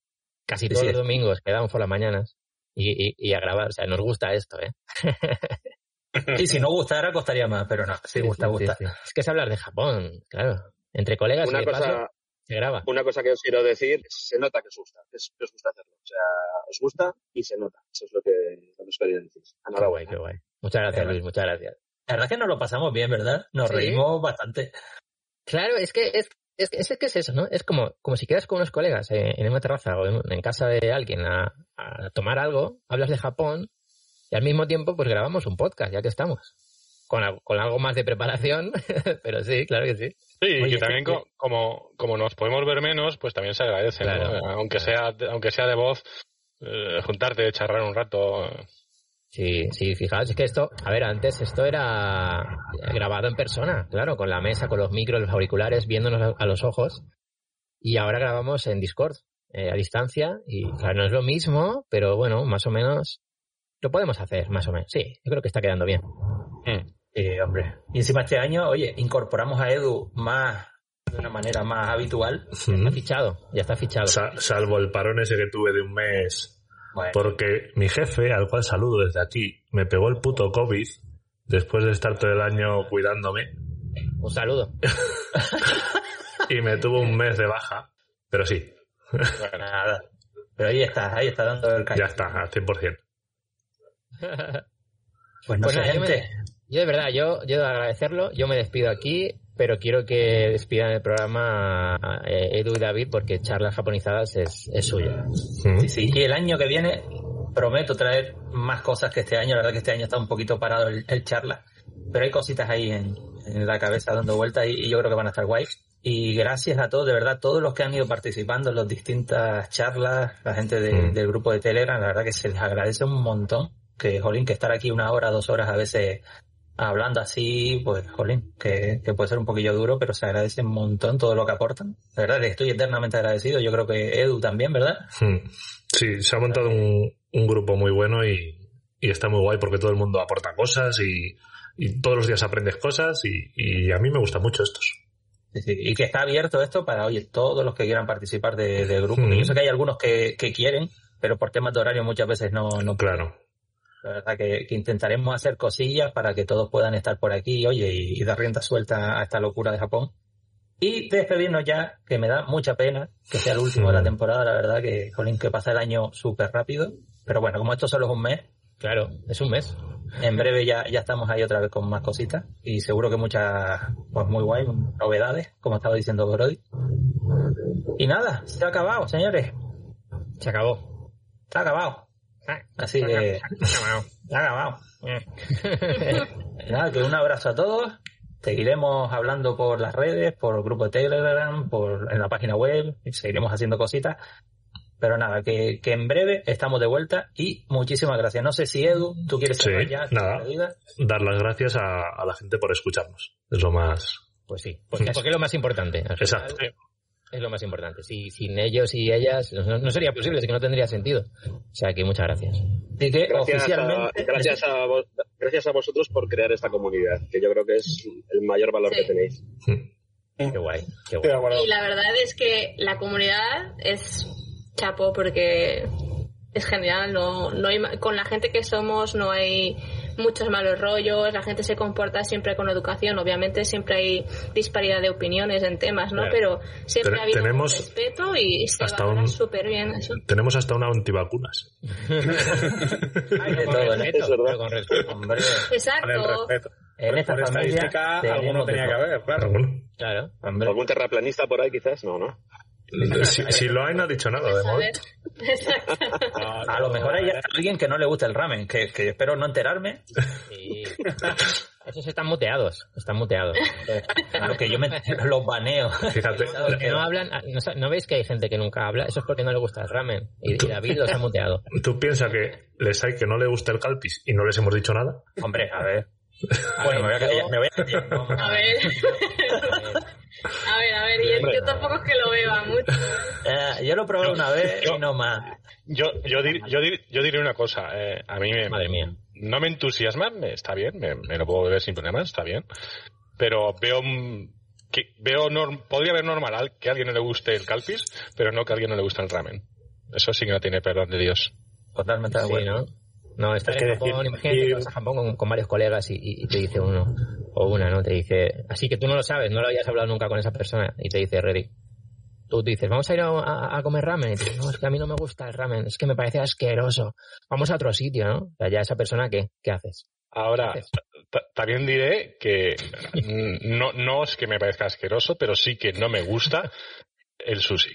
casi todos los domingos quedamos por las mañanas y, y, y, a grabar. O sea, nos gusta esto, ¿eh? y si no gustara, costaría más, pero no, sí, gusta, gusta. Es que es hablar de Japón, claro. Entre colegas Una cosa, se graba. Una cosa que os quiero decir, se nota que os gusta, que os, gusta hacerlo. O sea, os gusta y se nota. Eso es lo que, lo que os quería decir. Qué guay, qué guay. Muchas gracias, Luis, muchas gracias. La verdad es que nos lo pasamos bien, ¿verdad? Nos reímos bastante. Claro, es que es, es, es, que es eso, ¿no? Es como, como si quedas con unos colegas en una terraza o en, casa de alguien a, a, tomar algo, hablas de Japón y al mismo tiempo pues grabamos un podcast, ya que estamos. Con, con algo más de preparación, pero sí, claro que sí. Sí, y que también como, como nos podemos ver menos, pues también se agradece, aunque sea aunque sea de voz, eh, juntarte, charlar un rato. Sí, sí, fijaos, es que esto, a ver, antes esto era grabado en persona, claro, con la mesa, con los micros, los auriculares, viéndonos a los ojos, y ahora grabamos en Discord, eh, a distancia, y claro, no es lo mismo, pero bueno, más o menos lo podemos hacer, más o menos. Sí, yo creo que está quedando bien. Mm. Eh, hombre. Y encima este año, oye, incorporamos a Edu más de una manera más habitual. Ya está fichado, ya está fichado. salvo el parón ese que tuve de un mes. Porque mi jefe, al cual saludo desde aquí, me pegó el puto COVID después de estar todo el año cuidándome. Un saludo. y me tuvo un mes de baja. Pero sí. nada. Pero ahí está, ahí está dando el caño. Ya está, al 100%. pues no sé, gente. Yo de verdad, yo, yo agradecerlo, yo me despido aquí, pero quiero que despidan el programa eh, Edu y David porque charlas japonizadas es, es suya. Sí, sí. Y el año que viene prometo traer más cosas que este año. La verdad que este año está un poquito parado el, charla, pero hay cositas ahí en, la cabeza dando vueltas y, yo creo que van a estar guay. Y gracias a todos, de verdad, todos los que han ido participando en las distintas charlas, la gente del grupo de Telegram, la verdad que se les agradece un montón. Que, jolín, que estar aquí una hora, dos horas a veces hablando así, pues, jolín, que, puede ser un poquillo duro, pero se agradece un montón todo lo que aportan. De verdad, les estoy eternamente agradecido. Yo creo que Edu también, ¿verdad? Hmm. Sí, se ha montado un, grupo muy bueno y, está muy guay porque todo el mundo aporta cosas y, todos los días aprendes cosas y, a mí me gusta mucho estos. Y que está abierto esto para, oye, todos los que quieran participar del grupo. Hmm. Yo sé que hay algunos que, quieren, pero por temas de horario muchas veces no, no Claro. La verdad que, intentaremos hacer cosillas para que todos puedan estar por aquí, oye, y, dar rienda suelta a esta locura de Japón. Y despedirnos ya, que me da mucha pena que sea el último de la temporada, la verdad que, jolín, que pasa el año súper rápido. Pero bueno, como esto solo es un mes. Claro, es un mes. En breve ya, ya estamos ahí otra vez con más cositas. Y seguro que muchas, pues muy guay, novedades, como estaba diciendo Brody. Y nada, se ha acabado, señores. Se acabó. Se ha acabado. Así que. Acabado. Nada, que un abrazo a todos. Seguiremos hablando por las redes, por el grupo de Telegram, por en la página web, y seguiremos haciendo cositas. Pero nada, que, que en breve estamos de vuelta y muchísimas gracias. No sé si Edu, tú quieres sí, ya. Nada, dar las gracias a, la gente por escucharnos. Es lo más. Pues sí, porque, porque es lo más importante. Exacto es lo más importante. Si, sin ellos y ellas no, sería posible, así que no tendría sentido. O sea que muchas gracias. gracias, a, gracias, a, gracias a vosotros por crear esta comunidad, que yo creo que es el mayor valor que tenéis. Qué guay, qué guay. Y la verdad es que la comunidad es chapo porque es genial. No, no hay, con la gente que somos no hay muchos malos rollos, la gente se comporta siempre con educación, obviamente siempre hay disparidad de opiniones en temas, ¿no? Pero siempre ha habido tenemos respeto y se hasta un, súper bien eso. Tenemos hasta una antivacunas. hay de todo, respeto, con respeto, hombre. Exacto. En esta estadística alguno tenía que haber, claro. Claro. ¿Algún terraplanista por ahí quizás? No, ¿no? Si, lo hay, no ha dicho nada de A lo mejor hay alguien que no le gusta el ramen, que, espero no enterarme. Esos están muteados, están muteados. Lo que yo me los baneo. Fíjate. no hablan, no, veis que hay gente que nunca habla? Eso es porque no le gusta el ramen. Y, David los ha muteado. ¿Tú piensas que les hay que no le gusta el calpis y no les hemos dicho nada? Hombre, a ver. Bueno, me voy a, me voy a... a ver. A ver, a ver, yo, tampoco es que lo beba mucho. Eh, yo lo probé una vez y no más. Yo, yo, yo, yo diré una cosa. Eh, a mí me, Madre mía. no me entusiasma, está bien, me, lo puedo beber sin problema, está bien. Pero veo que veo podría ver normal que a alguien no le guste el calpis, pero no que a alguien no le guste el ramen. Eso sí que no tiene perdón de Dios. Totalmente de acuerdo. No, estás en Japón, imagínate que vas a Japón con, varios colegas y, te dice uno o una, ¿no? Te dice, así que tú no lo sabes, no lo habías hablado nunca con esa persona y te dice, Ready. Tú dices, vamos a ir a, comer ramen. Y dices, no, es que a mí no me gusta el ramen, es que me parece asqueroso. Vamos a otro sitio, ¿no? O sea, ya esa persona, ¿qué? ¿Qué haces? Ahora, también diré que no, no es que me parezca asqueroso, pero sí que no me gusta el sushi.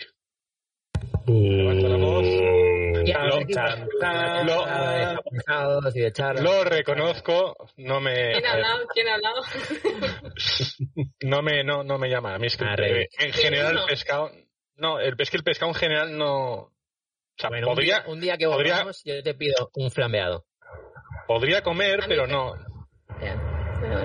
Lo, reconozco, no me. ¿Quién ha hablado? ¿Quién ha hablado? no me, no, no me llama. A mí es que ah, en general el pescado. No, el, es que el pescado en general no. O sea, podría, un día, que volvamos, yo te pido un flambeado. Podría comer, pero no.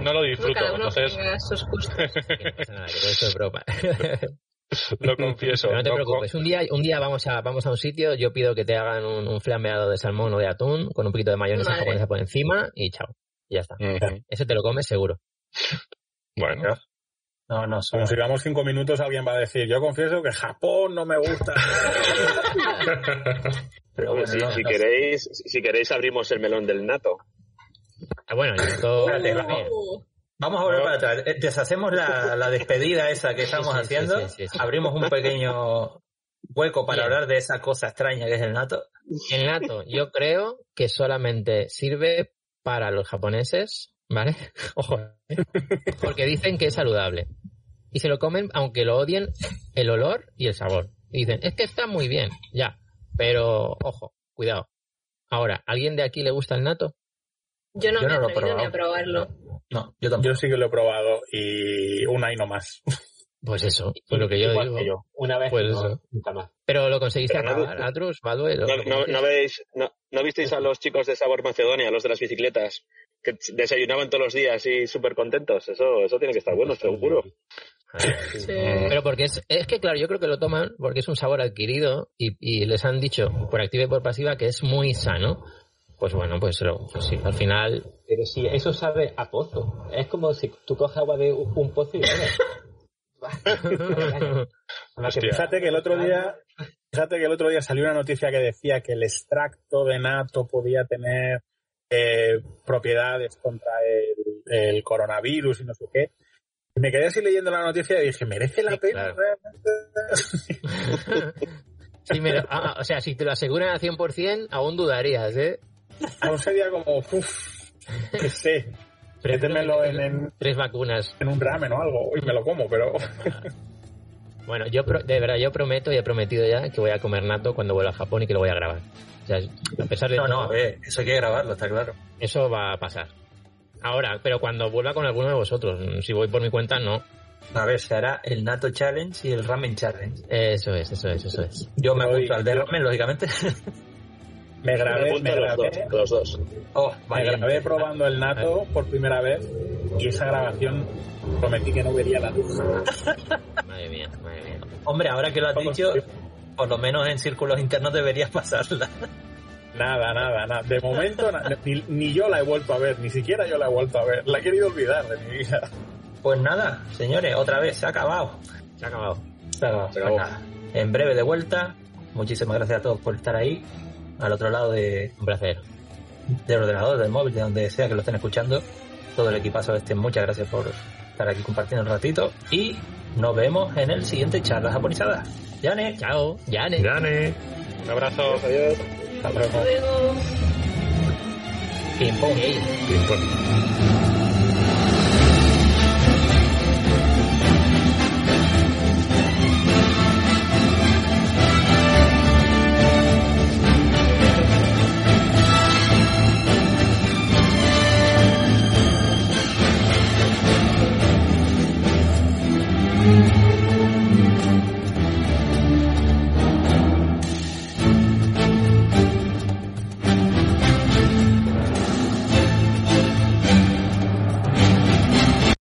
No lo disfruto. Entonces... sus gustos. nada, que eso es broma. Lo confieso. no te preocupes. Un día, un día vamos a, vamos a un sitio, yo pido que te hagan un, flambeado de salmón o de atún con un poquito de mayonesa japonesa por encima y chao. ya está. Eso te lo comes seguro. Bueno. No, no. Como si vamos cinco minutos, alguien va a decir, yo confieso que Japón no me gusta. Pero bueno, si, queréis, si queréis abrimos el melón del NATO. Ah, bueno, esto... Vamos a volver para atrás. Eh, deshacemos la, la despedida esa que estamos haciendo. Abrimos un pequeño hueco para hablar de esa cosa extraña que es el NATO. El NATO, yo creo que solamente sirve para los japoneses, ¿vale? Ojo, ¿eh? porque dicen que es saludable. Y se lo comen aunque lo odien el olor y el sabor. Y dicen, es que está muy bien, ya. Pero, ojo, cuidado. Ahora, ¿alguien de aquí le gusta el NATO? Yo no, me he atrevido ni a probarlo. No, yo tampoco. Yo sí que lo he probado y una y no más. Pues eso, pues lo que yo digo. Una vez, pues nunca más. Pero lo conseguiste acabar, Atrus, ¿vale? No, no, no, veis, no, ¿No visteis a los chicos de Sabor Macedonia, los de las bicicletas, que desayunaban todos los días y súper contentos? Eso, eso tiene que estar bueno, seguro. Sí. Pero porque es, es que, claro, yo creo que lo toman porque es un sabor adquirido y, y les han dicho por activa y por pasiva que es muy sano pues bueno, pues, pues, sí, al final. Pero sí, eso sabe a pozo. Es como si tú coges agua de un pozo y fíjate que el otro día, fíjate que el otro día salió una noticia que decía que el extracto de nato podía tener eh, propiedades contra el, coronavirus y no sé qué. Y me quedé así leyendo la noticia y dije, ¿merece la pena sí, mira, ah, o sea, si te lo aseguran al 100%, aún dudarías, ¿eh? Aún sería como, uff, que sé. Métemelo en, en, tres vacunas. En un ramen o algo y me lo como, pero. bueno, yo de verdad, yo prometo y he prometido ya que voy a comer nato cuando vuelva a Japón y que lo voy a grabar. O sea, a pesar de no, no, eso hay que grabarlo, está claro. Eso va a pasar. Ahora, pero cuando vuelva con alguno de vosotros, si voy por mi cuenta, no. A ver, se hará el Nato Challenge y el Ramen Challenge. Eso es, eso es, eso es. Yo me apunto al de ramen, lógicamente. Me grabé, me grabé, los dos. Oh, me grabé probando el nato por primera vez y esa grabación prometí que no vería la luz. Madre mía, madre mía. Hombre, ahora que lo has dicho, por lo menos en círculos internos deberías pasarla. Nada, nada, nada. De momento, ni, yo la he vuelto a ver, ni siquiera yo la he vuelto a ver. La he querido olvidar de mi vida. Pues nada, señores, otra vez, se ha acabado. Se ha acabado. Se ha acabado. Se acabó. Pues en breve de vuelta. Muchísimas gracias a todos por estar ahí al otro lado de, un placer. del ordenador, del móvil, de donde sea que lo estén escuchando. Todo el equipazo este, muchas gracias por estar aquí compartiendo un ratito y nos vemos en el siguiente charla japonizada. Yane, chao, Yane. Yane. Un abrazo. Adiós. Hasta luego. Ping pong. Ping pong.